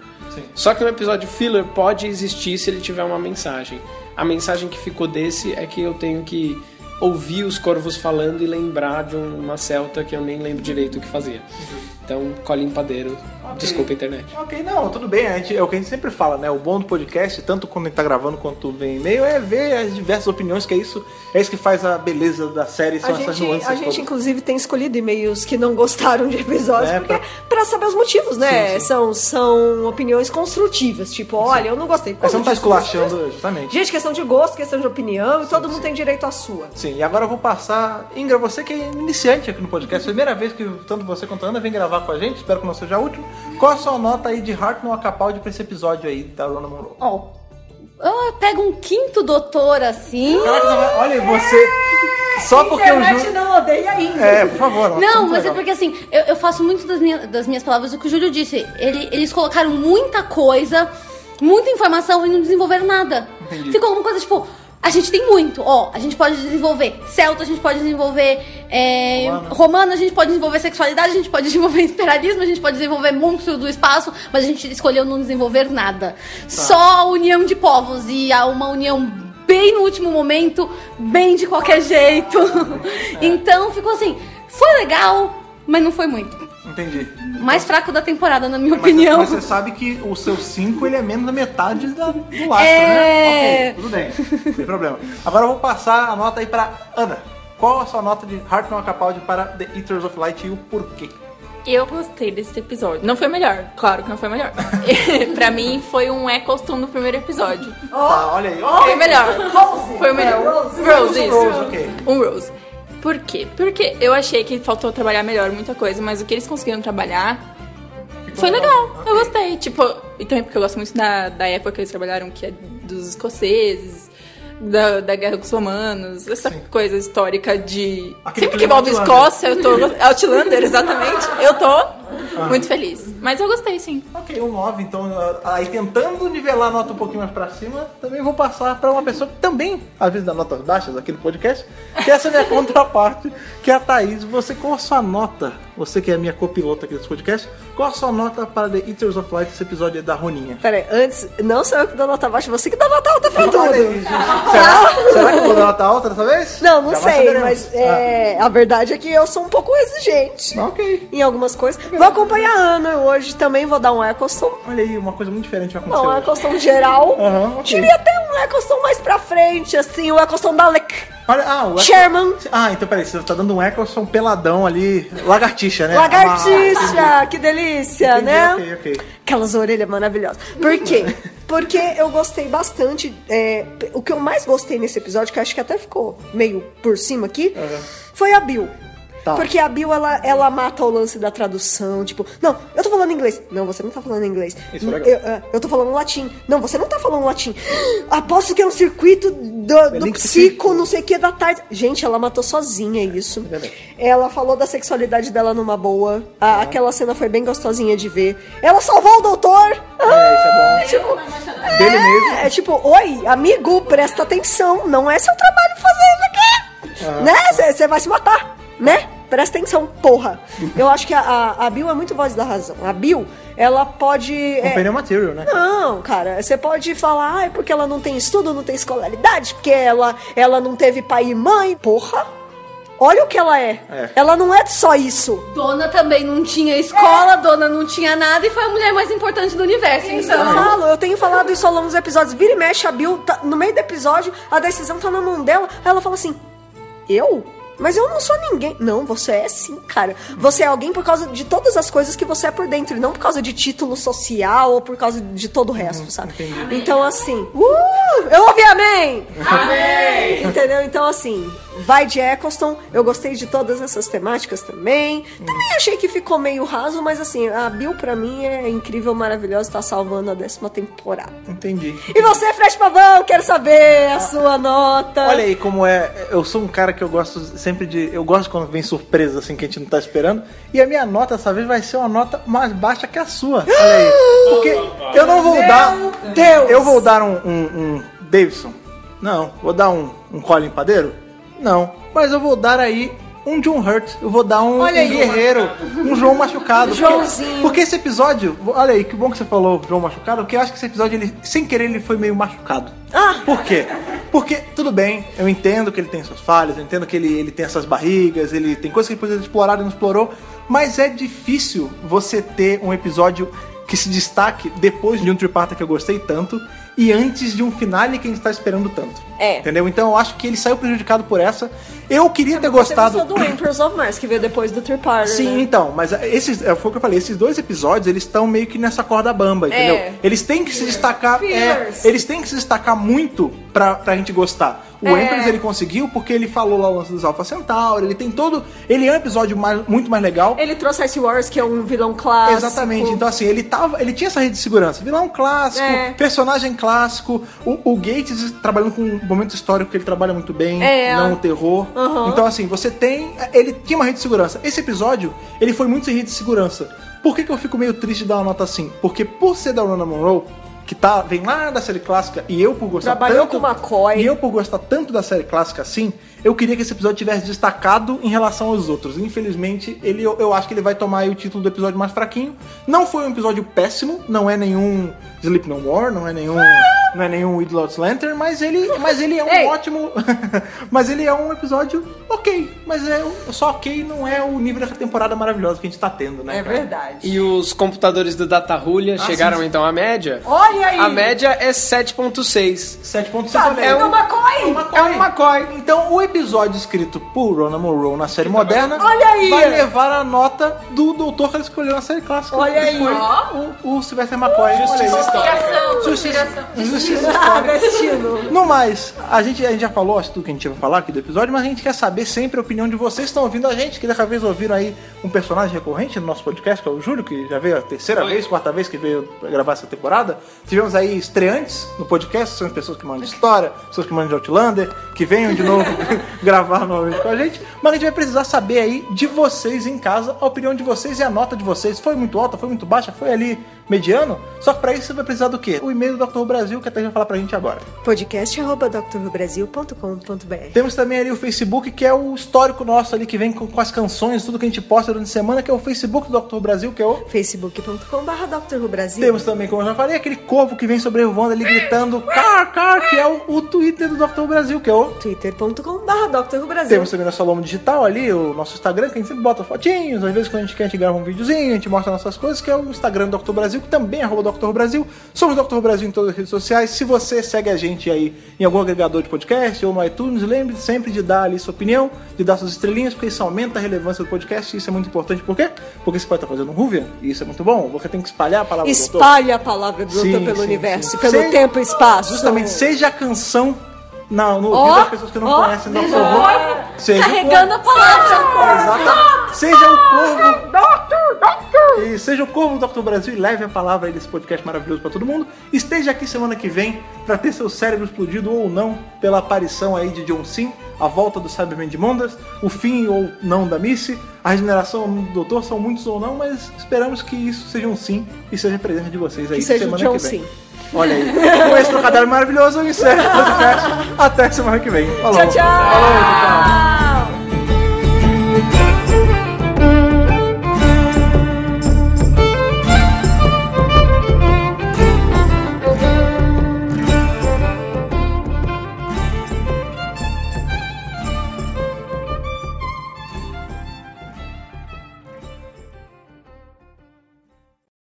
Só que um episódio filler pode existir se ele tiver uma mensagem. A mensagem que ficou desse é que eu tenho que ouvir os corvos falando e lembrar de uma celta que eu nem lembro direito o que fazia. Então, Colin Padeiro, desculpa a internet. Ok, não, tudo bem. A gente, é o que a gente sempre fala, né? O bom do podcast, tanto quando a gente tá gravando quanto vem e-mail, é ver as diversas opiniões, que é isso, é isso que faz a beleza da série, são A essas gente, nuances. a gente, todas. inclusive, tem escolhido e-mails que não gostaram de episódios, É, porque pra- pra saber os motivos, né? Sim, sim. São, são opiniões construtivas. Tipo, olha, eu não gostei. Mas você não tá esculachando, justamente. Gente, questão de gosto, questão de opinião, e todo mundo tem direito à sua. Sim, e agora eu vou passar. Ingra, você que é iniciante aqui no podcast, primeira vez que tanto você quanto a Ana vem gravar com a gente, espero que não seja a última. Qual a sua nota aí de Hartman a Capaldi pra esse episódio aí da Rona Monroe? Ó, eu pego um quinto doutor assim. Caraca, olha você. Só porque eu juro. não odeia ainda. É, por favor. nota Não, muito mas é legal. porque assim, eu, eu faço muito das, minha- das minhas palavras o que o Júlio disse. Ele- eles colocaram muita coisa, muita informação e não desenvolveram nada. Ficou alguma coisa tipo. A gente tem muito, ó. A gente pode desenvolver celta, a gente pode desenvolver é, Romano. romano, a gente pode desenvolver sexualidade, a gente pode desenvolver imperialismo, a gente pode desenvolver monstro do espaço, mas a gente escolheu não desenvolver nada. Só a união de povos e há uma união bem no último momento, bem de qualquer jeito. então ficou assim, foi legal, mas não foi muito. Entendi. Mais fraco da temporada, na minha Mas, opinião. mas você sabe que o seu 5 ele é menos da metade da, do lastro, É. né? Ok, tudo bem, não tem problema. Agora eu vou passar a nota aí pra Ana. Qual a sua nota de Hartman a Capaldi para The Eaters of Light e o porquê? Eu gostei desse episódio. Não foi melhor, claro que não foi melhor. pra mim foi um Eccleston no primeiro episódio. Tá, olha aí. Foi melhor. Foi o melhor. Rose, isso. Rose, ok. Um Rose. Por quê? Porque eu achei que faltou trabalhar melhor muita coisa, mas o que eles conseguiram trabalhar foi legal. Eu gostei. Tipo, e também porque eu gosto muito da, da época que eles trabalharam, que é dos escoceses, da, da guerra com os romanos, essa coisa histórica de. Aquele Sempre que envolve. Escócia, eu tô. Outlander, exatamente. Eu tô. Muito feliz. Mas eu gostei, sim. Ok, um 9, então aí tentando nivelar a nota um pouquinho mais pra cima, também vou passar pra uma pessoa que também, às vezes, dá notas baixas aqui no podcast, que essa é a minha contraparte, que é a Thaís. Você, qual a sua nota? Você que é a minha copilota aqui desse podcast, qual a sua nota para The Eaters of Light, esse episódio da Roninha? Pera aí, antes, não sou eu que dou nota baixa, você que dá nota alta pra tudo. Aí. Será, será que eu vou dar nota alta dessa vez? Não, não Já sei, mas é, a verdade é que eu sou um pouco exigente Ah, ok. em algumas coisas. Vou acompanhar a Ana hoje, também vou dar um Eccleston. Olha aí, uma coisa muito diferente vai acontecer. Não, um. Eccleston geral. Aham, ok. Tirei até um Eccleston mais pra frente, assim, o Eccleston Dalek. Olha, ah, o Sherman. Ah, então peraí, você tá dando um Eccleston peladão ali, lagartixa, né? Lagartixa, que delícia, Entendi, né? ok, ok. Aquelas orelhas maravilhosas. Por quê? Porque eu gostei bastante. é, o que eu mais gostei nesse episódio, que eu acho que até ficou meio por cima aqui, foi a Bill. Tá. Porque a Bill, ela, ela mata o lance da tradução. Tipo, não, eu tô falando inglês. Não, você não tá falando inglês. Isso é legal. eu, é, eu tô falando latim. Não, você não tá falando latim. Aposto que é um circuito do, do link psico, não sei o que, da tarde. Gente, ela matou sozinha isso. Ela falou da sexualidade dela numa boa. A- Aquela cena foi bem gostosinha de ver. Ela salvou o doutor. É, isso é bom. Tipo, Dele mesmo. é tipo, oi, amigo, presta atenção. Não é seu trabalho fazer isso aqui. Ah. Né? Você vai se matar, né? Presta atenção, porra. Eu acho que a, a, Bill é muito voz da razão. A Bill, ela pode. é, Companion Material, né? não, cara, você pode falar, ah, é porque ela não tem estudo, não tem escolaridade, porque ela, ela não teve pai e mãe. Porra! Olha o que ela é. É. Ela não é só isso. Dona também não tinha escola, Dona não tinha nada e foi a mulher mais importante do universo. Eu Então, falo, eu tenho falado isso ao longo dos episódios. Vira e mexe, a Bill, tá- no meio do episódio, a decisão tá na mão dela. Aí ela fala assim: Eu? Mas eu não sou ninguém. Não, você é sim, cara. Você é alguém por causa de todas as coisas que você é por dentro, e não por causa de título social ou por causa de todo o resto, sabe? Então, assim. Uh! Eu ouvi amém! Amém! Entendeu? Então, assim, vai de Eccleston. Eu gostei de todas essas temáticas também. Também achei que ficou meio raso, mas assim, a Bill pra mim é incrível, maravilhosa, tá salvando a décima temporada. Entendi. E você, Fred Pavão, quero saber a sua nota. Olha aí como é. Eu sou um cara que eu gosto sempre de. Eu gosto quando vem surpresa assim que a gente não tá esperando. E a minha nota dessa vez vai ser uma nota mais baixa que a sua. Olha aí. Porque eu não vou dar. Deus! Eu vou dar um, um, um Davidson? Não. Vou dar um, um Colin Padeiro? Não. Mas eu vou dar aí um John Hurt. Eu vou dar um, um guerreiro. Um João machucado. Porque- Joãozinho. Porque esse episódio. Olha aí, que bom que você falou João machucado. Porque eu acho que esse episódio, ele, sem querer, ele foi meio machucado. Ah! Por quê? Porque, tudo bem, eu entendo que ele tem suas falhas, eu entendo que ele, ele tem essas barrigas, ele tem coisas que ele poderia ter explorado e não explorou, mas é difícil você ter um episódio que se destaque depois de um triparta que eu gostei tanto e antes de um finale que a gente tá esperando tanto. É. Entendeu? Então eu acho que ele saiu prejudicado por essa. Eu queria ter Você gostado. gostou do Emperors of Mars, que veio depois do Triparter, Sim, né? então, mas esses, é, foi o que eu falei, esses dois episódios, eles estão meio que nessa corda bamba, entendeu? É. Eles têm que se destacar, é, eles têm que se destacar muito pra, pra gente gostar. O É. Emperors ele conseguiu porque ele falou lá o lance dos Alpha Centauri, ele tem todo, ele é um episódio mais- muito mais legal. Ele trouxe Ice Wars, que é um vilão clássico. Exatamente, então assim, ele tava. Ele tinha essa rede de segurança. Vilão clássico, É. personagem clássico. O, o Gates trabalhando com um momento histórico que ele trabalha muito bem, É. não o terror. Aham. Então, assim, você tem. Ele tinha uma rede de segurança. Esse episódio, ele foi muito sem rede de segurança. Por que, que eu fico meio triste de dar uma nota assim? Porque por ser da Rona Monroe, que tá, vem lá da série clássica, e eu por gostar Trabalhou tanto. com McCoy. E eu por gostar tanto da série clássica assim, eu queria que esse episódio tivesse destacado em relação aos outros. Infelizmente, ele, eu, eu acho que ele vai tomar o título do episódio mais fraquinho. Não foi um episódio péssimo, não é nenhum Sleep No More, não é nenhum. Não é nenhum Idlot's Lantern, mas ele, mas ele é um Ei. ótimo. mas ele é um episódio ok. Mas é só ok, não é o nível da temporada maravilhosa que a gente tá tendo, né? É cara? verdade. E os computadores do Datarulha chegaram sim. então à média? Olha aí! A média é 7.6. 7.6 Tá também. vendo, É um- McCoy? É um McCoy. Então, o episódio escrito por Rona Monroe na série moderna Olha aí! vai levar a nota do doutor que ela escolheu na série clássica. Olha que aí! Foi o, o Sylvester McCoy. Justiça Olha aí. Justiça, justiça histórica. Ah, destino. No mais, a gente, a gente já falou acho, tudo que a gente ia falar aqui do episódio, mas a gente quer saber sempre a opinião de vocês que estão ouvindo a gente, que dessa vez ouviram aí um personagem recorrente no nosso podcast, que é o Júlio, que já veio a terceira vez, quarta vez que veio gravar essa temporada. Tivemos aí estreantes no podcast, são as pessoas que mandam história, pessoas que mandam de Outlander, que venham de novo gravar novamente com a gente. Mas a gente vai precisar saber aí de vocês em casa, a opinião de vocês e a nota de vocês. Foi muito alta, foi muito baixa, foi ali mediano? Só que pra isso você vai precisar do quê? O e-mail do Dr. Brasil, que a Thaís vai falar pra gente agora. podcast.drrubrasil.com.br Temos também ali o Facebook, que é o histórico nosso ali, que vem com, com as canções, tudo que a gente posta durante a semana, que é o Facebook do Dr. Brasil, que é o facebook.com.br Brasil Temos também, como eu já falei, aquele corvo que vem sobrevoando ali gritando car, car, que é o, o Twitter do Dr. Brasil, que é o. twitter.com.br Brasil Temos também nosso aluno digital ali, o nosso Instagram, que a gente sempre bota fotinhos, às vezes quando a gente quer, a gente grava um videozinho, a gente mostra nossas coisas, que é o Instagram do Dr. Brasil, que também é arroba Dr. Brasil. Somos Dr. Brasil em todas as redes sociais. Se você segue a gente aí em algum agregador de podcast ou no iTunes, lembre sempre de dar ali sua opinião, de dar suas estrelinhas, porque isso aumenta a relevância do podcast e isso é muito importante. Por quê? Porque você pode estar fazendo um Hoover, e isso é muito bom. Você tem que espalhar a palavra do doutor. Espalhe a palavra do Sim, doutor pelo sim, universo, sim. pelo Seja- tempo e espaço. Justamente, seja a canção na, no ouvido das pessoas que não ó, conhecem Dr. Who. Seja o Carregando a corvo. palavra. Exatamente. Seja o corvo. E seja o corvo do Dr. Brasil e leve a palavra aí desse podcast maravilhoso pra todo mundo. Esteja aqui semana que vem pra ter seu cérebro explodido ou não pela aparição aí de John Sim, a volta do Cyberman de Mondas, o fim ou não da Missy, a regeneração do Doutor, são muitos ou não, mas esperamos que isso seja um sim e seja presente de vocês aí Que semana que vem. Sim. Olha aí. Com esse trocadilho maravilhoso, eu encerro o podcast. Até semana que vem. Falou. Tchau, tchau. Falou, tchau.